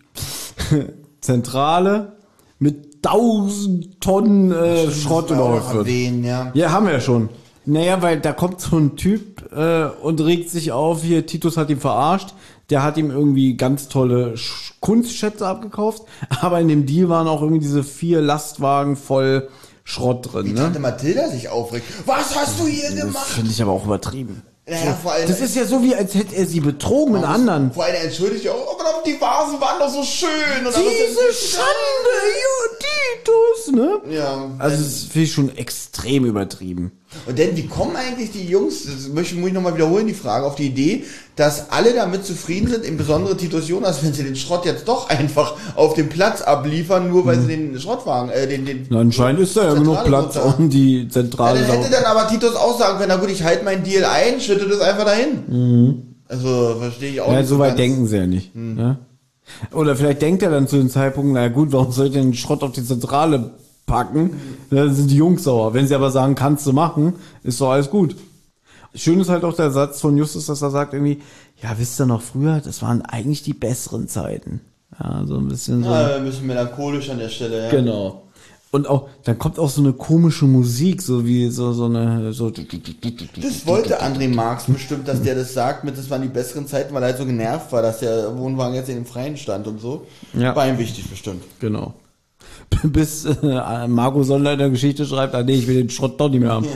Speaker 2: Zentrale mit tausend Tonnen äh, Schrott wird.
Speaker 4: erwähnen, ja.
Speaker 2: Ja, haben wir ja schon. Naja, weil da kommt so ein Typ äh, und regt sich auf, hier, Titus hat ihn verarscht, der hat ihm irgendwie ganz tolle Sch Kunstschätze abgekauft, aber in dem Deal waren auch irgendwie diese vier Lastwagen voll Schrott drin,
Speaker 4: Wie
Speaker 2: ne?
Speaker 4: Tante Mathilda sich aufregt. Was hast du hier
Speaker 2: Das
Speaker 4: gemacht?
Speaker 2: finde ich aber auch übertrieben.
Speaker 4: Naja, vor allem,
Speaker 2: Das ist ja so, wie als hätte er sie betrogen mit anderen.
Speaker 4: vor allem er entschuldigt ja auch, aber die Vasen waren doch so schön. Und
Speaker 2: Diese Schande, Titus, ne?
Speaker 4: Ja.
Speaker 2: Also das finde ich schon extrem übertrieben.
Speaker 4: Und denn, wie kommen eigentlich die Jungs, das möchte, muss ich nochmal wiederholen, die Frage, auf die Idee, dass alle damit zufrieden sind, insbesondere Titus Jonas, wenn sie den Schrott jetzt doch einfach auf dem Platz abliefern, nur weil sie den Schrottwagen, äh, den, den,
Speaker 2: Na, anscheinend ist da ja genug Platz, um die
Speaker 4: Ja,
Speaker 2: Zentrale
Speaker 4: dann hätte dann aber Titus auch sagen können, na gut, ich halte meinen Deal ein, schütte das einfach dahin. Also, verstehe ich auch
Speaker 2: Mhm. Ja,
Speaker 4: nicht
Speaker 2: so weit denken sie ja nicht. Ne? Oder vielleicht denkt er dann zu dem Zeitpunkt, na gut, warum soll ich den Schrott auf die Zentrale packen? Dann sind die Jungs sauer. Wenn sie aber sagen, kannst du machen, ist doch alles gut. Schön ist halt auch der Satz von Justus, dass er sagt irgendwie, ja, wisst ihr noch früher, das waren eigentlich die besseren Zeiten. Ja, so ein bisschen so.
Speaker 4: Ja, ein bisschen melancholisch an der Stelle, ja.
Speaker 2: Genau. Und auch, dann kommt auch so eine komische Musik, so wie so, so eine, so.
Speaker 4: Das wollte André Marx bestimmt, dass der das sagt, mit das waren die besseren Zeiten, weil er halt so genervt war, dass der Wohnwagen jetzt in dem Freien stand und so.
Speaker 2: Ja.
Speaker 4: War ihm wichtig bestimmt.
Speaker 2: Genau. Bis äh, Marco Sonder in der Geschichte schreibt, ah nee, ich will den Schrott doch nicht mehr haben.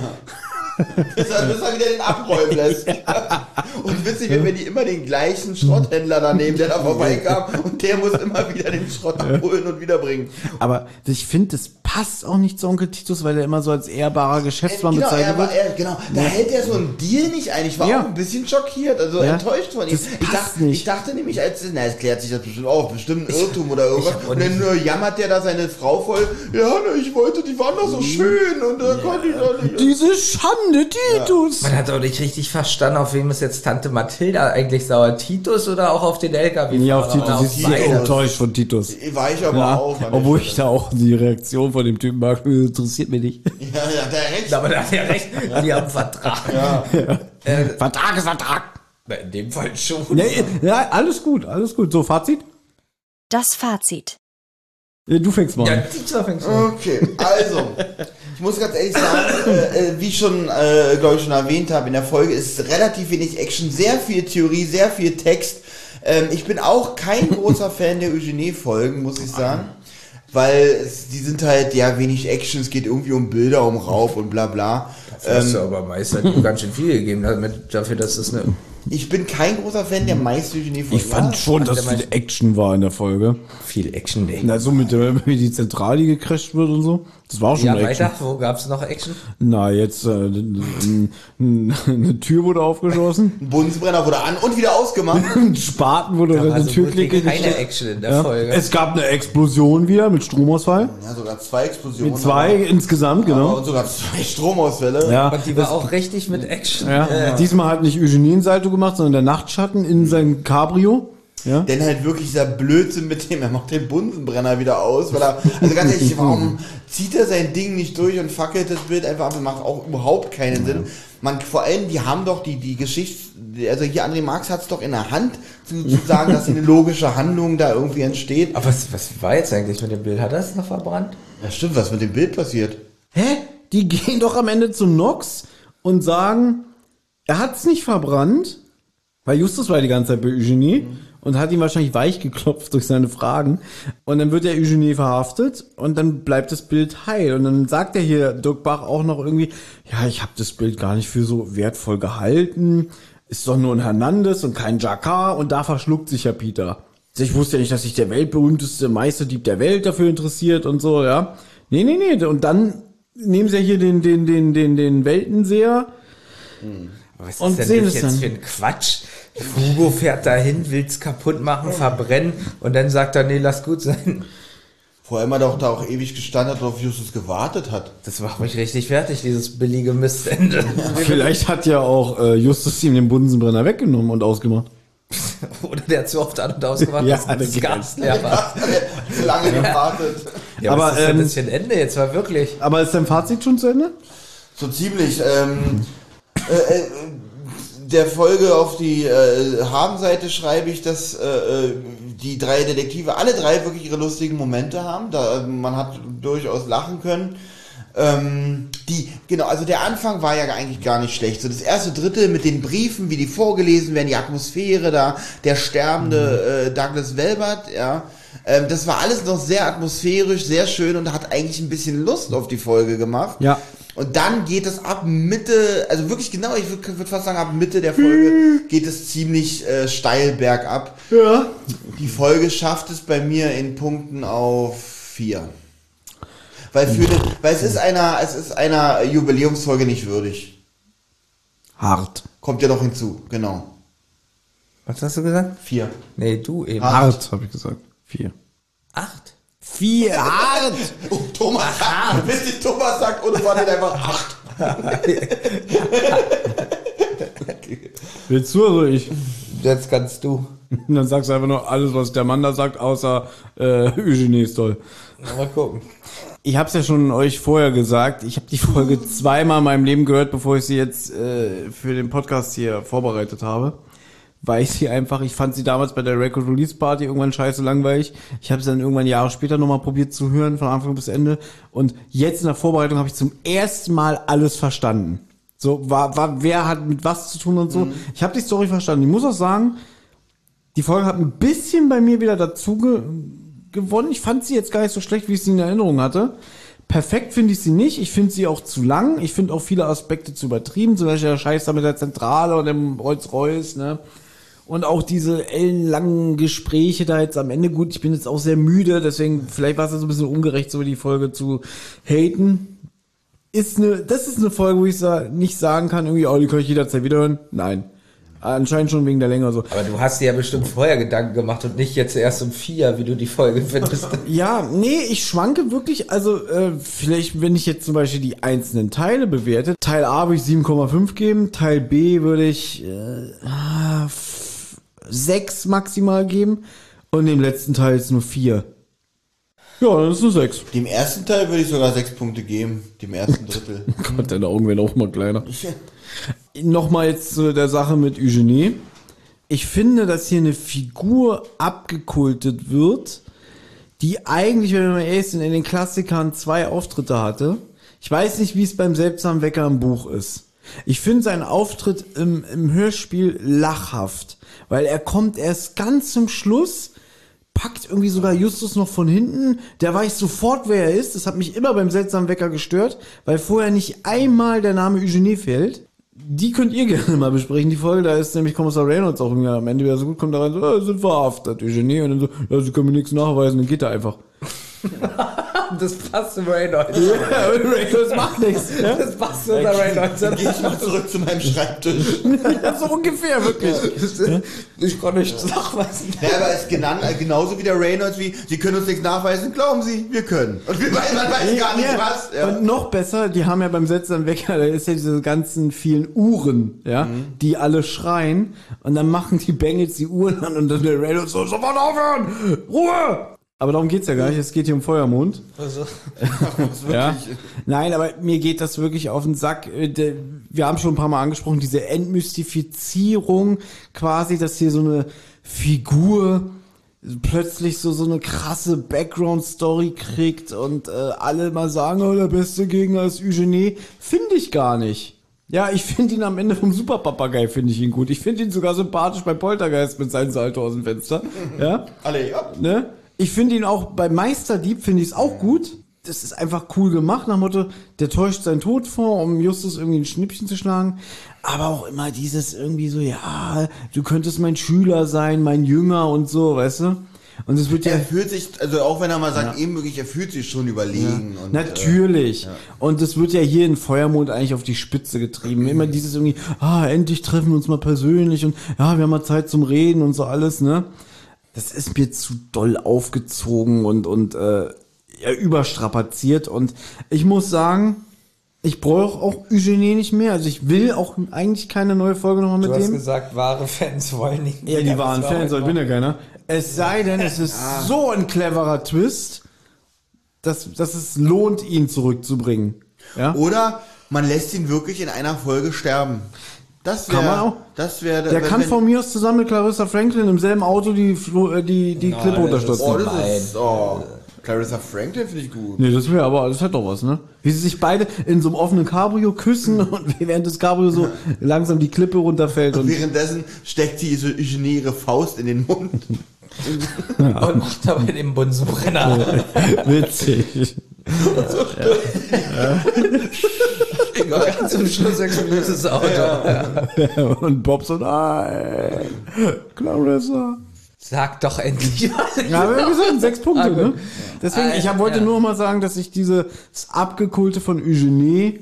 Speaker 4: Bis, er, bis er wieder den abräumen lässt. und witzig, wenn wir die immer den gleichen Schrotthändler da nehmen, der da vorbeikam und der muss immer wieder den Schrott abholen und wiederbringen.
Speaker 2: Aber ich finde, das passt auch nicht zu Onkel Titus, weil er immer so als ehrbarer Geschäftsmann
Speaker 4: genau,
Speaker 2: bezeichnet wird.
Speaker 4: er, genau, da hält er so einen Deal nicht ein. Ich war
Speaker 2: Ja.
Speaker 4: auch ein bisschen schockiert, also
Speaker 2: Ja.
Speaker 4: enttäuscht von ihm. Ich, dachte,
Speaker 2: nicht.
Speaker 4: ich dachte nämlich, als, na, es klärt sich das bestimmt auch, bestimmt ein Irrtum oder irgendwas. Und dann nur jammert der da seine Frau voll, ja, na, ich wollte, die waren doch so schön und da konnte ich doch nicht.
Speaker 2: Diese Schande, Titus!
Speaker 3: Man hat auch nicht richtig verstanden, auf wem ist jetzt Tante Mathilda eigentlich sauer. Titus oder auch auf den LKW?
Speaker 2: Ja, auf Titus.
Speaker 3: Oder
Speaker 2: Sie ist sehr
Speaker 3: beide?
Speaker 2: enttäuscht von Titus.
Speaker 4: War ich aber
Speaker 2: Ja,
Speaker 4: auch. an der
Speaker 2: obwohl ich da auch die Reaktion von dem Typen mag, interessiert mich nicht.
Speaker 4: Ja, ja, der recht.
Speaker 3: Aber da hat er recht, die haben Vertrag.
Speaker 2: Vertrag ist Vertrag.
Speaker 3: Na, In dem Fall schon.
Speaker 2: Nee, ja, alles gut, alles gut. So, Fazit?
Speaker 1: Das Fazit.
Speaker 2: Ja, Du fängst mal
Speaker 3: Ja,
Speaker 2: an.
Speaker 3: Titus fängt schon.
Speaker 4: Okay, also, ich muss ganz ehrlich sagen, äh, äh, wie ich schon, äh, glaube ich, schon erwähnt habe, in der Folge ist relativ wenig Action, sehr viel Theorie, sehr viel Text. Ähm, ich bin auch kein großer Fan der Eugenie-Folgen, muss ich sagen. Weil es, die sind halt, ja, wenig Action, es geht irgendwie um Bilder, um Raub und bla bla.
Speaker 3: Hast du aber Meister die ganz schön viel gegeben, damit, dafür, dass es eine
Speaker 4: Ich bin kein großer Fan der Meister-Genie
Speaker 2: Ich fand schon, dass viel Action war in der Folge.
Speaker 3: Viel Action, nee.
Speaker 2: Na, so mit der, wie die Zentrale gecrasht wird und so. Das war auch schon
Speaker 3: Ja,
Speaker 2: Action.
Speaker 3: weiter, wo gab's noch Action?
Speaker 2: Na, jetzt äh, eine Tür wurde aufgeschossen.
Speaker 4: Ein Bunsenbrenner wurde an und wieder ausgemacht.
Speaker 2: Ein Spaten wurde die
Speaker 3: so
Speaker 2: Türklinke
Speaker 3: keine. Action in der
Speaker 2: Ja.
Speaker 3: Folge.
Speaker 2: Es gab eine Explosion wieder mit Stromausfall.
Speaker 4: Ja, sogar zwei Explosionen.
Speaker 2: Mit zwei insgesamt, genau.
Speaker 4: und sogar zwei Stromausfälle.
Speaker 2: Ja.
Speaker 3: Und die war auch richtig mit Action.
Speaker 2: Ja.
Speaker 3: Äh,
Speaker 2: Diesmal hat nicht Eugenie ein Salto gemacht, sondern der Nachtschatten in seinem Cabrio. Ja.
Speaker 4: Denn halt wirklich dieser Blödsinn mit dem, er macht den Bunsenbrenner wieder aus, weil er, also ganz ehrlich, warum zieht er sein Ding nicht durch und fackelt das Bild einfach ab? Das macht auch überhaupt keinen Sinn. Man, vor allem, die haben doch die, die Geschichte, also hier André Marx hat es doch in der Hand, zu, zu sagen, dass eine logische Handlung da irgendwie entsteht.
Speaker 3: Aber was, was war jetzt eigentlich mit dem Bild? Hat er es noch verbrannt?
Speaker 4: Ja, stimmt, was mit dem Bild passiert.
Speaker 2: Hä? Die gehen doch am Ende zu Nox und sagen, er hat's nicht verbrannt, weil Justus war die ganze Zeit bei Eugenie und hat ihn wahrscheinlich weich geklopft durch seine Fragen. Und dann wird der Eugenie verhaftet und dann bleibt das Bild heil. Und dann sagt er hier, Dirk Bach, auch noch irgendwie, ja, ich habe das Bild gar nicht für so wertvoll gehalten. Ist doch nur ein Hernandez und kein Jacquard und da verschluckt sich ja Peter. Ich wusste ja nicht, dass sich der weltberühmteste Meisterdieb der Welt dafür interessiert und so, ja. Nee, nee, nee. Und dann nehmen sie ja hier den, den, den, den, den Weltenseher.
Speaker 3: Aber Was
Speaker 2: Und
Speaker 3: ist denn
Speaker 2: sehen
Speaker 3: das
Speaker 2: es
Speaker 3: jetzt
Speaker 2: dann.
Speaker 3: für ein Quatsch? Hugo fährt dahin, will's kaputt machen, verbrennen und dann sagt er, nee, lass gut sein.
Speaker 4: Vor allem hat er auch da auch ewig gestanden hat und auf Justus gewartet hat.
Speaker 3: Das macht mich richtig fertig, dieses billige Mistende.
Speaker 2: Vielleicht hat ja auch äh, Justus ihm den Bunsenbrenner weggenommen und ausgemacht.
Speaker 3: Oder der hat so oft an und ausgemacht,
Speaker 2: Ja,
Speaker 3: dass das
Speaker 2: das
Speaker 3: Gas leer war.
Speaker 4: Zu lange gewartet.
Speaker 3: Ja,
Speaker 2: Aber,
Speaker 3: aber ist
Speaker 2: ähm,
Speaker 3: das für ein Ende jetzt? War wirklich.
Speaker 2: Aber ist dein Fazit schon zu Ende?
Speaker 4: So ziemlich. Ähm, äh, äh, der Folge auf die äh, Habenseite schreibe ich, dass äh, äh, die drei Detektive alle drei wirklich ihre lustigen Momente haben. Da äh, man hat durchaus lachen können. Ähm, die, genau, also der Anfang war ja eigentlich gar nicht schlecht. So das erste Drittel mit den Briefen, wie die vorgelesen werden, die Atmosphäre da, der sterbende äh, Douglas Welbert, ja. Ähm, das war alles noch sehr atmosphärisch, sehr schön und hat eigentlich ein bisschen Lust auf die Folge gemacht.
Speaker 2: Ja.
Speaker 4: Und dann geht es ab Mitte, also wirklich genau, ich würde würd fast sagen, ab Mitte der Folge geht es ziemlich äh, steil bergab.
Speaker 2: Ja.
Speaker 4: Die Folge schafft es bei mir in Punkten auf vier. Weil, für den, weil es ist einer, es ist einer Jubiläumsfolge nicht würdig.
Speaker 2: Hart.
Speaker 4: Kommt ja noch hinzu, genau.
Speaker 3: Was hast du gesagt?
Speaker 4: Vier.
Speaker 3: Nee, du eben.
Speaker 4: Ah.
Speaker 2: Hart, habe ich gesagt. Vier.
Speaker 3: Acht.
Speaker 2: Vier. Hart.
Speaker 4: Oh, Thomas sagt, bis die Thomas sagt, und es war nicht einfach acht.
Speaker 2: Willst du oder soll ich?
Speaker 3: Jetzt kannst du.
Speaker 2: Dann sagst du einfach nur alles, was der Mann da sagt, außer äh, Eugenie ist toll.
Speaker 3: Mal gucken.
Speaker 2: Ich habe es ja schon euch vorher gesagt. Ich habe die Folge zweimal in meinem Leben gehört, bevor ich sie jetzt äh, für den Podcast hier vorbereitet habe. Weil ich sie einfach, ich fand sie damals bei der Record Release Party irgendwann scheiße langweilig. Ich habe sie dann irgendwann Jahre später nochmal probiert zu hören, von Anfang bis Ende. Und jetzt in der Vorbereitung habe ich zum ersten Mal alles verstanden. So, war, war, wer hat mit was zu tun und so. Ich habe die Story verstanden. Ich muss auch sagen, die Folge hat ein bisschen bei mir wieder dazu ge gewonnen. Ich fand sie jetzt gar nicht so schlecht, wie ich sie in Erinnerung hatte. Perfekt finde ich sie nicht. Ich finde sie auch zu lang. Ich finde auch viele Aspekte zu übertrieben. Zum Beispiel der Scheiß da mit der Zentrale und dem Rolls-Royce, ne? Und auch diese ellenlangen Gespräche da jetzt am Ende. Gut, ich bin jetzt auch sehr müde, deswegen vielleicht war es so ein bisschen ungerecht, so die Folge zu haten. Ist eine, das ist eine Folge, wo ich sa nicht sagen kann, irgendwie, oh, die kann ich jederzeit wieder hören. Nein. Anscheinend schon wegen der Länge so.
Speaker 3: Aber du hast dir ja bestimmt vorher Gedanken gemacht und nicht jetzt erst um vier, wie du die Folge findest.
Speaker 2: Ja, nee, ich schwanke wirklich, also äh, vielleicht, wenn ich jetzt zum Beispiel die einzelnen Teile bewerte, Teil A würde ich 7,5 geben, Teil B würde ich äh, ah, f- 6 maximal geben und dem letzten Teil ist nur 4. Ja, dann ist es eine 6.
Speaker 4: Dem ersten Teil würde ich sogar sechs Punkte geben, dem ersten Drittel.
Speaker 2: Gott, deine Augen werden auch mal kleiner. Nochmal jetzt zu der Sache mit Eugenie. Ich finde, dass hier eine Figur abgekultet wird, die eigentlich, wenn mal ehrlich sind, in den Klassikern zwei Auftritte hatte. Ich weiß nicht, wie es beim seltsamen Wecker im Buch ist. Ich finde seinen Auftritt im, im Hörspiel lachhaft, weil er kommt erst ganz zum Schluss, packt irgendwie sogar Justus noch von hinten. Der weiß sofort, wer er ist. Das hat mich immer beim seltsamen Wecker gestört, weil vorher nicht einmal der Name Eugenie fällt. Die könnt ihr gerne mal besprechen, die Folge. Da ist nämlich Kommissar Reynolds auch irgendwie am Ende wieder so gut, kommt da rein, so, äh, sind verhaftet, Eugenie. Und dann so, ja, sie können mir nichts nachweisen, dann geht er einfach.
Speaker 3: Das passt zu Reynolds.
Speaker 2: Ja, Reynolds macht nichts. Ja?
Speaker 3: Das passt zu der Reynolds.
Speaker 4: Dann gehe ich mal zurück zu meinem Schreibtisch.
Speaker 2: so ungefähr, wirklich.
Speaker 3: Ich kann nichts nachweisen.
Speaker 4: Ja, aber es ist genannt, äh, genauso wie der Reynolds, wie, Sie können uns nichts nachweisen, glauben Sie, wir können. Und wir, man weiß gar nicht
Speaker 2: Ja,
Speaker 4: was. Ja.
Speaker 2: Und noch besser, die haben ja beim Setzen am Wecker, da ist ja diese ganzen vielen Uhren, ja,
Speaker 4: Mhm.
Speaker 2: die alle schreien und dann machen die Bengals die Uhren an und dann der Reynolds so, sofort aufhören! Ruhe! Aber darum geht's ja gar nicht, es geht hier um Feuermond.
Speaker 3: Also,
Speaker 2: Ja. Nein, aber mir geht das wirklich auf den Sack. Äh, Wir haben schon ein paar Mal angesprochen, diese Entmystifizierung quasi, dass hier so eine Figur plötzlich so so eine krasse Background-Story kriegt und äh, alle mal sagen, oh, der beste Gegner ist Eugenie. Finde ich gar nicht. Ja, ich finde ihn am Ende vom Superpapagei finde ich ihn gut. Ich finde ihn sogar sympathisch bei Poltergeist mit seinem Salto aus dem Fenster. Ja.
Speaker 4: Alle, ja.
Speaker 2: Ne? Ich finde ihn auch bei Meisterdieb finde ich es auch gut. Das ist einfach cool gemacht, nach dem Motto, der täuscht seinen Tod vor, um Justus irgendwie ein Schnippchen zu schlagen. Aber auch immer dieses irgendwie so, ja, du könntest mein Schüler sein, mein Jünger und so, weißt du? Und es wird ja
Speaker 4: Er fühlt sich, also auch wenn er mal sagt, eben wirklich, er fühlt sich schon überlegen. Und, äh,
Speaker 2: Natürlich. Und das wird ja hier in Feuermond eigentlich auf die Spitze getrieben. Immer dieses irgendwie, ah, endlich treffen wir uns mal persönlich und ja, wir haben mal Zeit zum Reden und so alles, ne? Das ist mir zu doll aufgezogen und, und äh, ja, überstrapaziert. Und ich muss sagen, ich brauche auch Eugenie nicht mehr. Also ich will auch eigentlich keine neue Folge nochmal mit
Speaker 3: du hast
Speaker 2: dem.
Speaker 3: gesagt, wahre Fans wollen nicht
Speaker 2: Ja, die
Speaker 3: war
Speaker 2: Fans, aber ich bin ja keiner. Es sei denn, es ist so ein cleverer Twist, dass, dass es lohnt, ihn zurückzubringen. Ja?
Speaker 4: Oder man lässt ihn wirklich in einer Folge sterben. Das wäre,
Speaker 2: Kann man auch.
Speaker 4: Das wäre,
Speaker 2: Der kann von mir aus zusammen mit Clarissa Franklin im selben Auto die, Flo- äh, die, die Klippe
Speaker 3: das
Speaker 2: unterstützen.
Speaker 4: Oh, das ist, oh. Clarissa Franklin finde ich gut.
Speaker 2: Nee, das wäre aber, das hat doch was, ne? Wie sie sich beide in so einem offenen Cabrio küssen und während das Cabrio so langsam die Klippe runterfällt und
Speaker 4: Währenddessen steckt sie so Eugenie ihre Faust in den Mund.
Speaker 3: Und macht dabei den Bunsenbrenner.
Speaker 2: witzig.
Speaker 3: Ganz zum Schluss explodiert das Auto.
Speaker 2: und Bob so, nein, Clarissa.
Speaker 3: Sag doch endlich was.
Speaker 2: Ja, aber wie gesagt, sechs Punkte,
Speaker 3: Ah,
Speaker 2: ne? Deswegen, ich hab, wollte
Speaker 3: Ja.
Speaker 2: nur mal sagen, dass ich dieses Abgekulte von Eugenie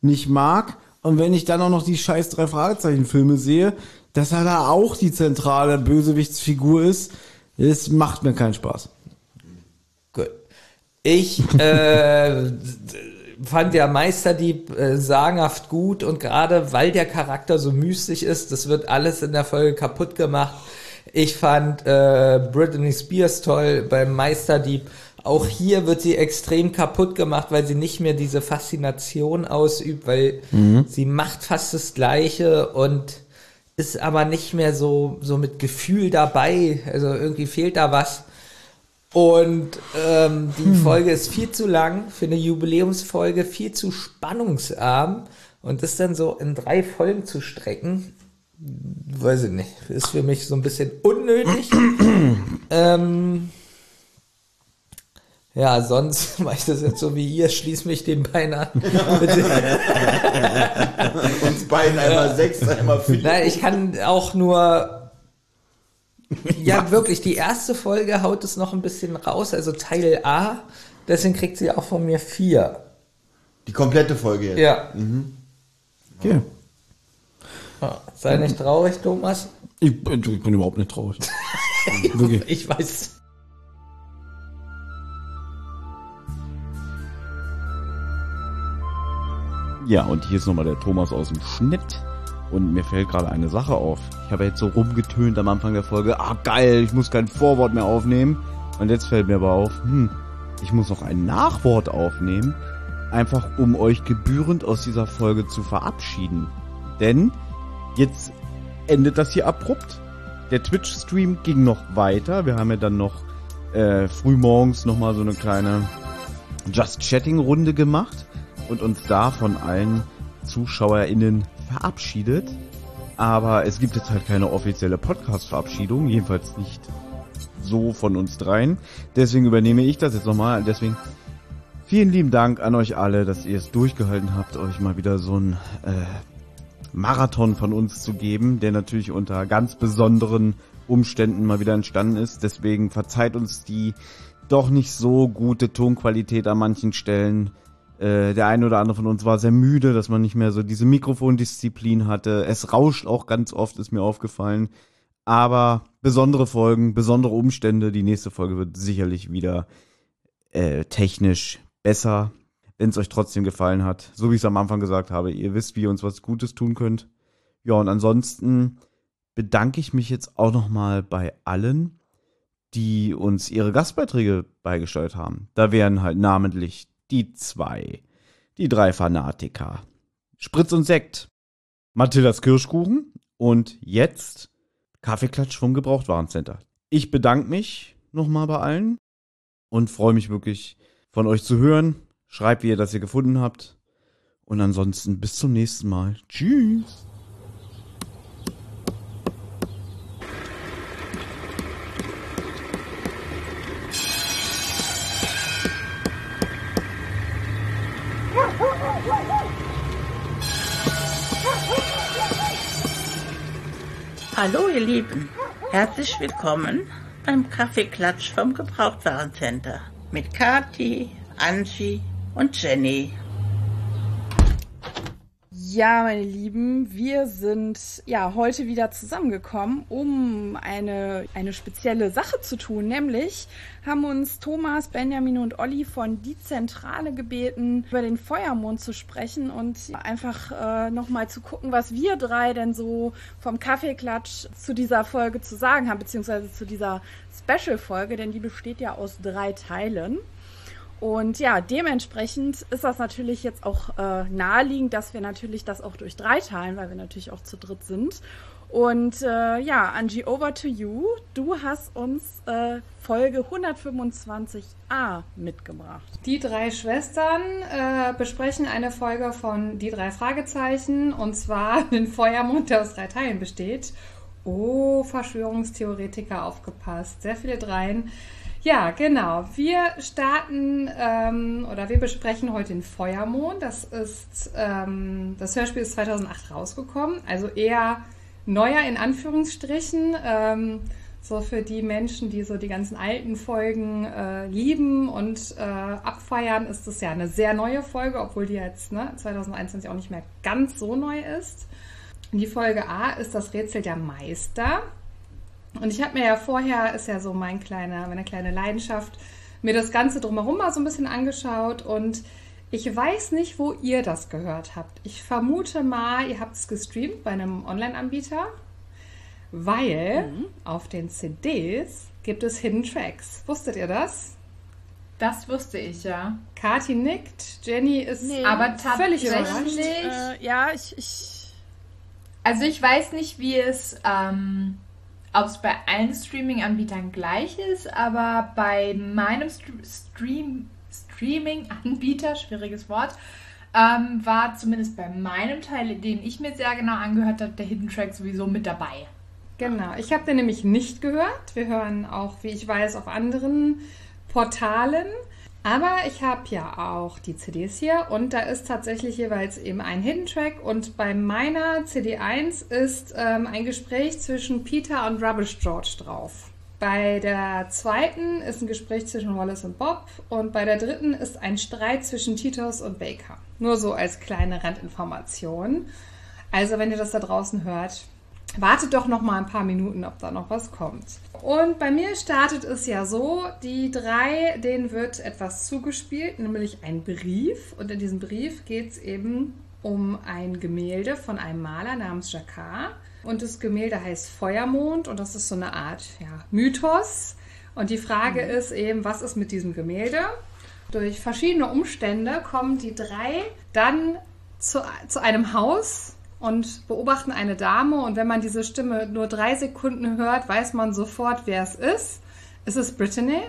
Speaker 2: nicht mag. Und wenn ich dann auch noch die scheiß drei Fragezeichen-Filme sehe, dass er da auch die zentrale Bösewichtsfigur ist, das macht mir keinen Spaß.
Speaker 3: Gut. Ich äh, fand ja Meisterdieb äh, sagenhaft gut und gerade weil der Charakter so mystisch ist, das wird alles in der Folge kaputt gemacht. Ich fand äh, Britney Spears toll beim Meisterdieb. Auch hier wird sie extrem kaputt gemacht, weil sie nicht mehr diese Faszination ausübt, weil sie macht fast das Gleiche und ist aber nicht mehr so, so mit Gefühl dabei. Also irgendwie fehlt da was. Und ähm, die Folge ist viel zu lang für eine Jubiläumsfolge, viel zu spannungsarm. Und das dann so in drei Folgen zu strecken, weiß ich nicht, ist für mich so ein bisschen unnötig. ähm, ja, sonst mache ich das jetzt so wie ihr, schließ mich den Bein an.
Speaker 4: Uns beiden einmal sechs, einmal vier.
Speaker 3: Nein, ich kann auch nur. Ja, wirklich, die erste Folge haut es noch ein bisschen raus, also Teil A. Deswegen kriegt sie auch von mir vier.
Speaker 4: Die komplette Folge jetzt.
Speaker 3: Ja.
Speaker 2: Okay.
Speaker 3: Ja, Sei nicht traurig, Thomas.
Speaker 2: Ich, bin- ich bin überhaupt nicht traurig. Wirklich.
Speaker 3: Ich weiß.
Speaker 2: Ja, und hier ist nochmal der Thomas aus dem Schnitt. Und mir fällt gerade eine Sache auf. Ich habe jetzt so rumgetönt am Anfang der Folge, ah geil, ich muss kein Vorwort mehr aufnehmen. Und jetzt fällt mir aber auf, hm, ich muss noch ein Nachwort aufnehmen, einfach um euch gebührend aus dieser Folge zu verabschieden. Denn jetzt endet das hier abrupt. Der Twitch-Stream ging noch weiter. Wir haben ja dann noch äh, frühmorgens nochmal so eine kleine Just Chatting-Runde gemacht und uns da von allen ZuschauerInnen verabschiedet. Aber es gibt jetzt halt keine offizielle Podcast-Verabschiedung, jedenfalls nicht so von uns dreien. Deswegen übernehme ich das jetzt nochmal. Deswegen vielen lieben Dank an euch alle, dass ihr es durchgehalten habt, euch mal wieder so ein äh, Marathon von uns zu geben, der natürlich unter ganz besonderen Umständen mal wieder entstanden ist. Deswegen verzeiht uns die doch nicht so gute Tonqualität an manchen Stellen. Äh, der eine oder andere von uns war sehr müde, dass man nicht mehr so diese Mikrofondisziplin hatte. Es rauscht auch ganz oft, ist mir aufgefallen. Aber besondere Folgen, besondere Umstände. Die nächste Folge wird sicherlich wieder äh, technisch besser, wenn es euch trotzdem gefallen hat. So wie ich es am Anfang gesagt habe, ihr wisst, wie ihr uns was Gutes tun könnt. Ja, und ansonsten bedanke ich mich jetzt auch nochmal bei allen, die uns ihre Gastbeiträge beigesteuert haben. Da wären halt namentlich die zwei, die drei Fanatiker, Spritz und Sekt, Mathildas Kirschkuchen und jetzt Kaffeeklatsch vom Gebrauchtwarencenter. Ich bedanke mich nochmal bei allen und freue mich wirklich von euch zu hören. Schreibt, wie ihr das hier gefunden habt. Und ansonsten bis zum nächsten Mal. Tschüss.
Speaker 5: Hallo ihr Lieben, herzlich willkommen beim Kaffeeklatsch vom Gebrauchtwarencenter mit Kati, Angie und Jenny.
Speaker 6: Ja, meine Lieben, wir sind ja heute wieder zusammengekommen, um eine, eine spezielle Sache zu tun. Nämlich haben uns Thomas, Benjamin und Olli von Die Zentrale gebeten, über den Feuermond zu sprechen und einfach äh, nochmal zu gucken, was wir drei denn so vom Kaffeeklatsch zu dieser Folge zu sagen haben, beziehungsweise zu dieser Special-Folge, denn die besteht ja aus drei Teilen. Und ja, dementsprechend ist das natürlich jetzt auch äh, naheliegend, dass wir natürlich das auch durch drei teilen, weil wir natürlich auch zu dritt sind. Und äh, ja, Angie, over to you. Du hast uns äh, Folge 125a mitgebracht.
Speaker 7: Die drei Schwestern äh, besprechen eine Folge von Die drei Fragezeichen und zwar den Feuermond, der aus drei Teilen besteht. Oh, Verschwörungstheoretiker aufgepasst. Sehr viele Dreien. Ja, genau. Wir starten ähm, oder wir besprechen heute den Feuermond. Das ist ähm, das Hörspiel ist 2008 rausgekommen, also eher neuer in Anführungsstrichen. Ähm, so für die Menschen, die so die ganzen alten Folgen äh, lieben und äh, abfeiern, ist das ja eine sehr neue Folge, obwohl die jetzt ne, 2021 auch nicht mehr ganz so neu ist. Die Folge A ist das Rätsel der Meister. Und ich habe mir ja vorher, ist ja so mein kleiner, meine kleine Leidenschaft, mir das Ganze drumherum mal so ein bisschen angeschaut und ich weiß nicht, wo ihr das gehört habt. Ich vermute mal, ihr habt es gestreamt bei einem Online-Anbieter, weil mhm. auf den CDs gibt es Hidden Tracks. Wusstet ihr das?
Speaker 8: Das wusste ich, ja.
Speaker 7: Kati nickt, Jenny ist
Speaker 8: nee, aber völlig überrascht.
Speaker 6: Äh, ja, ich, ich.
Speaker 8: Also ich weiß nicht, wie es ähm, ob es bei allen Streaming-Anbietern gleich ist, aber bei meinem Stream Streaming-Anbieter, schwieriges Wort, ähm, war zumindest bei meinem Teil, den ich mir sehr genau angehört habe, der Hidden Track sowieso mit dabei.
Speaker 7: Genau, ich habe den nämlich nicht gehört. Wir hören auch, wie ich weiß, auf anderen Portalen. Aber ich habe ja auch die CDs hier und da ist tatsächlich jeweils eben ein Hidden Track und bei meiner CD1 ist ähm, ein Gespräch zwischen Peter und Rubbish George drauf. Bei der zweiten ist ein Gespräch zwischen Wallace und Bob und bei der dritten ist ein Streit zwischen Titus und Baker. Nur so als kleine Randinformation. Also wenn ihr das da draußen hört, wartet doch noch mal ein paar Minuten, ob da noch was kommt. Und bei mir startet es ja so, die drei, denen wird etwas zugespielt, nämlich ein Brief. Und in diesem Brief geht es eben um ein Gemälde von einem Maler namens Jacquard. Und das Gemälde heißt Feuermond und das ist so eine Art ja, Mythos. Und die Frage mhm. ist eben, was ist mit diesem Gemälde? Durch verschiedene Umstände kommen die drei dann zu, zu einem Haus, und beobachten eine Dame und wenn man diese Stimme nur drei Sekunden hört, weiß man sofort, wer es ist. Es ist Brittany.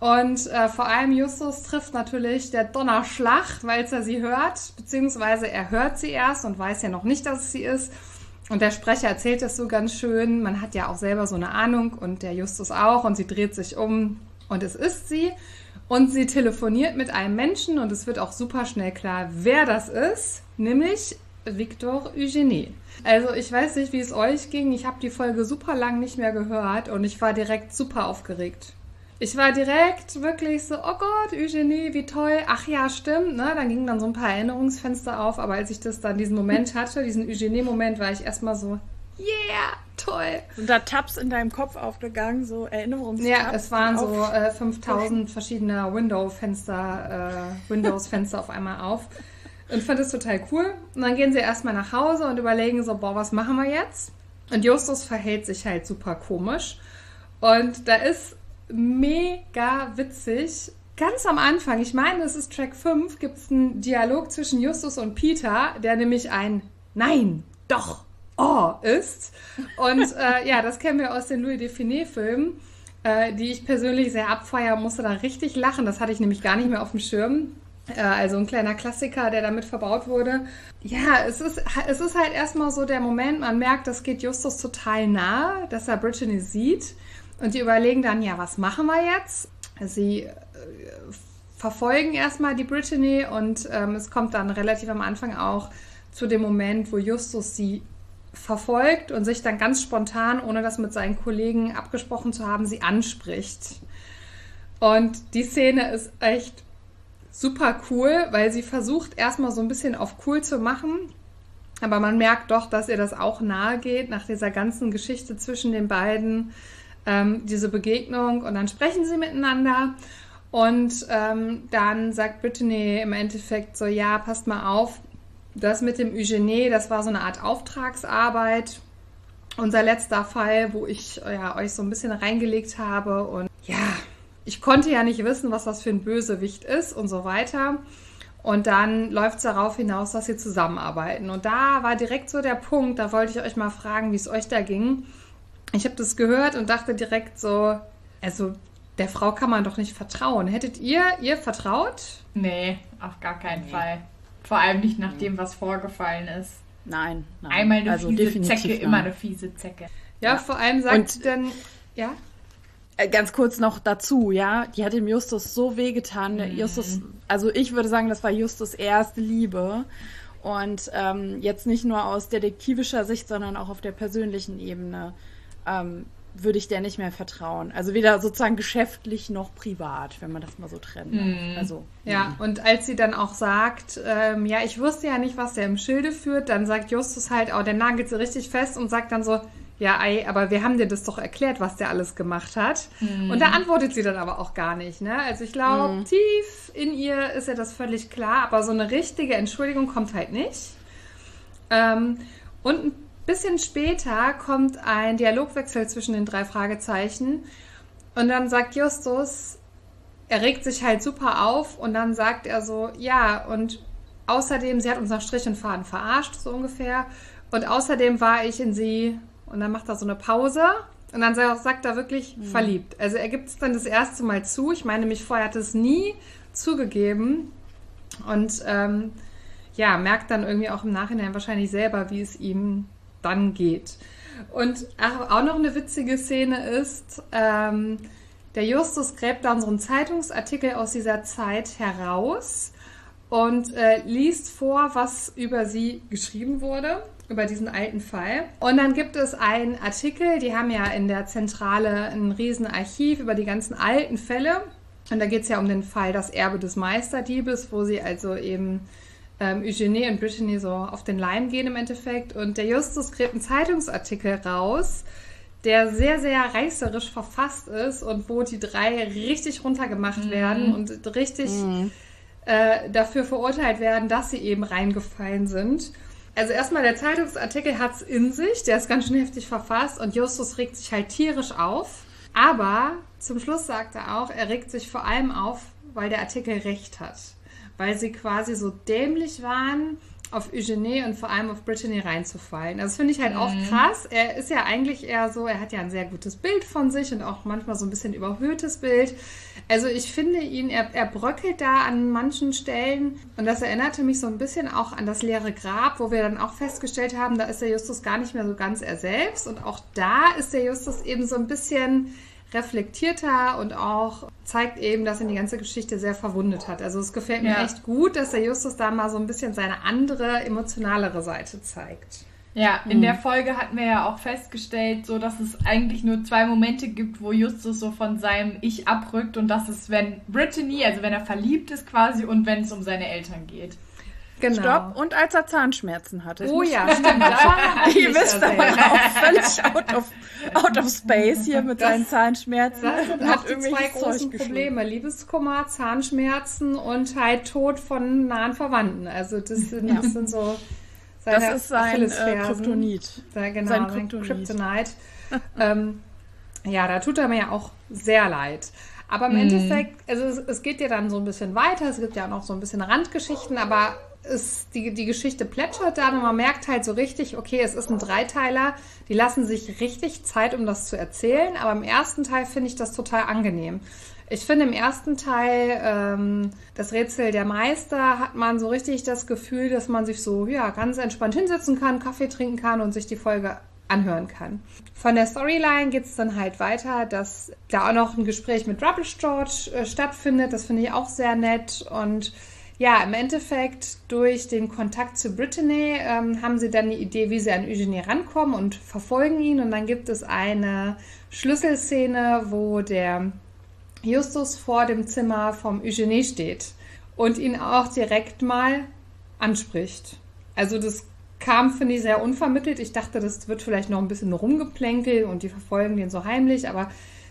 Speaker 7: Und äh, vor allem Justus trifft natürlich der Donnerschlag, weil er sie hört, beziehungsweise er hört sie erst und weiß ja noch nicht, dass es sie ist. Und der Sprecher erzählt es so ganz schön. Man hat ja auch selber so eine Ahnung und der Justus auch. Und sie dreht sich um und es ist sie. Und sie telefoniert mit einem Menschen und es wird auch super schnell klar, wer das ist. Nämlich Victor Eugenie. Also ich weiß nicht, wie es euch ging. Ich habe die Folge super lang nicht mehr gehört und ich war direkt super aufgeregt. Ich war direkt wirklich so, oh Gott, Eugenie, wie toll. Ach ja, stimmt. Ne? Dann gingen dann so ein paar Erinnerungsfenster auf, aber als ich das dann diesen Moment hatte, diesen Eugenie-Moment, war ich erstmal so, yeah, toll.
Speaker 6: Sind da Tabs in deinem Kopf aufgegangen, so Erinnerungstabs?
Speaker 7: Ja, es waren so äh, 5000 verschiedene Window-Fenster, äh, Windows-Fenster auf einmal auf. Und fand es total cool. Und dann gehen sie erstmal nach Hause und überlegen so, boah, was machen wir jetzt? Und Justus verhält sich halt super komisch. Und da ist mega witzig. Ganz am Anfang, ich meine, es ist Track 5, gibt es einen Dialog zwischen Justus und Peter, der nämlich ein Nein, doch, oh ist. Und äh, ja, das kennen wir aus den Louis Define-Filmen, äh, die ich persönlich sehr abfeiern musste da richtig lachen. Das hatte ich nämlich gar nicht mehr auf dem Schirm. Äh, also ein kleiner Klassiker, der damit verbaut wurde. Ja, es ist, es ist halt erstmal so der Moment, man merkt, das geht Justus total nahe, dass er Brittany sieht. Und die überlegen dann, ja, was machen wir jetzt? Sie äh, verfolgen erstmal die Brittany und ähm, es kommt dann relativ am Anfang auch zu dem Moment, wo Justus sie verfolgt und sich dann ganz spontan, ohne das mit seinen Kollegen abgesprochen zu haben, sie anspricht. Und die Szene ist echt super cool, weil sie versucht erstmal so ein bisschen auf cool zu machen. Aber man merkt doch, dass ihr das auch nahe geht nach dieser ganzen Geschichte zwischen den beiden, ähm, diese Begegnung. Und dann sprechen sie miteinander. Und ähm, dann sagt Brittany im Endeffekt so, ja, passt mal auf, das mit dem Eugenie, das war so eine Art Auftragsarbeit. Unser letzter Fall, wo ich ja, euch so ein bisschen reingelegt habe. Und ja, ich konnte ja nicht wissen, was das für ein Bösewicht ist und so weiter. Und dann läuft es darauf hinaus, dass sie zusammenarbeiten. Und da war direkt so der Punkt, da wollte ich euch mal fragen, wie es euch da ging. Ich habe das gehört und dachte direkt so, also der Frau kann man doch nicht vertrauen. Hättet ihr ihr vertraut?
Speaker 8: Nee, auf gar keinen Fall. Vor allem nicht nach dem, was vorgefallen ist.
Speaker 6: Nein, nein.
Speaker 8: Einmal eine
Speaker 6: also
Speaker 8: fiese Zecke,
Speaker 6: nein.
Speaker 8: immer eine fiese Zecke.
Speaker 7: Ja,
Speaker 6: Ja.
Speaker 7: vor allem sagt
Speaker 6: Und-
Speaker 7: sie dann, ja,
Speaker 6: Ganz kurz noch dazu, ja, die hat dem Justus so wehgetan.
Speaker 7: Mhm.
Speaker 6: Justus, also ich würde sagen, das war Justus erste Liebe. Und ähm, jetzt nicht nur aus detektivischer Sicht, sondern auch auf der persönlichen Ebene ähm, würde ich der nicht mehr vertrauen. Also weder sozusagen geschäftlich noch privat, wenn man das mal so trennen darf. Also
Speaker 7: Ja, und als sie dann auch sagt, ähm, ja, ich wusste ja nicht, was der im Schilde führt, dann sagt Justus halt, oh, der nagelt sie richtig fest und sagt dann so, ja, ei, aber wir haben dir das doch erklärt, was der alles gemacht hat. Und da antwortet sie dann aber auch gar nicht, ne? Also ich glaube, tief in ihr ist ja das völlig klar, aber so eine richtige Entschuldigung kommt halt nicht. Ähm, und ein bisschen später kommt ein Dialogwechsel zwischen den drei Fragezeichen. Und dann sagt Justus, er regt sich halt super auf und dann sagt er so, ja, und außerdem, sie hat uns nach Strich und Faden verarscht, so ungefähr. Und außerdem war ich in sie, und dann macht er so eine Pause und dann sagt er wirklich verliebt. Also er gibt es dann das erste Mal zu. Ich meine, mich vorher hat es nie zugegeben. Und ähm, ja, merkt dann irgendwie auch im Nachhinein wahrscheinlich selber, wie es ihm dann geht. Und auch noch eine witzige Szene ist, ähm, der Justus gräbt dann so einen Zeitungsartikel aus dieser Zeit heraus und äh, liest vor, was über sie geschrieben wurde, über diesen alten Fall. Und dann gibt es einen Artikel, die haben ja in der Zentrale ein Riesenarchiv über die ganzen alten Fälle. Und da geht es ja um den Fall Das Erbe des Meisterdiebes, wo sie also eben ähm, Eugenie und Brittany so auf den Leim gehen im Endeffekt. Und der Justus gräbt einen Zeitungsartikel raus, der sehr, sehr reißerisch verfasst ist und wo die drei richtig runtergemacht werden und richtig äh, dafür verurteilt werden, dass sie eben reingefallen sind. Also erstmal, der Zeitungsartikel hat es in sich, der ist ganz schön heftig verfasst und Justus regt sich halt tierisch auf. Aber zum Schluss sagt er auch, er regt sich vor allem auf, weil der Artikel recht hat. Weil sie quasi so dämlich waren, auf Eugenie und vor allem auf Brittany reinzufallen. Also das finde ich halt auch krass. Er ist ja eigentlich eher so, er hat ja ein sehr gutes Bild von sich und auch manchmal so ein bisschen überhöhtes Bild. Also ich finde ihn, er, er bröckelt da an manchen Stellen und das erinnerte mich so ein bisschen auch an das leere Grab, wo wir dann auch festgestellt haben, da ist der Justus gar nicht mehr so ganz er selbst und auch da ist der Justus eben so ein bisschen reflektierter und auch zeigt eben, dass ihn die ganze Geschichte sehr verwundet hat. Also es gefällt mir
Speaker 8: Ja.
Speaker 7: echt gut, dass der Justus da mal so ein bisschen seine andere, emotionalere Seite zeigt.
Speaker 8: Ja, in der Folge hatten wir ja auch festgestellt, so dass es eigentlich nur zwei Momente gibt, wo Justus so von seinem Ich abrückt und das ist, wenn Brittany, also wenn er verliebt ist quasi und wenn es um seine Eltern geht.
Speaker 7: Genau.
Speaker 6: Stopp. Und als er Zahnschmerzen hatte.
Speaker 7: Oh ja, stimmt.
Speaker 6: Ihr wisst aber auch völlig out of, out of space hier mit seinen Zahnschmerzen.
Speaker 7: Das sind
Speaker 6: Und
Speaker 7: auch
Speaker 6: hat
Speaker 7: die zwei großen. Probleme. Liebeskummer, Zahnschmerzen und halt Tod von nahen Verwandten. Also das sind, das sind so seine
Speaker 6: Das ist sein äh. Kryptonit.
Speaker 7: Ja, genau,
Speaker 6: Sein Kryptonit.
Speaker 7: Kryptonite. ähm, ja, da tut er mir ja auch sehr leid. Aber im Endeffekt, also es, es geht ja dann so ein bisschen weiter, es gibt ja noch so ein bisschen Randgeschichten, aber es, die, die Geschichte plätschert dann und man merkt halt so richtig, okay, es ist ein Dreiteiler, die lassen sich richtig Zeit, um das zu erzählen, aber im ersten Teil finde ich das total angenehm. Ich finde im ersten Teil, ähm, das Rätsel der Meister, hat man so richtig das Gefühl, dass man sich so, ja, ganz entspannt hinsetzen kann, Kaffee trinken kann und sich die Folge anhören kann. Von der Storyline geht es dann halt weiter, dass da auch noch ein Gespräch mit Rubbish George äh, stattfindet. Das finde ich auch sehr nett. Und ja, im Endeffekt durch den Kontakt zu Brittany ähm, haben sie dann die Idee, wie sie an Eugenie rankommen und verfolgen ihn. Und dann gibt es eine Schlüsselszene, wo der Justus vor dem Zimmer vom Eugenie steht und ihn auch direkt mal anspricht. Also das kam, finde ich, sehr unvermittelt. Ich dachte, das wird vielleicht noch ein bisschen rumgeplänkelt und die verfolgen den so heimlich, aber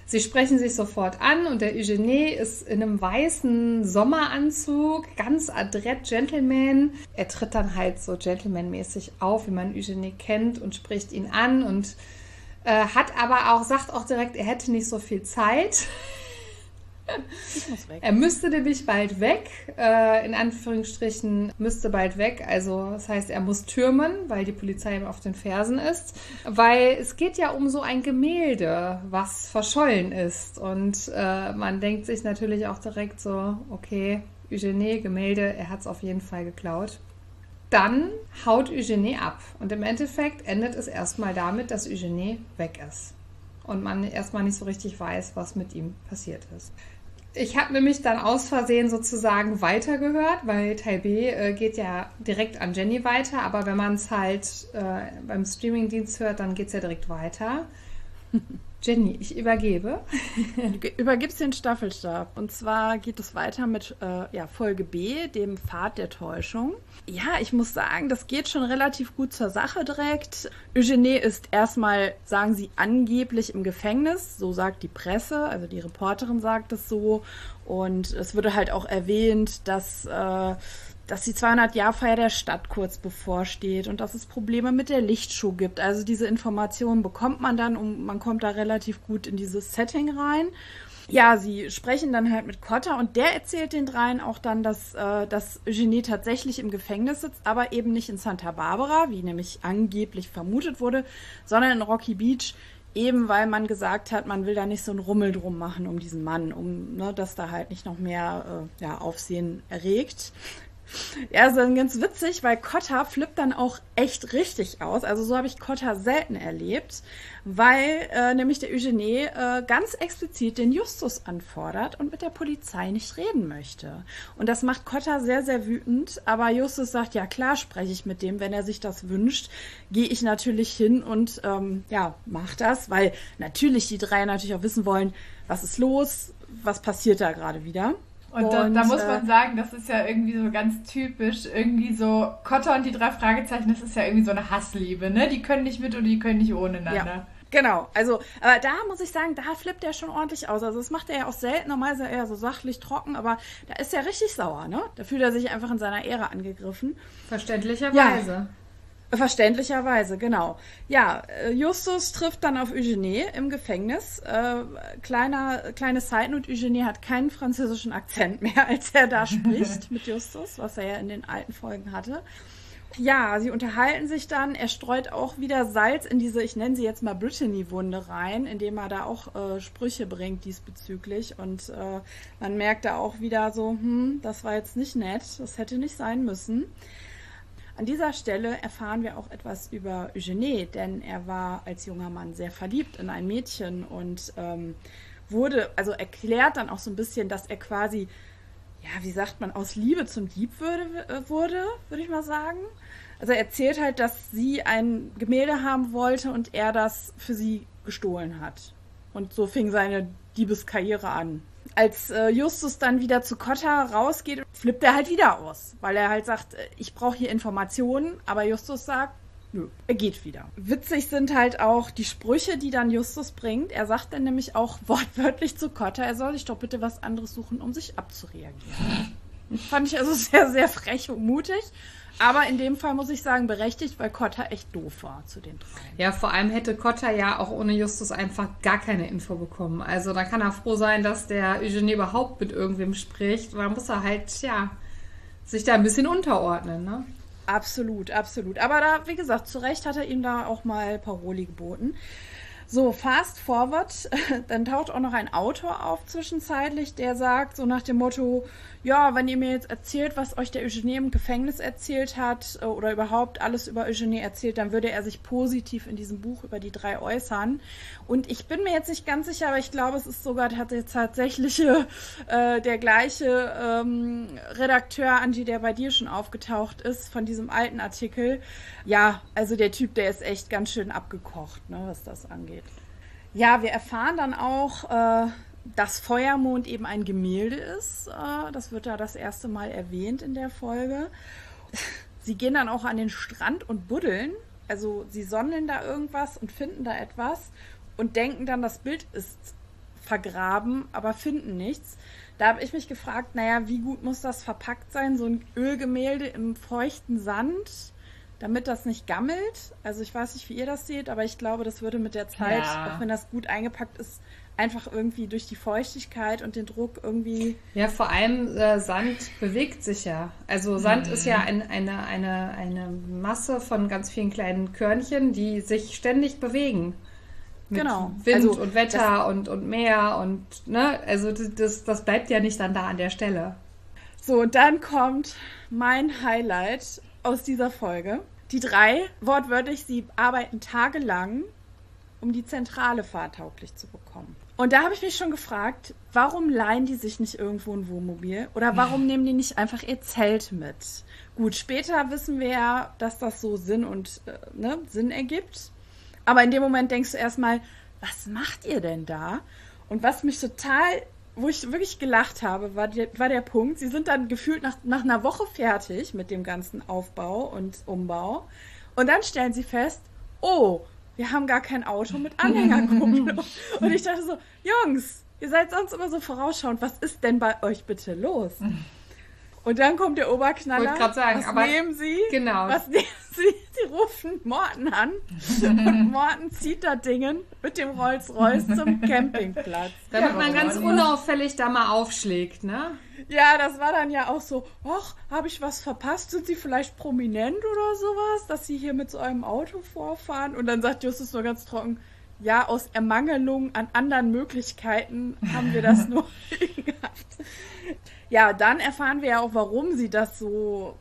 Speaker 7: sie sprechen sich sofort an und der Eugenie ist in einem weißen Sommeranzug, ganz adrett Gentleman. Er tritt dann halt so gentlemanmäßig auf, wie man Eugenie kennt und spricht ihn an und äh, hat aber auch, sagt auch direkt, er hätte nicht so viel Zeit. Er müsste nämlich bald weg, äh, in Anführungsstrichen müsste bald weg. Also das heißt, er muss türmen, weil die Polizei ihm auf den Fersen ist. Weil es geht ja um so ein Gemälde, was verschollen ist. Und äh, man denkt sich natürlich auch direkt so, okay, Eugenie, Gemälde, er hat es auf jeden Fall geklaut. Dann haut Eugenie ab. Und im Endeffekt endet es erstmal damit, dass Eugenie weg ist. Und man erstmal nicht so richtig weiß, was mit ihm passiert ist. Ich habe nämlich dann aus Versehen sozusagen weitergehört, weil Teil B äh, geht ja direkt an Jenny weiter, aber wenn man es halt äh, beim Streamingdienst hört, dann geht es ja direkt weiter. Jenny, ich übergebe.
Speaker 6: Du übergibst den Staffelstab. Und zwar geht es weiter mit äh, ja, Folge B, dem Pfad der Täuschung. Ja, ich muss sagen, das geht schon relativ gut zur Sache direkt. Eugenie ist erstmal, sagen sie, angeblich im Gefängnis. So sagt die Presse, also die Reporterin sagt es so. Und es wurde halt auch erwähnt, dass. Äh, dass die 200-Jahr-Feier der Stadt kurz bevorsteht und dass es Probleme mit der Lichtshow gibt. Also diese Informationen bekommt man dann und man kommt da relativ gut in dieses Setting rein. Ja, sie sprechen dann halt mit Cotta und der erzählt den dreien auch dann, dass, äh, dass Eugenie tatsächlich im Gefängnis sitzt, aber eben nicht in Santa Barbara, wie nämlich angeblich vermutet wurde, sondern in Rocky Beach, eben weil man gesagt hat, man will da nicht so einen Rummel drum machen um diesen Mann, um ne, dass da halt nicht noch mehr äh, ja, Aufsehen erregt. Ja, ist dann ganz witzig, weil Cotta flippt dann auch echt richtig aus. Also so habe ich Cotta selten erlebt, weil äh, nämlich der Eugenie äh, ganz explizit den Justus anfordert und mit der Polizei nicht reden möchte. Und das macht Cotta sehr, sehr wütend. Aber Justus sagt, ja klar spreche ich mit dem, wenn er sich das wünscht, gehe ich natürlich hin und ähm, ja, mach das, weil natürlich die drei natürlich auch wissen wollen, was ist los, was passiert da gerade wieder.
Speaker 8: Und, da, da muss
Speaker 6: äh,
Speaker 8: man sagen, das ist ja irgendwie so ganz typisch, irgendwie so Kotter und die drei Fragezeichen, das ist ja irgendwie so eine Hassliebe, ne? Die können nicht mit und die können nicht ohne einander.
Speaker 6: Ja. Genau, also, aber da muss ich sagen, da flippt er schon ordentlich aus. Also, das macht er ja auch selten. Normal ist er eher so sachlich trocken, aber da ist er richtig sauer, ne? Da fühlt er sich einfach in seiner Ehre angegriffen.
Speaker 7: Verständlicherweise.
Speaker 6: Verständlicherweise, genau. Ja, äh, Justus trifft dann auf Eugenie im Gefängnis. Äh, kleiner, kleine Side Note, Eugenie hat keinen französischen Akzent mehr, als er da spricht mit Justus, was er ja in den alten Folgen hatte. Ja, sie unterhalten sich dann. Er streut auch wieder Salz in diese, ich nenne sie jetzt mal Brittany-Wunde rein, indem er da auch äh, Sprüche bringt diesbezüglich. Und äh, man merkt da auch wieder so, hm, das war jetzt nicht nett, das hätte nicht sein müssen. An dieser Stelle erfahren wir auch etwas über Eugenie, denn er war als junger Mann sehr verliebt in ein Mädchen und ähm, wurde, also erklärt dann auch so ein bisschen, dass er quasi, ja, wie sagt man, aus Liebe zum Dieb würde, äh, wurde, würde ich mal sagen. Also er erzählt halt, dass sie ein Gemälde haben wollte und er das für sie gestohlen hat. Und so fing seine Diebeskarriere an. Als äh, Justus dann wieder zu Cotta rausgeht, flippt er halt wieder aus, weil er halt sagt, äh, ich brauche hier Informationen, aber Justus sagt, nö, er geht wieder. Witzig sind halt auch die Sprüche, die dann Justus bringt. Er sagt dann nämlich auch wortwörtlich zu Cotta, er soll sich doch bitte was anderes suchen, um sich abzureagieren. Fand ich also sehr, sehr frech und mutig. Aber in dem Fall muss ich sagen, berechtigt, weil Cotta echt doof war zu den drei.
Speaker 7: Ja, vor allem hätte Cotta ja auch ohne Justus einfach gar keine Info bekommen. Also da kann er froh sein, dass der Eugenie überhaupt mit irgendwem spricht. Da muss er halt, ja, sich da ein bisschen unterordnen, ne?
Speaker 6: Absolut, absolut. Aber da, wie gesagt, zu Recht hat er ihm da auch mal Paroli geboten. So, fast forward, dann taucht auch noch ein Autor auf zwischenzeitlich, der sagt, so nach dem Motto, ja, wenn ihr mir jetzt erzählt, was euch der Eugenie im Gefängnis erzählt hat äh, oder überhaupt alles über Eugenie erzählt, dann würde er sich positiv in diesem Buch über die drei äußern. Und ich bin mir jetzt nicht ganz sicher, aber ich glaube, es ist sogar tatsächlich äh, der gleiche ähm, Redakteur, Angie, der bei dir schon aufgetaucht ist, von diesem alten Artikel. Ja, also der Typ, der ist echt ganz schön abgekocht, ne, was das angeht. Ja, wir erfahren dann auch, äh, dass Feuermond eben ein Gemälde ist. Äh, das wird da das erste Mal erwähnt in der Folge. Sie gehen dann auch an den Strand und buddeln. Also sie sonnen da irgendwas und finden da etwas und denken dann, das Bild ist vergraben, aber finden nichts. Da habe ich mich gefragt, naja, wie gut muss das verpackt sein, so ein Ölgemälde im feuchten Sand, damit das nicht gammelt. Also ich weiß nicht, wie ihr das seht, aber ich glaube, das würde mit der Zeit,
Speaker 8: Ja.
Speaker 6: auch wenn das gut eingepackt ist, einfach irgendwie durch die Feuchtigkeit und den Druck irgendwie.
Speaker 7: Ja, vor allem äh, Sand bewegt sich ja. Also Sand ist ja ein, eine, eine, eine Masse von ganz vielen kleinen Körnchen, die sich ständig bewegen. Mit
Speaker 6: Genau.
Speaker 7: Wind
Speaker 6: Also,
Speaker 7: und Wetter und, und Meer und ne, also das- das, das bleibt ja nicht dann da an der Stelle.
Speaker 6: So, und dann kommt mein Highlight aus dieser Folge. Die drei, wortwörtlich, sie arbeiten tagelang, um die Zentrale fahrtauglich zu bekommen. Und da habe ich mich schon gefragt, warum leihen die sich nicht irgendwo ein Wohnmobil? Oder warum nehmen die nicht einfach ihr Zelt mit? Gut, später wissen wir ja, dass das so Sinn und äh, ne, Sinn ergibt. Aber in dem Moment denkst du erstmal, was macht ihr denn da? Und was mich total, wo ich wirklich gelacht habe, war der, war der Punkt, sie sind dann gefühlt nach, nach einer Woche fertig mit dem ganzen Aufbau und Umbau. Und dann stellen sie fest, oh, wir haben gar kein Auto mit Anhängerkupplung. und ich dachte so, Jungs, ihr seid sonst immer so vorausschauend, was ist denn bei euch bitte los? Und dann kommt der Oberknaller.
Speaker 7: Wollte grad sagen,
Speaker 6: was
Speaker 7: aber-
Speaker 6: nehmen sie?
Speaker 7: Genau.
Speaker 6: Was nehmen sie? Sie rufen Morten an und Morten zieht da Dingen mit dem Rolls-Royce zum Campingplatz.
Speaker 7: Damit man ganz unauffällig da mal aufschlägt, ne?
Speaker 6: Ja, das war dann ja auch so, ach, habe ich was verpasst? Sind Sie vielleicht prominent oder sowas, dass Sie hier mit so einem Auto vorfahren? Und dann sagt Justus nur ganz trocken, ja, aus Ermangelung an anderen Möglichkeiten haben wir das nur gehabt. Ja, dann erfahren wir ja auch, warum sie das so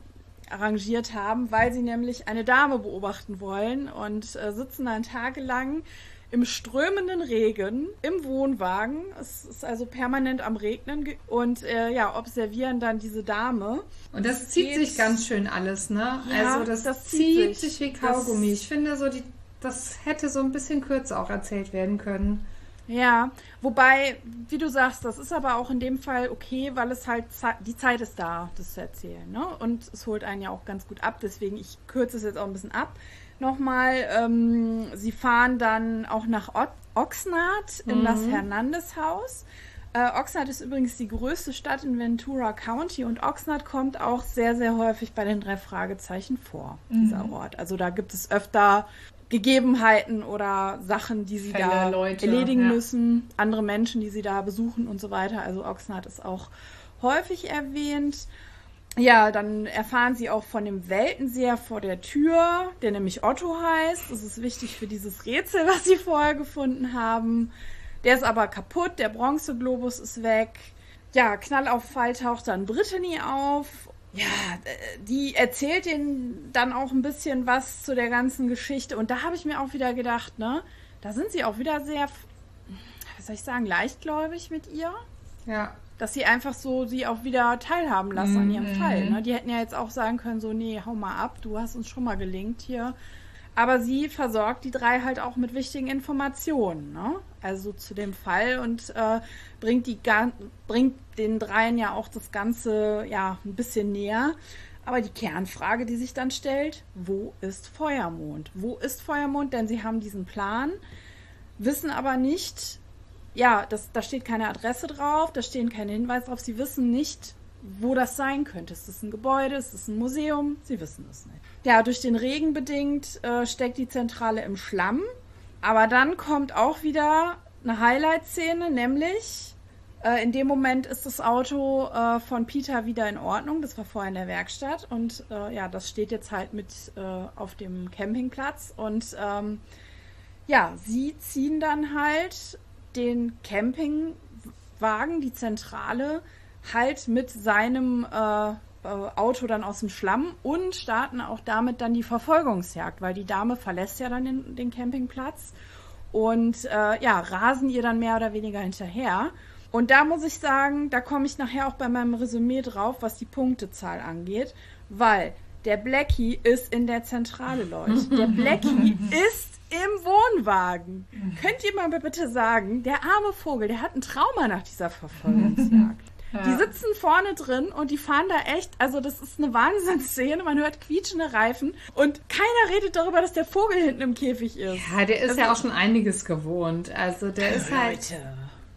Speaker 6: arrangiert haben, weil sie nämlich eine Dame beobachten wollen und äh, sitzen dann tagelang im strömenden Regen im Wohnwagen. Es ist also permanent am Regnen und äh, ja, observieren dann diese Dame.
Speaker 7: Und das zieht
Speaker 6: geht-
Speaker 7: sich ganz schön alles, ne?
Speaker 6: Ja,
Speaker 7: also das,
Speaker 6: das
Speaker 7: zieht sich. wie Kaugummi. Ich finde so, die, das hätte so ein bisschen kürzer auch erzählt werden können.
Speaker 6: Ja, wobei, wie du sagst, das ist aber auch in dem Fall okay, weil es halt die Zeit ist da, das zu erzählen, ne? Und es holt einen ja auch ganz gut ab, deswegen ich kürze es jetzt auch ein bisschen ab. Nochmal, ähm, sie fahren dann auch nach o Oxnard in das Hernandez-Haus. Äh, Oxnard ist übrigens die größte Stadt in Ventura County und Oxnard kommt auch sehr, sehr häufig bei den drei Fragezeichen vor, dieser Ort. Also da gibt es öfter Gegebenheiten oder Sachen, die sie
Speaker 8: Fälle,
Speaker 6: da
Speaker 8: Leute,
Speaker 6: erledigen
Speaker 8: ja.
Speaker 6: müssen, andere Menschen, die sie da besuchen und so weiter. Also Oxnard ist auch häufig erwähnt. Ja, dann erfahren sie auch von dem Weltenseher vor der Tür, der nämlich Otto heißt. Das ist wichtig für dieses Rätsel, was sie vorher gefunden haben. Der ist aber kaputt, der Bronzeglobus ist weg. Ja, Knall auf Fall taucht dann Brittany auf. Ja, äh, die erzählt ihnen dann auch ein bisschen was zu der ganzen Geschichte. Und da habe ich mir auch wieder gedacht, ne, da sind sie auch wieder sehr, wie soll ich sagen, leichtgläubig mit ihr.
Speaker 7: Ja.
Speaker 6: Dass sie einfach so sie auch wieder teilhaben lassen an ihrem Fall. Ne? Die hätten ja jetzt auch sagen können, so, nee, hau mal ab, du hast uns schon mal gelingt hier. Aber sie versorgt die drei halt auch mit wichtigen Informationen, ne? Also zu dem Fall und äh, bringt die bringt den dreien ja auch das Ganze ja ein bisschen näher. Aber die Kernfrage, die sich dann stellt, wo ist Feuermond? Wo ist Feuermond? Denn sie haben diesen Plan, wissen aber nicht, ja, das, da steht keine Adresse drauf, da stehen keine Hinweise drauf. Sie wissen nicht, wo das sein könnte. Ist es ein Gebäude? Ist es ein Museum? Sie wissen es nicht. Ja, durch den Regen bedingt äh, steckt die Zentrale im Schlamm. Aber dann kommt auch wieder eine Highlight-Szene, nämlich äh, in dem Moment ist das Auto äh, von Peter wieder in Ordnung. Das war vorher in der Werkstatt und äh, ja, das steht jetzt halt mit äh, auf dem Campingplatz und ähm, ja, sie ziehen dann halt den Campingwagen, die Zentrale, halt mit seinem äh, Auto dann aus dem Schlamm und starten auch damit dann die Verfolgungsjagd, weil die Dame verlässt ja dann den, den Campingplatz und äh, ja, rasen ihr dann mehr oder weniger hinterher. Und da muss ich sagen, da komme ich nachher auch bei meinem Resümee drauf, was die Punktezahl angeht, weil der Blackie ist in der Zentrale, Leute. Der Blackie ist im Wohnwagen. Könnt ihr mal bitte sagen, der arme Vogel, der hat ein Trauma nach dieser Verfolgungsjagd. Die sitzen vorne drin und die fahren da echt, also das ist eine Wahnsinnsszene, man hört quietschende Reifen und keiner redet darüber, dass der Vogel hinten im Käfig ist.
Speaker 7: Ja, der ist ja auch schon einiges gewohnt. Also der ist halt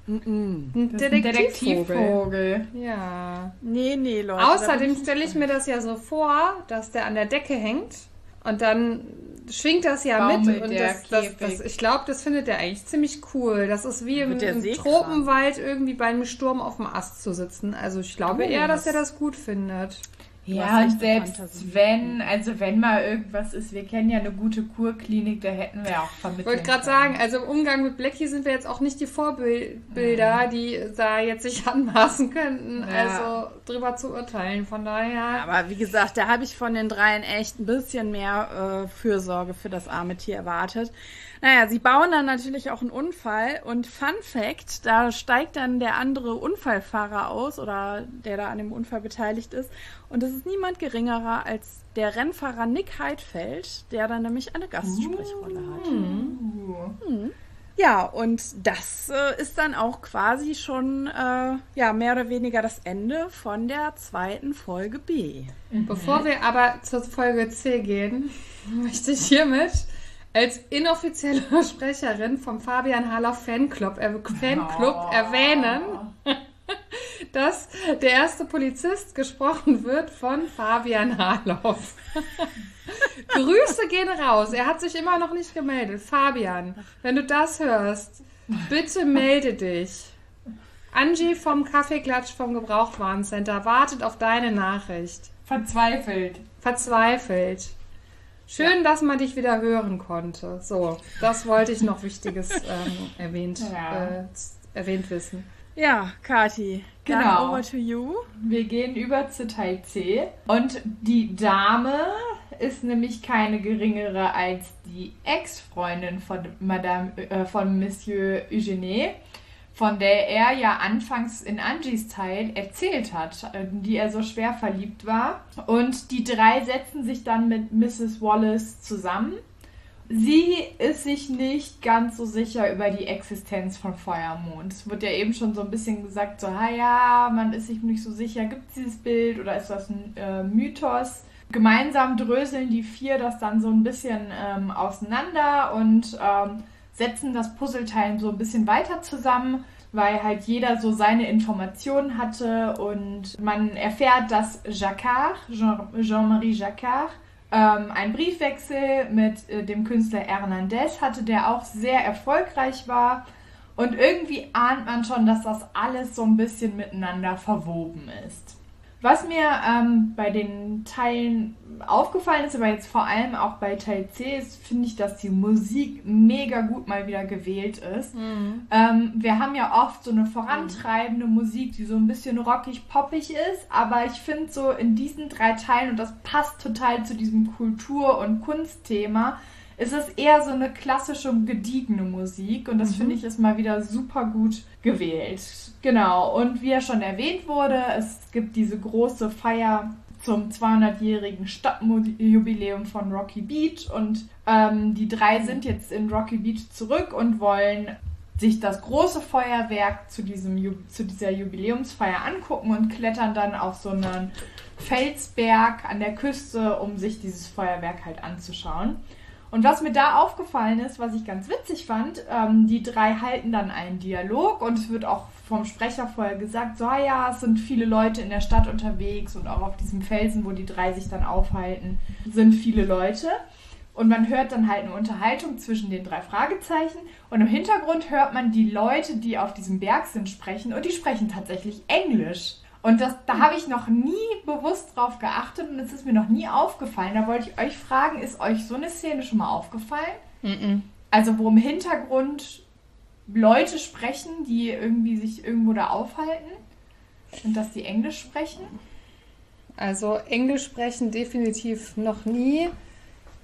Speaker 7: ein Detektivvogel.
Speaker 8: Detektivvogel.
Speaker 7: Ja.
Speaker 6: Nee, nee, Leute.
Speaker 7: Außerdem stelle ich mir das ja so vor, dass der an der Decke hängt und dann schwingt das ja
Speaker 8: Baumelt
Speaker 7: mit. Und das, das, das, ich glaube, das findet er eigentlich ziemlich cool. Das ist wie im, im. Tropenwald irgendwie bei einem Sturm auf dem Ast zu sitzen. Also ich glaube
Speaker 6: Oh,
Speaker 7: eher, dass er
Speaker 6: das
Speaker 7: gut findet.
Speaker 8: Ja, und selbst
Speaker 6: Fantasie.
Speaker 8: wenn, also wenn mal irgendwas ist, wir kennen ja eine gute Kurklinik, da hätten wir auch vermitteln
Speaker 7: Ich wollte gerade sagen, also im Umgang mit Blackie sind wir jetzt auch nicht die Vorbilder, die da jetzt sich anmaßen könnten,
Speaker 8: Ja.
Speaker 7: also drüber zu urteilen. Von daher.
Speaker 6: Aber wie gesagt, da habe ich von den dreien echt ein bisschen mehr äh, Fürsorge für das arme Tier erwartet. Naja, sie bauen dann natürlich auch einen Unfall und Fun Fact, da steigt dann der andere Unfallfahrer aus oder der da an dem Unfall beteiligt ist und das ist niemand geringerer als der Rennfahrer Nick Heidfeld, der dann nämlich eine Gastsprechrolle hat.
Speaker 8: Uh.
Speaker 6: Ja, und das äh, ist dann auch quasi schon äh, ja mehr oder weniger das Ende von der zweiten Folge B.
Speaker 7: Bevor wir aber zur Folge C gehen, möchte ich hiermit als inoffizielle Sprecherin vom Fabian Harloff Fanclub, äh, Fanclub erwähnen, dass der erste Polizist gesprochen wird von Fabian Harloff. Grüße gehen raus. Er hat sich immer noch nicht gemeldet. Fabian, wenn du das hörst, bitte melde dich. Angie vom Kaffeeklatsch vom Gebrauchtwarencenter wartet auf deine Nachricht.
Speaker 8: Verzweifelt.
Speaker 7: Verzweifelt. Schön, dass man dich wieder hören konnte. So, das wollte ich noch Wichtiges ähm, erwähnt,
Speaker 8: Ja.
Speaker 7: äh, erwähnt wissen.
Speaker 6: Ja, Kati, dann
Speaker 8: Genau.
Speaker 6: over to you.
Speaker 8: Wir gehen über zu Teil C. Und die Dame ist nämlich keine geringere als die Ex-Freundin von Madame, äh, von Monsieur Eugenie, von der er ja anfangs in Angies Teil erzählt hat, in die er so schwer verliebt war. Und die drei setzen sich dann mit Mrs. Wallace zusammen. Sie ist sich nicht ganz so sicher über die Existenz von Feuermond. Es wird ja eben schon so ein bisschen gesagt, so, ah ja, man ist sich nicht so sicher, gibt es dieses Bild oder ist das ein äh, Mythos? Gemeinsam dröseln die vier das dann so ein bisschen ähm, auseinander und ähm, setzen das Puzzleteil so ein bisschen weiter zusammen, weil halt jeder so seine Informationen hatte und man erfährt, dass Jacquard, Jean- Jean-Marie Jacquard, ähm, einen Briefwechsel mit äh, dem Künstler Hernandez hatte, der auch sehr erfolgreich war. Und irgendwie ahnt man schon, dass das alles so ein bisschen miteinander verwoben ist. Was mir ähm, bei den Teilen aufgefallen ist, aber jetzt vor allem auch bei Teil C, ist, finde ich, dass die Musik mega gut mal wieder gewählt ist. Ähm, wir haben ja oft so eine vorantreibende Musik, die so ein bisschen rockig, poppig ist, aber ich finde so in diesen drei Teilen, und das passt total zu diesem Kultur- und Kunstthema, Es ist eher so eine klassische, gediegene Musik und das
Speaker 6: Mhm.
Speaker 8: finde ich ist mal wieder super gut gewählt. Genau, und wie ja schon erwähnt wurde, es gibt diese große Feier zum 200-jährigen Stadtjubiläum von Rocky Beach und ähm, die drei sind jetzt in Rocky Beach zurück und wollen sich das große Feuerwerk zu, diesem, zu dieser Jubiläumsfeier angucken und klettern dann auf so einen Felsberg an der Küste, um sich dieses Feuerwerk halt anzuschauen. Und was mir da aufgefallen ist, was ich ganz witzig fand, ähm, die drei halten dann einen Dialog und es wird auch vom Sprecher vorher gesagt, so ah ja, es sind viele Leute in der Stadt unterwegs und auch auf diesem Felsen, wo die drei sich dann aufhalten, sind viele Leute. Und man hört dann halt eine Unterhaltung zwischen den drei Fragezeichen. Und im Hintergrund hört man die Leute, die auf diesem Berg sind, sprechen. Und die sprechen tatsächlich Englisch. Und das, da habe ich noch nie bewusst drauf geachtet und es ist mir noch nie aufgefallen. Da wollte ich euch fragen, ist euch so eine Szene schon mal aufgefallen? Also wo im Hintergrund Leute sprechen, die irgendwie sich irgendwo da aufhalten und dass die Englisch sprechen?
Speaker 7: Also Englisch sprechen definitiv noch nie.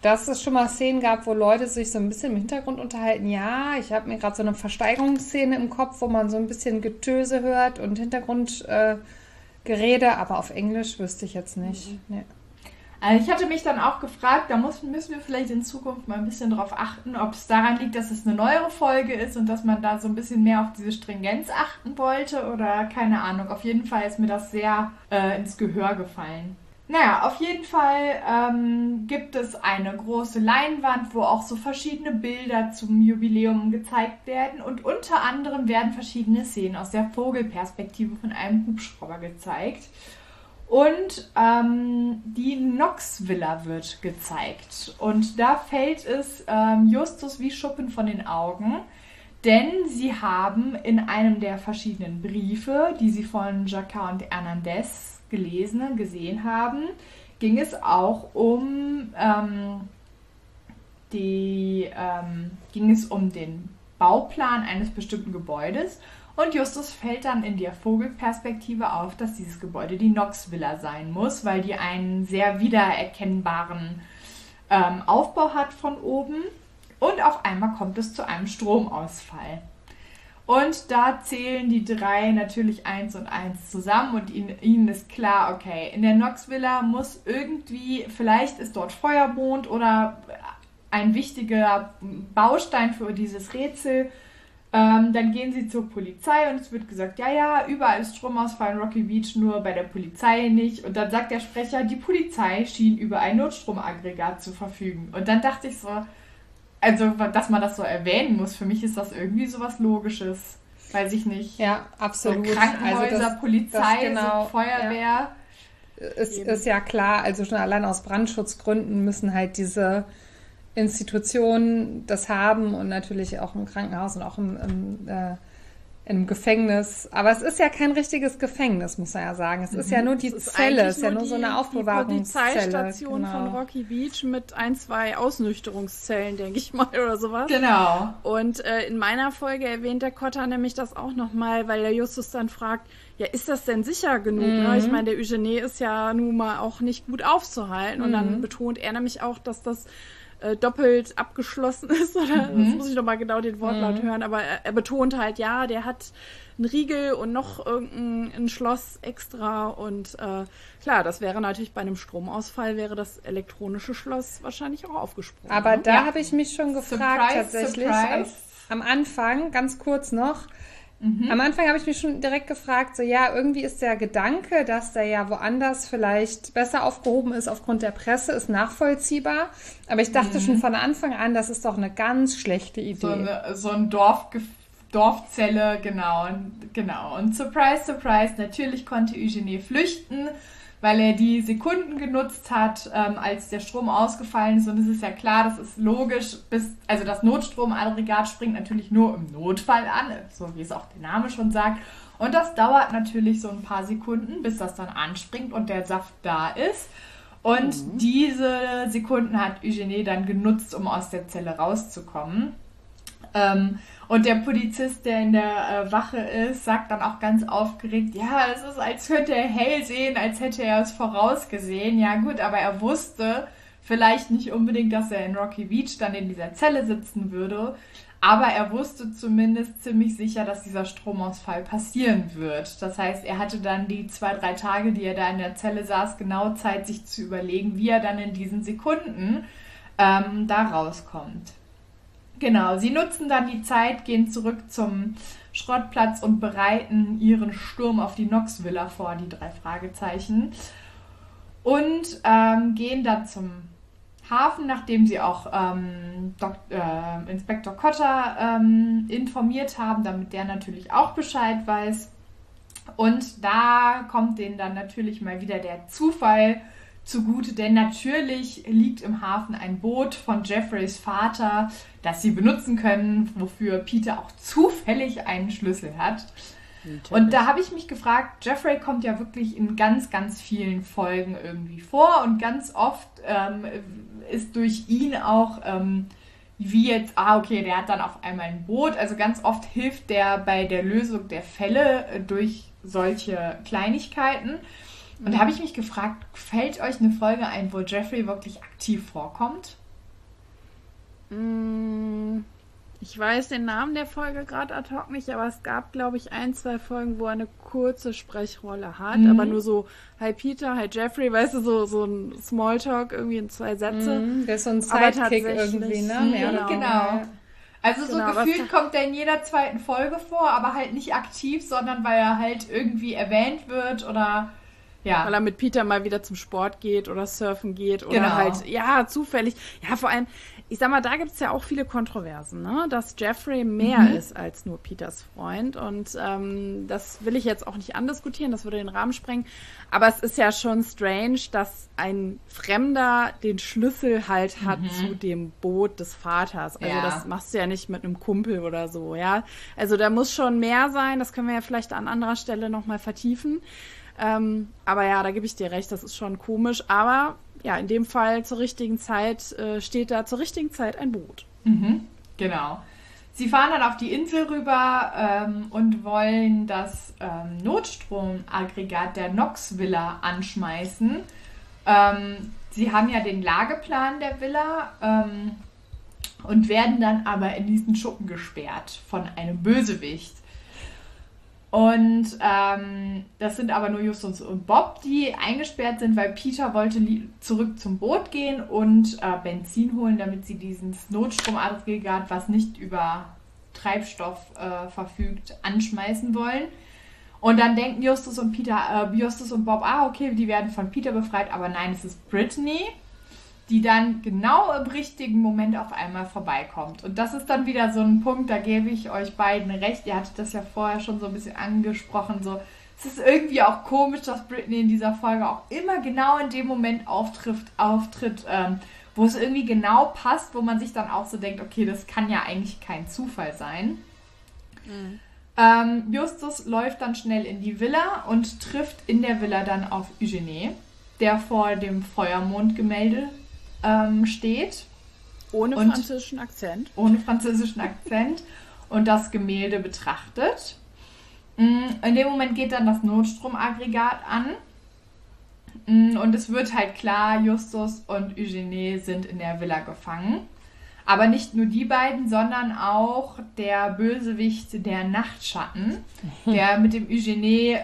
Speaker 7: Dass es schon mal Szenen gab, wo Leute sich so ein bisschen im Hintergrund unterhalten. Ja, ich habe mir gerade so eine Versteigerungsszene im Kopf, wo man so ein bisschen Getöse hört und Hintergrundgerede, äh, Gerede, aber auf Englisch wüsste ich jetzt nicht. Nee.
Speaker 8: Also ich hatte mich dann auch gefragt, da muss, müssen wir vielleicht in Zukunft mal ein bisschen drauf achten, ob es daran liegt, dass es eine neuere Folge ist und dass man da so ein bisschen mehr auf diese Stringenz achten wollte oder keine Ahnung. Auf jeden Fall ist mir das sehr äh, ins Gehör gefallen. Naja, auf jeden Fall ähm, gibt es eine große Leinwand, wo auch so verschiedene Bilder zum Jubiläum gezeigt werden und unter anderem werden verschiedene Szenen aus der Vogelperspektive von einem Hubschrauber gezeigt. Und ähm, die Knox Villa wird gezeigt. Und da fällt es ähm, Justus wie Schuppen von den Augen, denn sie haben in einem der verschiedenen Briefe, die sie von Jacquard und Hernandez gelesen, gesehen haben, ging es auch um ähm, die ähm, ging es um den Bauplan eines bestimmten Gebäudes und Justus fällt dann in der Vogelperspektive auf, dass dieses Gebäude die Knox Villa sein muss, weil die einen sehr wiedererkennbaren ähm, Aufbau hat von oben und auf einmal kommt es zu einem Stromausfall. Und da zählen die drei natürlich eins und eins zusammen und ihnen, ihnen ist klar, okay, in der Knox Villa muss irgendwie, vielleicht ist dort Feuermond oder ein wichtiger Baustein für dieses Rätsel. Ähm, dann gehen sie zur Polizei und es wird gesagt, ja, ja, überall ist Stromausfall in Rocky Beach, nur bei der Polizei nicht. Und dann sagt der Sprecher, die Polizei schien über ein Notstromaggregat zu verfügen. Und dann dachte ich so, also, dass man das so erwähnen muss, für mich ist das irgendwie so was Logisches. Weiß ich nicht.
Speaker 7: Ja, absolut.
Speaker 8: So Krankenhäuser,
Speaker 7: also das,
Speaker 8: Polizei,
Speaker 7: das genau,
Speaker 8: so Feuerwehr.
Speaker 7: Ja. Es ist ja klar, also schon allein aus Brandschutzgründen müssen halt diese Institutionen das haben und natürlich auch im Krankenhaus und auch im, im, äh, im Gefängnis. Aber es ist ja kein richtiges Gefängnis, muss man ja sagen. Es ist ja nur die Zelle, es ist ja nur so eine Aufbewahrungszelle.
Speaker 6: Die Polizeistation
Speaker 7: genau.
Speaker 6: von Rocky Beach mit ein, zwei Ausnüchterungszellen, denke ich mal, oder sowas.
Speaker 8: Genau.
Speaker 6: Und äh, in meiner Folge erwähnt der Kotter nämlich das auch nochmal, weil der Justus dann fragt, ja, ist das denn sicher genug?
Speaker 7: Mhm.
Speaker 6: Ne? Ich meine, der Eugenie ist ja nun mal auch nicht gut aufzuhalten. Und
Speaker 7: Mhm.
Speaker 6: dann betont er nämlich auch, dass das äh, doppelt abgeschlossen ist. Oder
Speaker 7: Mhm.
Speaker 6: das muss ich noch mal genau den Wortlaut hören. Aber er, er betont halt, ja, der hat einen Riegel und noch irgendein ein Schloss extra. Und äh, klar, das wäre natürlich bei einem Stromausfall, wäre das elektronische Schloss wahrscheinlich auch aufgesprungen.
Speaker 7: Aber
Speaker 6: ne?
Speaker 7: da
Speaker 8: Ja.
Speaker 7: habe ich mich schon gefragt,
Speaker 8: Surprise,
Speaker 7: tatsächlich.
Speaker 8: surprise.
Speaker 7: Am, am Anfang, ganz kurz noch. Am Anfang habe ich mich schon direkt gefragt, so ja, irgendwie ist der Gedanke, dass der ja woanders vielleicht besser aufgehoben ist aufgrund der Presse, ist nachvollziehbar. Aber ich dachte schon von Anfang an, das ist doch eine ganz schlechte Idee.
Speaker 8: So, eine, so ein Dorf, Dorfzelle, genau, genau. Und surprise, surprise, natürlich konnte Eugenie flüchten, weil er die Sekunden genutzt hat, ähm, als der Strom ausgefallen ist. Und es ist ja klar, das ist logisch, bis, also das Notstromaggregat springt natürlich nur im Notfall an, so wie es auch der Name schon sagt. Und das dauert natürlich so ein paar Sekunden, bis das dann anspringt und der Saft da ist. Und diese Sekunden hat Eugenie dann genutzt, um aus der Zelle rauszukommen. Ähm, und der Polizist, der in der äh, Wache ist, sagt dann auch ganz aufgeregt, ja, es ist, als könnte er hell sehen, als hätte er es vorausgesehen. Ja gut, aber er wusste Vielleicht nicht unbedingt, dass er in Rocky Beach dann in dieser Zelle sitzen würde, aber er wusste zumindest ziemlich sicher, dass dieser Stromausfall passieren wird. Das heißt, er hatte dann die zwei, drei Tage, die er da in der Zelle saß, genau Zeit, sich zu überlegen, wie er dann in diesen Sekunden ähm, da rauskommt. Genau, sie nutzen dann die Zeit, gehen zurück zum Schrottplatz und bereiten ihren Sturm auf die Knox-Villa vor, die drei Fragezeichen. Und ähm, gehen dann zum Hafen, nachdem sie auch ähm, äh, Inspektor Cotter ähm, informiert haben, damit der natürlich auch Bescheid weiß. Und da kommt denen dann natürlich mal wieder der Zufall zugute, denn natürlich liegt im Hafen ein Boot von Jeffreys Vater, das sie benutzen können, wofür Peter auch zufällig einen Schlüssel hat. Natürlich. Und da habe ich mich gefragt, Jeffrey kommt ja wirklich in ganz, ganz vielen Folgen irgendwie vor und ganz oft ähm, ist durch ihn auch, ähm, wie jetzt, ah, okay, der hat dann auf einmal ein Boot. Also ganz oft hilft der bei der Lösung der Fälle äh, durch solche Kleinigkeiten. Und da habe ich mich gefragt, fällt euch eine Folge ein, wo Jeffrey wirklich aktiv vorkommt?
Speaker 6: Mm, ich weiß den Namen der Folge gerade ad hoc nicht, aber es gab, glaube ich, ein, zwei Folgen, wo er eine kurze Sprechrolle hat, mhm. aber nur so, hi Peter, hi Jeffrey, weißt du, so, so ein Smalltalk irgendwie in zwei Sätze.
Speaker 7: Mhm, der ist so ein Sidekick irgendwie, ne?
Speaker 8: Ja, genau. genau. Also so genau, gefühlt kommt er in jeder zweiten Folge vor, aber halt nicht aktiv, sondern weil er halt irgendwie erwähnt wird oder ja.
Speaker 6: Weil er mit Peter mal wieder zum Sport geht oder surfen geht oder genau. halt, ja, zufällig. Ja, vor allem, ich sag mal, da gibt es ja auch viele Kontroversen, ne? dass Jeffrey mehr mhm. ist als nur Peters Freund. Und ähm, das will ich jetzt auch nicht andiskutieren, das würde den Rahmen sprengen. Aber es ist ja schon strange, dass ein Fremder den Schlüssel halt hat mhm. zu dem Boot des Vaters. Also ja. das machst du ja nicht mit einem Kumpel oder so, ja. Also da muss schon mehr sein, das können wir ja vielleicht an anderer Stelle nochmal vertiefen. Ähm, aber ja, da gebe ich dir recht, das ist schon komisch. Aber ja, in dem Fall zur richtigen Zeit äh, steht da zur richtigen Zeit ein Boot.
Speaker 8: Mhm, genau. Sie fahren dann auf die Insel rüber ähm, und wollen das ähm, Notstromaggregat der Knox Villa anschmeißen. Ähm, sie haben ja den Lageplan der Villa ähm, und werden dann aber in diesen Schuppen gesperrt von einem Bösewicht. Und ähm, das sind aber nur Justus und Bob, die eingesperrt sind, weil Peter wollte zurück zum Boot gehen und äh, Benzin holen, damit sie dieses Notstromaggregat, was nicht über Treibstoff äh, verfügt, anschmeißen wollen. Und dann denken Justus und Peter, äh, Justus und Bob, ah, okay, die werden von Peter befreit, aber nein, es ist Brittany die dann genau im richtigen Moment auf einmal vorbeikommt. Und das ist dann wieder so ein Punkt, da gebe ich euch beiden recht. Ihr hattet das ja vorher schon so ein bisschen angesprochen. So, es ist irgendwie auch komisch, dass Britney in dieser Folge auch immer genau in dem Moment auftritt, auftritt ähm, wo es irgendwie genau passt, wo man sich dann auch so denkt, okay, das kann ja eigentlich kein Zufall sein. Mhm. Ähm, Justus läuft dann schnell in die Villa und trifft in der Villa dann auf Eugenie, der vor dem Feuermondgemälde ähm, steht.
Speaker 6: Ohne französischen Akzent.
Speaker 8: Ohne französischen Akzent und das Gemälde betrachtet. Mm, in dem Moment geht dann das Notstromaggregat an. Mm, und es wird halt klar, Justus und Eugenie sind in der Villa gefangen. Aber nicht nur die beiden, sondern auch der Bösewicht der Nachtschatten, der mit dem Eugenie äh,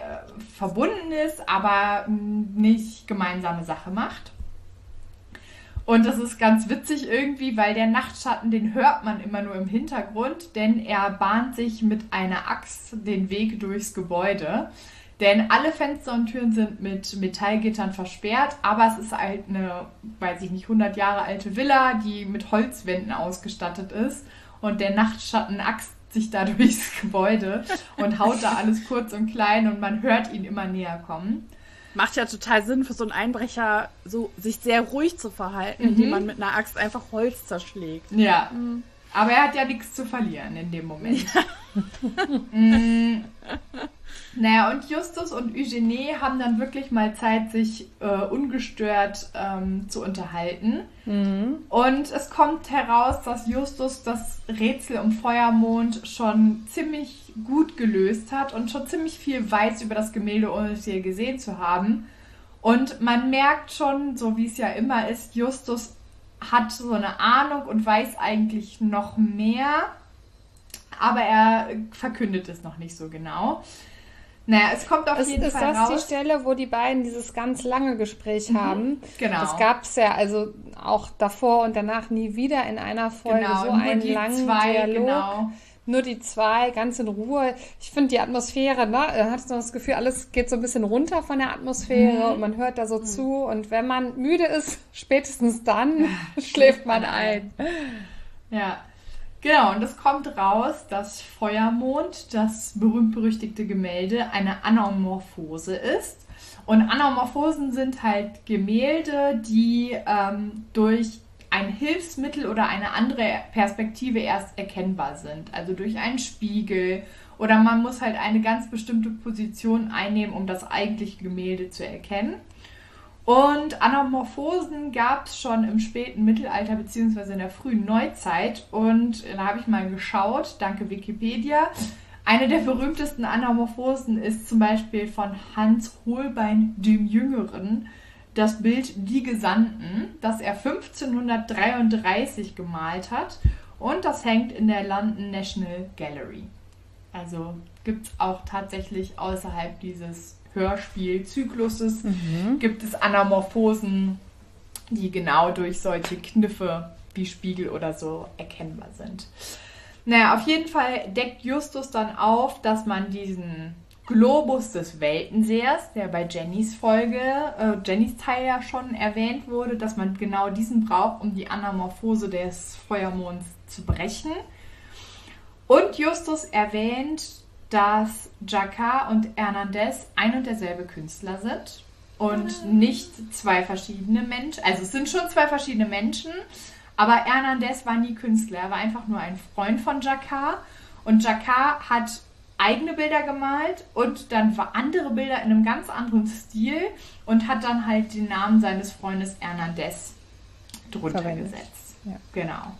Speaker 8: verbunden ist, aber mm, nicht gemeinsame Sache macht. Und das ist ganz witzig irgendwie, weil der Nachtschatten, den hört man immer nur im Hintergrund, denn er bahnt sich mit einer Axt den Weg durchs Gebäude. Denn alle Fenster und Türen sind mit Metallgittern versperrt, aber es ist halt eine, weiß ich nicht, 100 Jahre alte Villa, die mit Holzwänden ausgestattet ist. Und der Nachtschatten axt sich da durchs Gebäude und haut da alles kurz und klein und man hört ihn immer näher kommen.
Speaker 6: Macht ja total Sinn für so einen Einbrecher, so sich sehr ruhig zu verhalten, mhm. indem man mit einer Axt einfach Holz zerschlägt.
Speaker 8: Ja. Mhm. Aber er hat ja nichts zu verlieren in dem Moment. Ja. mm. Naja, und Justus und Eugenie haben dann wirklich mal Zeit, sich äh, ungestört ähm, zu unterhalten. Mhm. Und es kommt heraus, dass Justus das Rätsel um Feuermond schon ziemlich gut gelöst hat und schon ziemlich viel weiß über das Gemälde, ohne es hier gesehen zu haben. Und man merkt schon, so wie es ja immer ist, Justus hat so eine Ahnung und weiß eigentlich noch mehr, aber er verkündet es noch nicht so genau. Naja, es kommt auf
Speaker 7: ist,
Speaker 8: jeden
Speaker 7: ist
Speaker 8: Fall
Speaker 7: das
Speaker 8: raus.
Speaker 7: die Stelle, wo die beiden dieses ganz lange Gespräch haben?
Speaker 8: genau.
Speaker 7: Das gab es ja also auch davor und danach nie wieder in einer Folge
Speaker 8: genau,
Speaker 7: so
Speaker 8: nur
Speaker 7: einen
Speaker 8: die
Speaker 7: langen
Speaker 8: zwei,
Speaker 7: Dialog.
Speaker 8: genau.
Speaker 7: Nur die zwei, ganz in Ruhe. Ich finde die Atmosphäre, ne? Da hat so das Gefühl, alles geht so ein bisschen runter von der Atmosphäre
Speaker 8: Mhm.
Speaker 7: und man hört da so zu. Und wenn man müde ist, spätestens dann schläft man ein.
Speaker 8: Ja, genau. Und es kommt raus, dass Feuermond, das berühmt-berüchtigte Gemälde, eine Anamorphose ist. Und Anamorphosen sind halt Gemälde, die ähm, durch ein Hilfsmittel oder eine andere Perspektive erst erkennbar sind. Also durch einen Spiegel oder man muss halt eine ganz bestimmte Position einnehmen, um das eigentliche Gemälde zu erkennen. Und Anamorphosen gab es schon im späten Mittelalter bzw. in der frühen Neuzeit. Und da habe ich mal geschaut, danke Wikipedia. Eine der berühmtesten Anamorphosen ist zum Beispiel von Hans Holbein dem Jüngeren, das Bild Die Gesandten, das er 1533 gemalt hat. Und das hängt in der London National Gallery. Also gibt es auch tatsächlich außerhalb dieses Hörspielzykluses gibt es Anamorphosen, die genau durch solche Kniffe wie Spiegel oder so erkennbar sind. Naja, auf jeden Fall deckt Justus dann auf, dass man diesen Globus des Weltensehers, der bei Jennys Folge, äh, Jennys Teil ja schon erwähnt wurde, dass man genau diesen braucht, um die Anamorphose des Feuermonds zu brechen. Und Justus erwähnt, dass Jacquard und Hernandez ein und derselbe Künstler sind und nicht zwei verschiedene Menschen. Also es sind schon zwei verschiedene Menschen, aber Hernandez war nie Künstler. Er war einfach nur ein Freund von Jacquard. Und Jacquard hat eigene Bilder gemalt und dann war andere Bilder in einem ganz anderen Stil und hat dann halt den Namen seines Freundes Hernandez drunter
Speaker 7: Verwendet.
Speaker 8: gesetzt.
Speaker 7: Ja.
Speaker 8: Genau.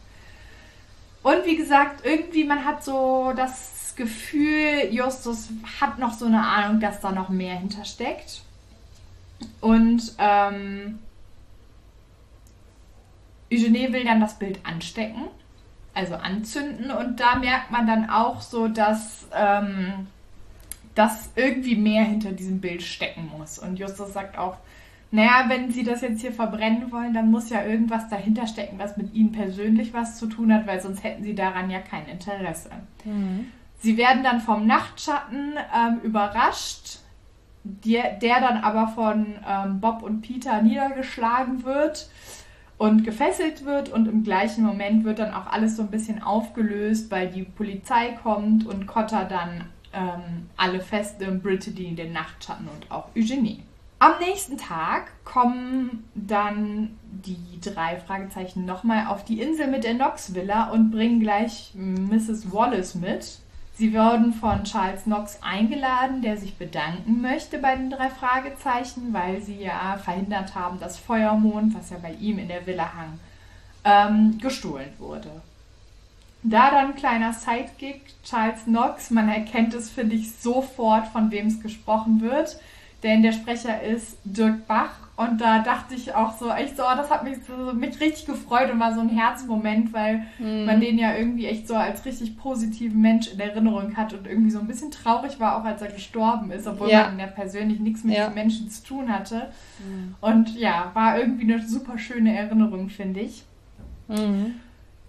Speaker 8: Und wie gesagt, irgendwie man hat so das Gefühl, Justus hat noch so eine Ahnung, dass da noch mehr hintersteckt. Und ähm, Eugenie will dann das Bild anstecken, also anzünden. Und da merkt man dann auch so, dass, ähm, dass irgendwie mehr hinter diesem Bild stecken muss. Und Justus sagt auch, naja, wenn sie das jetzt hier verbrennen wollen, dann muss ja irgendwas dahinter stecken, was mit ihnen persönlich was zu tun hat, weil sonst hätten sie daran ja kein Interesse. Sie werden dann vom Nachtschatten ähm, überrascht, der, der dann aber von ähm, Bob und Peter niedergeschlagen wird und gefesselt wird und im gleichen Moment wird dann auch alles so ein bisschen aufgelöst, weil die Polizei kommt und Cotter dann ähm, alle festnimmt, Brittany, den Nachtschatten und auch Eugenie. Am nächsten Tag kommen dann die drei Fragezeichen nochmal auf die Insel mit der Knox Villa und bringen gleich Mrs. Wallace mit. Sie werden von Charles Knox eingeladen, der sich bedanken möchte bei den drei Fragezeichen, weil sie ja verhindert haben, dass Feuermond, was ja bei ihm in der Villa hang, ähm, gestohlen wurde. Da dann kleiner Sidekick, Charles Knox, man erkennt es, finde ich, sofort, von wem es gesprochen wird, denn der Sprecher ist Dirk Bach und da dachte ich auch so, echt so, oh, das hat mich, so, mich richtig gefreut und war so ein Herzmoment, weil man den ja irgendwie echt so als richtig positiven Mensch in Erinnerung hat und irgendwie so ein bisschen traurig war, auch als er gestorben ist, obwohl
Speaker 7: Ja.
Speaker 8: man ja persönlich nichts mit
Speaker 7: Ja.
Speaker 8: den Menschen zu tun hatte. Und ja, war irgendwie eine super schöne Erinnerung, finde ich.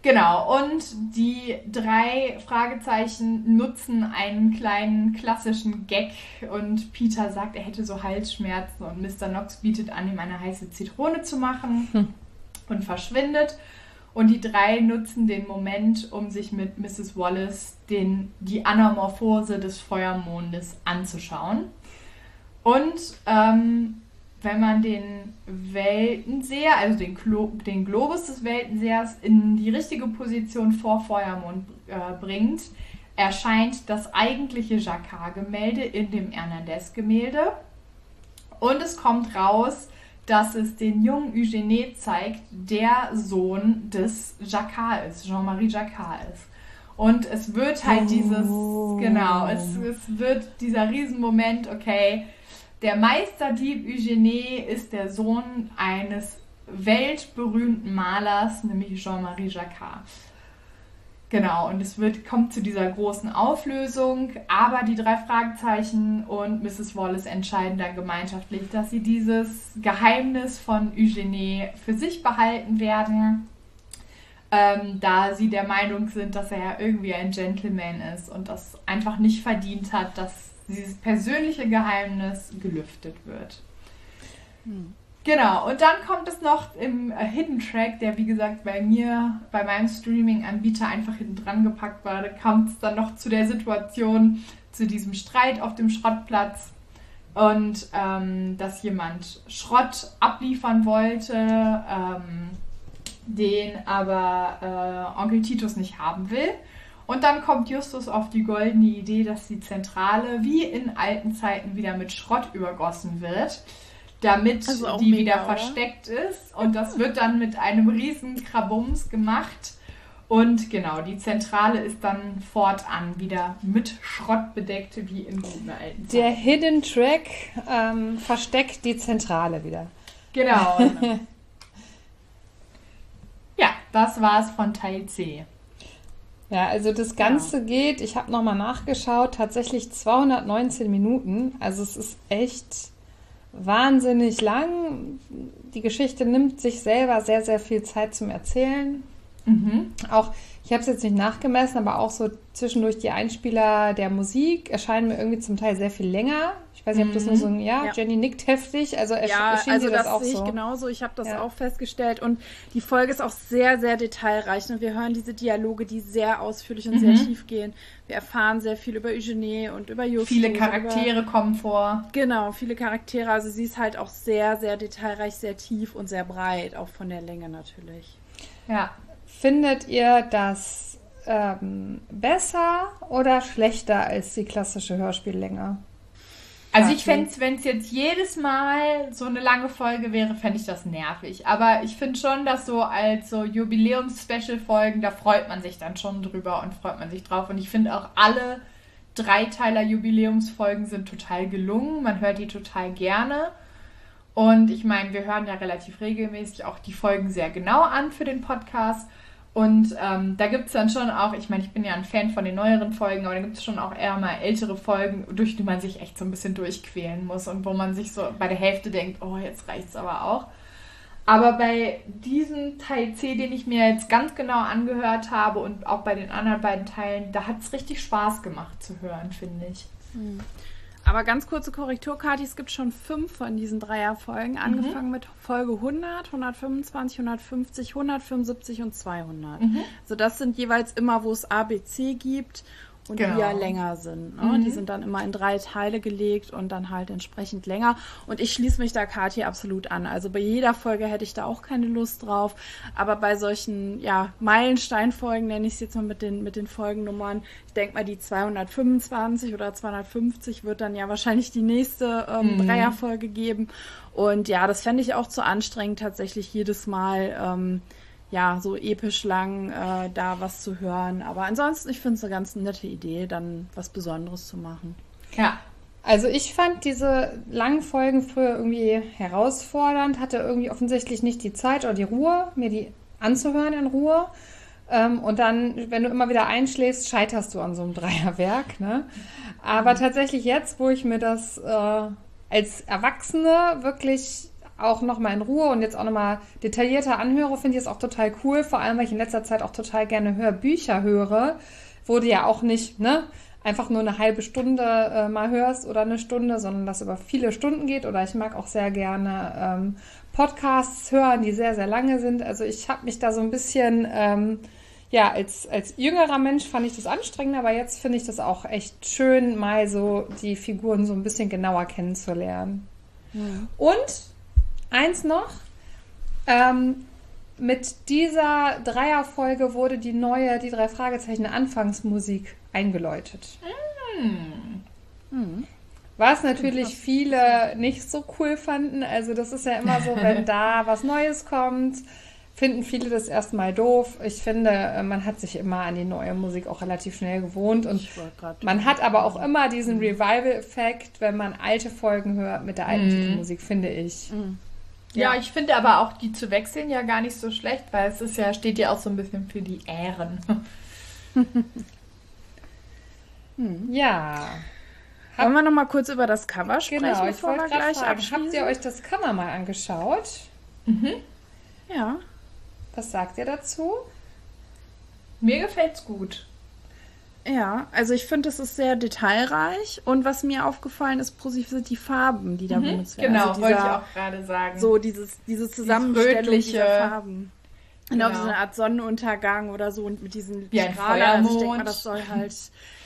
Speaker 8: Genau, und die drei Fragezeichen nutzen einen kleinen klassischen Gag und Peter sagt, er hätte so Halsschmerzen und Mr. Knox bietet an, ihm eine heiße Zitrone zu machen und verschwindet. Und die drei nutzen den Moment, um sich mit Mrs. Wallace den, die Anamorphose des Feuermondes anzuschauen. Und ähm, wenn man den Weltenseher, also den, Klo den Globus des Weltensehers in die richtige Position vor Feuermond äh, bringt, erscheint das eigentliche Jacquard-Gemälde in dem Hernandez-Gemälde. Und es kommt raus, dass es den jungen Eugenie zeigt, der Sohn des Jacquard ist, Jean-Marie Jacquard ist. Und es wird halt dieses, genau, es, es wird dieser Riesenmoment, okay, Der Meisterdieb Eugenie ist der Sohn eines weltberühmten Malers, nämlich Jean-Marie Jacquard. Genau, und es wird, kommt zu dieser großen Auflösung, aber die drei Fragezeichen und Mrs. Wallace entscheiden dann gemeinschaftlich, dass sie dieses Geheimnis von Eugenie für sich behalten werden, ähm, da sie der Meinung sind, dass er ja irgendwie ein Gentleman ist und das einfach nicht verdient hat, dass dieses persönliche Geheimnis gelüftet wird. Hm. Genau, und dann kommt es noch im Hidden Track, der wie gesagt bei mir, bei meinem Streaming-Anbieter einfach hinten dran gepackt war. Da kam es dann noch zu der Situation, zu diesem Streit auf dem Schrottplatz und ähm, dass jemand Schrott abliefern wollte, ähm, den aber äh, Onkel Titus nicht haben will. Und dann kommt Justus auf die goldene Idee, dass die Zentrale wie in alten Zeiten wieder mit Schrott übergossen wird damit also die mega, wieder oder? versteckt ist. Und das wird dann mit einem riesen Krabums gemacht. Und genau, die Zentrale ist dann fortan wieder mit Schrott bedeckt, wie in guten alten
Speaker 7: Zeiten. Der Hidden Track ähm, versteckt die Zentrale wieder.
Speaker 8: Genau. ja, das war es von Teil C.
Speaker 7: Ja, also das Ganze ja. geht, ich habe nochmal nachgeschaut, tatsächlich 219 Minuten. Also es ist echt wahnsinnig lang. Die Geschichte nimmt sich selber sehr, sehr viel Zeit zum Erzählen. Mhm. Auch, ich habe es jetzt nicht nachgemessen, aber auch so zwischendurch die Einspieler der Musik erscheinen mir irgendwie zum Teil sehr viel länger. Ich weiß nicht, ob das nur so ein, ja, ja. Jenny nickt heftig. Also
Speaker 6: ja, also das, das auch sehe ich so. genauso. Ich habe das ja. auch festgestellt. Und die Folge ist auch sehr, sehr detailreich. Und wir hören diese Dialoge, die sehr ausführlich und mhm. sehr tief gehen. Wir erfahren sehr viel über Eugenie und über Justus.
Speaker 8: Viele Charaktere
Speaker 6: über,
Speaker 8: kommen vor.
Speaker 6: Genau, viele Charaktere. Also sie ist halt auch sehr, sehr detailreich, sehr tief und sehr breit, auch von der Länge natürlich.
Speaker 7: Ja, Findet ihr das ähm, besser oder schlechter als die klassische Hörspiellänge?
Speaker 8: Also ich fände es, wenn es jetzt jedes Mal so eine lange Folge wäre, fände ich das nervig. Aber ich finde schon, dass so als so Jubiläums-Special-Folgen, da freut man sich dann schon drüber und freut man sich drauf. Und ich finde auch alle Dreiteiler-Jubiläumsfolgen sind total gelungen. Man hört die total gerne. Und ich meine, wir hören ja relativ regelmäßig auch die Folgen sehr genau an für den Podcast. Und ähm, da gibt es dann schon auch, ich meine, ich bin ja ein Fan von den neueren Folgen, aber da gibt es schon auch eher mal ältere Folgen, durch die man sich echt so ein bisschen durchquälen muss und wo man sich so bei der Hälfte denkt, oh, jetzt reicht es aber auch. Aber bei diesem Teil C, den ich mir jetzt ganz genau angehört habe und auch bei den anderen beiden Teilen, da hat es richtig Spaß gemacht zu hören, finde ich.
Speaker 6: Mhm. Aber ganz kurze Korrektur, Kathi, es gibt schon fünf von diesen Dreierfolgen, mhm. angefangen mit Folge 100, 125, 150, 175 und 200. Mhm. Also das sind jeweils immer, wo es ABC gibt und genau. die ja länger sind. Ne? Mhm. Die sind dann immer in drei Teile gelegt und dann halt entsprechend länger. Und ich schließe mich da Kathi absolut an. Also bei jeder Folge hätte ich da auch keine Lust drauf. Aber bei solchen ja, Meilensteinfolgen, nenne ich es jetzt mal mit den, mit den Folgennummern, ich denke mal, die 225 oder 250 wird dann ja wahrscheinlich die nächste ähm, mhm. Dreierfolge geben. Und ja, das fände ich auch zu anstrengend, tatsächlich jedes Mal. Ähm, ja, so episch lang äh, da was zu hören. Aber ansonsten, ich finde es eine ganz nette Idee, dann was Besonderes zu machen.
Speaker 7: Ja. Also ich fand diese langen Folgen früher irgendwie herausfordernd, hatte irgendwie offensichtlich nicht die Zeit oder die Ruhe, mir die anzuhören in Ruhe. Ähm, und dann, wenn du immer wieder einschläfst, scheiterst du an so einem Dreierwerk. Ne? Aber mhm. tatsächlich jetzt, wo ich mir das äh, als Erwachsene wirklich auch nochmal in Ruhe und jetzt auch nochmal detaillierter anhöre, finde ich es auch total cool. Vor allem, weil ich in letzter Zeit auch total gerne Hörbücher höre, wo du ja auch nicht, ne, einfach nur eine halbe Stunde äh, mal hörst oder eine Stunde, sondern das über viele Stunden geht. Oder ich mag auch sehr gerne ähm, Podcasts hören, die sehr, sehr lange sind. Also ich habe mich da so ein bisschen, ähm, ja, als, als jüngerer Mensch fand ich das anstrengend, aber jetzt finde ich das auch echt schön, mal so die Figuren so ein bisschen genauer kennenzulernen. Mhm. Und Eins noch. Ähm, mit dieser Dreierfolge wurde die neue, die drei Fragezeichen Anfangsmusik eingeläutet. Mm. Mm. Was natürlich viele nicht so cool fanden. Also das ist ja immer so, wenn da was Neues kommt, finden viele das erstmal doof. Ich finde, äh, man hat sich immer an die neue Musik auch relativ schnell gewohnt und man hat aber auch immer diesen Revival-Effekt, wenn man alte Folgen hört mit der alten Titelmusik, finde ich.
Speaker 8: Ja, ich finde aber auch die zu wechseln ja gar nicht so schlecht, weil es ist ja, steht ja auch so ein bisschen für die Ähren.
Speaker 7: Ja,
Speaker 6: Wollen wir noch mal kurz über das Cover sprechen,
Speaker 7: genau. Ich
Speaker 6: bevor wir gleich
Speaker 7: fragen,
Speaker 6: abschließen?
Speaker 7: habt ihr euch das Cover mal angeschaut?
Speaker 6: Ja.
Speaker 7: Was sagt ihr dazu?
Speaker 8: Mir gefällt's gut.
Speaker 6: Ja, also ich finde, es ist sehr detailreich und was mir aufgefallen ist, positiv sind die Farben, die da benutzt werden.
Speaker 8: Genau,
Speaker 6: also
Speaker 8: wollte ich
Speaker 6: dieser-
Speaker 8: auch gerade sagen.
Speaker 6: So dieses, diese Zusammenstellung
Speaker 8: rötliche-
Speaker 6: dieser Farben. Genau,
Speaker 8: Genau.
Speaker 6: so eine Art Sonnenuntergang oder so und mit diesen
Speaker 8: Wie ein
Speaker 6: Strahlern. Also ich denke mal, das soll halt,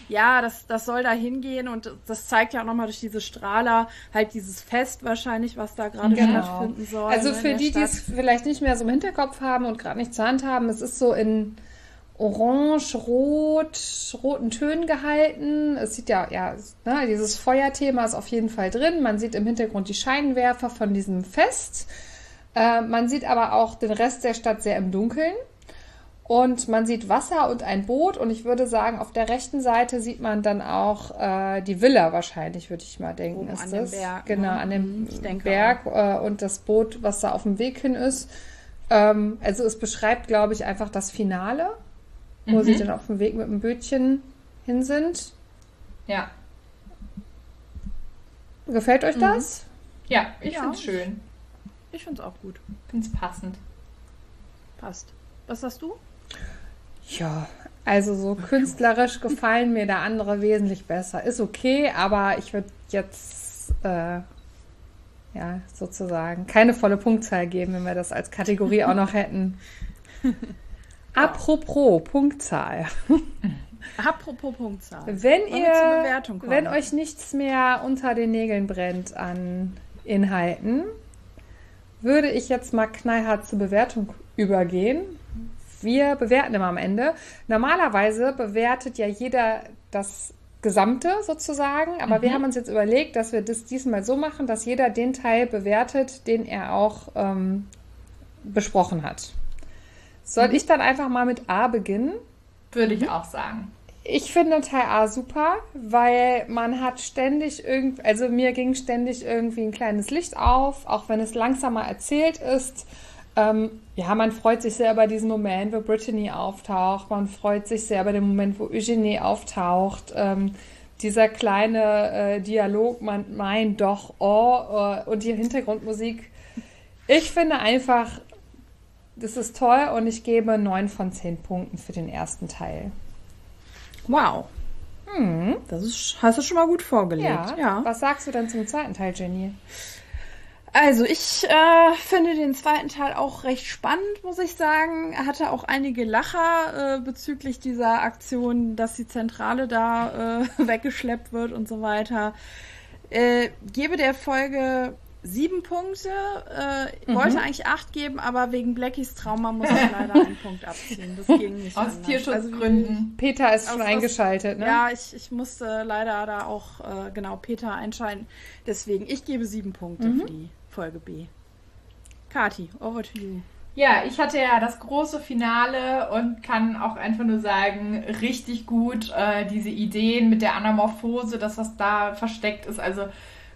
Speaker 6: ja, das, das soll da hingehen und das zeigt ja auch nochmal durch diese Strahler halt dieses Fest wahrscheinlich, was da gerade
Speaker 7: Genau.
Speaker 6: stattfinden soll.
Speaker 7: Also
Speaker 6: ne,
Speaker 7: für die, die es vielleicht nicht mehr so im Hinterkopf haben und gerade nicht zur Hand haben, es ist so in orange, rot, roten Tönen gehalten. Es sieht ja, ja, ne, dieses Feuerthema ist auf jeden Fall drin. Man sieht im Hintergrund die Scheinwerfer von diesem Fest. Äh, man sieht aber auch den Rest der Stadt sehr im Dunkeln. Und man sieht Wasser und ein Boot. Und ich würde sagen, auf der rechten Seite sieht man dann auch äh, die Villa wahrscheinlich, würde ich mal denken.
Speaker 6: Oben
Speaker 7: ist
Speaker 6: an dem
Speaker 7: das.
Speaker 6: Berg,
Speaker 7: Genau,
Speaker 6: ne?
Speaker 7: an dem
Speaker 6: Mhm,
Speaker 7: Berg äh, und das Boot, was da auf dem Weg hin ist. Ähm, also es beschreibt, glaube ich, einfach das Finale, wo sie dann auf dem Weg mit dem Bötchen hin sind.
Speaker 8: Ja.
Speaker 7: Gefällt euch das?
Speaker 8: Ja, ich
Speaker 6: Ja.
Speaker 8: find's schön.
Speaker 6: Ich finde es auch gut.
Speaker 8: Find's passend.
Speaker 6: Passt. Was sagst du?
Speaker 7: Ja, also so künstlerisch gefallen mir da andere wesentlich besser. Ist okay, aber ich würde jetzt äh, ja sozusagen keine volle Punktzahl geben, wenn wir das als Kategorie auch noch hätten. Apropos Punktzahl.
Speaker 6: Apropos Punktzahl.
Speaker 7: Wenn
Speaker 6: Wollen
Speaker 7: ihr, wenn euch nichts mehr unter den Nägeln brennt an Inhalten, würde ich jetzt mal knallhart zur Bewertung übergehen. Wir bewerten immer am Ende. Normalerweise bewertet ja jeder das Gesamte sozusagen, aber wir haben uns jetzt überlegt, dass wir das diesmal so machen, dass jeder den Teil bewertet, den er auch ähm, besprochen hat. Soll ich dann einfach mal mit A beginnen?
Speaker 8: Würde ich auch sagen.
Speaker 7: Ich finde Teil A super, weil man hat ständig irgendwie, also mir ging ständig irgendwie ein kleines Licht auf, auch wenn es langsamer erzählt ist. Ähm, ja, man freut sich sehr über diesen Moment, wo Brittany auftaucht. Man freut sich sehr über den Moment, wo Eugenie auftaucht. Ähm, dieser kleine äh, Dialog, man meint doch, oh, äh, und die Hintergrundmusik. Ich finde einfach, das ist toll und ich gebe 9 von 10 Punkten für den ersten Teil.
Speaker 6: Wow. Das ist, hast du schon mal gut vorgelegt.
Speaker 7: Ja.
Speaker 6: ja.
Speaker 7: Was sagst du denn zum zweiten Teil, Jenny?
Speaker 6: Also ich äh, finde den zweiten Teil auch recht spannend, muss ich sagen. Er hatte auch einige Lacher äh, bezüglich dieser Aktion, dass die Zentrale da äh, weggeschleppt wird und so weiter. Äh, gebe der Folge sieben Punkte. Äh, Wollte eigentlich acht geben, aber wegen Blackies Trauma muss ich leider einen Punkt abziehen. Das ging nicht.
Speaker 8: Aus
Speaker 6: anders.
Speaker 8: Tierschutzgründen.
Speaker 7: Peter ist
Speaker 6: Aus-
Speaker 7: schon
Speaker 6: aus-
Speaker 7: eingeschaltet, ne?
Speaker 6: Ja, ich, ich musste leider da auch äh, genau Peter einschalten. Deswegen, ich gebe sieben Punkte
Speaker 7: Mhm.
Speaker 6: für die Folge B. Kati, over to you.
Speaker 8: Ja, ich hatte ja das große Finale und kann auch einfach nur sagen, richtig gut äh, diese Ideen mit der Anamorphose, dass das da versteckt ist. Also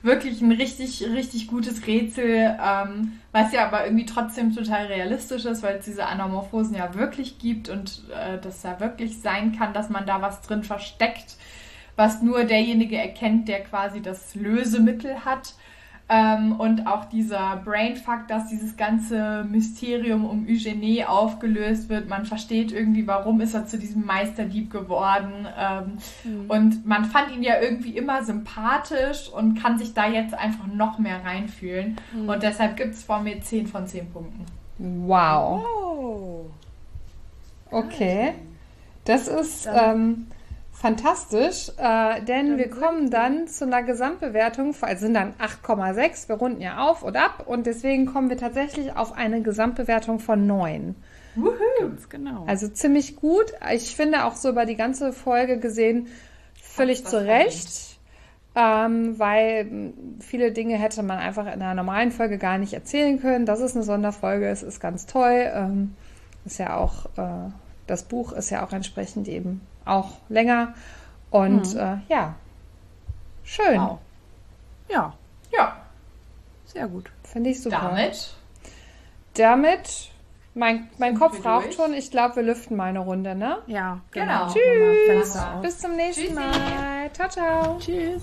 Speaker 8: wirklich ein richtig, richtig gutes Rätsel, ähm, was ja aber irgendwie trotzdem total realistisch ist, weil es diese Anamorphosen ja wirklich gibt und äh, das ja wirklich sein kann, dass man da was drin versteckt, was nur derjenige erkennt, der quasi das Lösemittel hat. Ähm, und auch dieser Brainfuck, dass dieses ganze Mysterium um Eugenie aufgelöst wird. Man versteht irgendwie, warum ist er zu diesem Meisterdieb geworden. Ähm, Und man fand ihn ja irgendwie immer sympathisch und kann sich da jetzt einfach noch mehr reinfühlen. Und deshalb gibt es von mir 10 von 10 Punkten.
Speaker 7: Wow.
Speaker 6: Oh.
Speaker 7: Okay. Das ist ähm, fantastisch, äh, denn wir kommen dann zu einer Gesamtbewertung, also sind dann 8,6, wir runden ja auf und ab und deswegen kommen wir tatsächlich auf eine Gesamtbewertung von 9.
Speaker 6: Ganz genau.
Speaker 7: Also ziemlich gut. Ich finde auch so über die ganze Folge gesehen völlig zu Recht. ähm, weil mh, viele Dinge hätte man einfach in einer normalen Folge gar nicht erzählen können. Das ist eine Sonderfolge, es ist ganz toll. Ähm, ist ja auch, äh, das Buch ist ja auch entsprechend eben auch länger. Und äh, ja, schön.
Speaker 6: Wow. Ja,
Speaker 8: Ja,
Speaker 6: sehr gut.
Speaker 7: Finde ich super.
Speaker 8: damit.
Speaker 7: Damit, mein, mein Kopf raucht
Speaker 8: durch?
Speaker 7: schon. Ich glaube, wir lüften mal eine Runde, ne?
Speaker 6: Ja,
Speaker 8: Genau.
Speaker 6: Tschüss.
Speaker 8: Fenster auf.
Speaker 7: Bis zum nächsten
Speaker 8: Tschüssi.
Speaker 7: Mal. Ciao, ciao.
Speaker 6: Tschüss.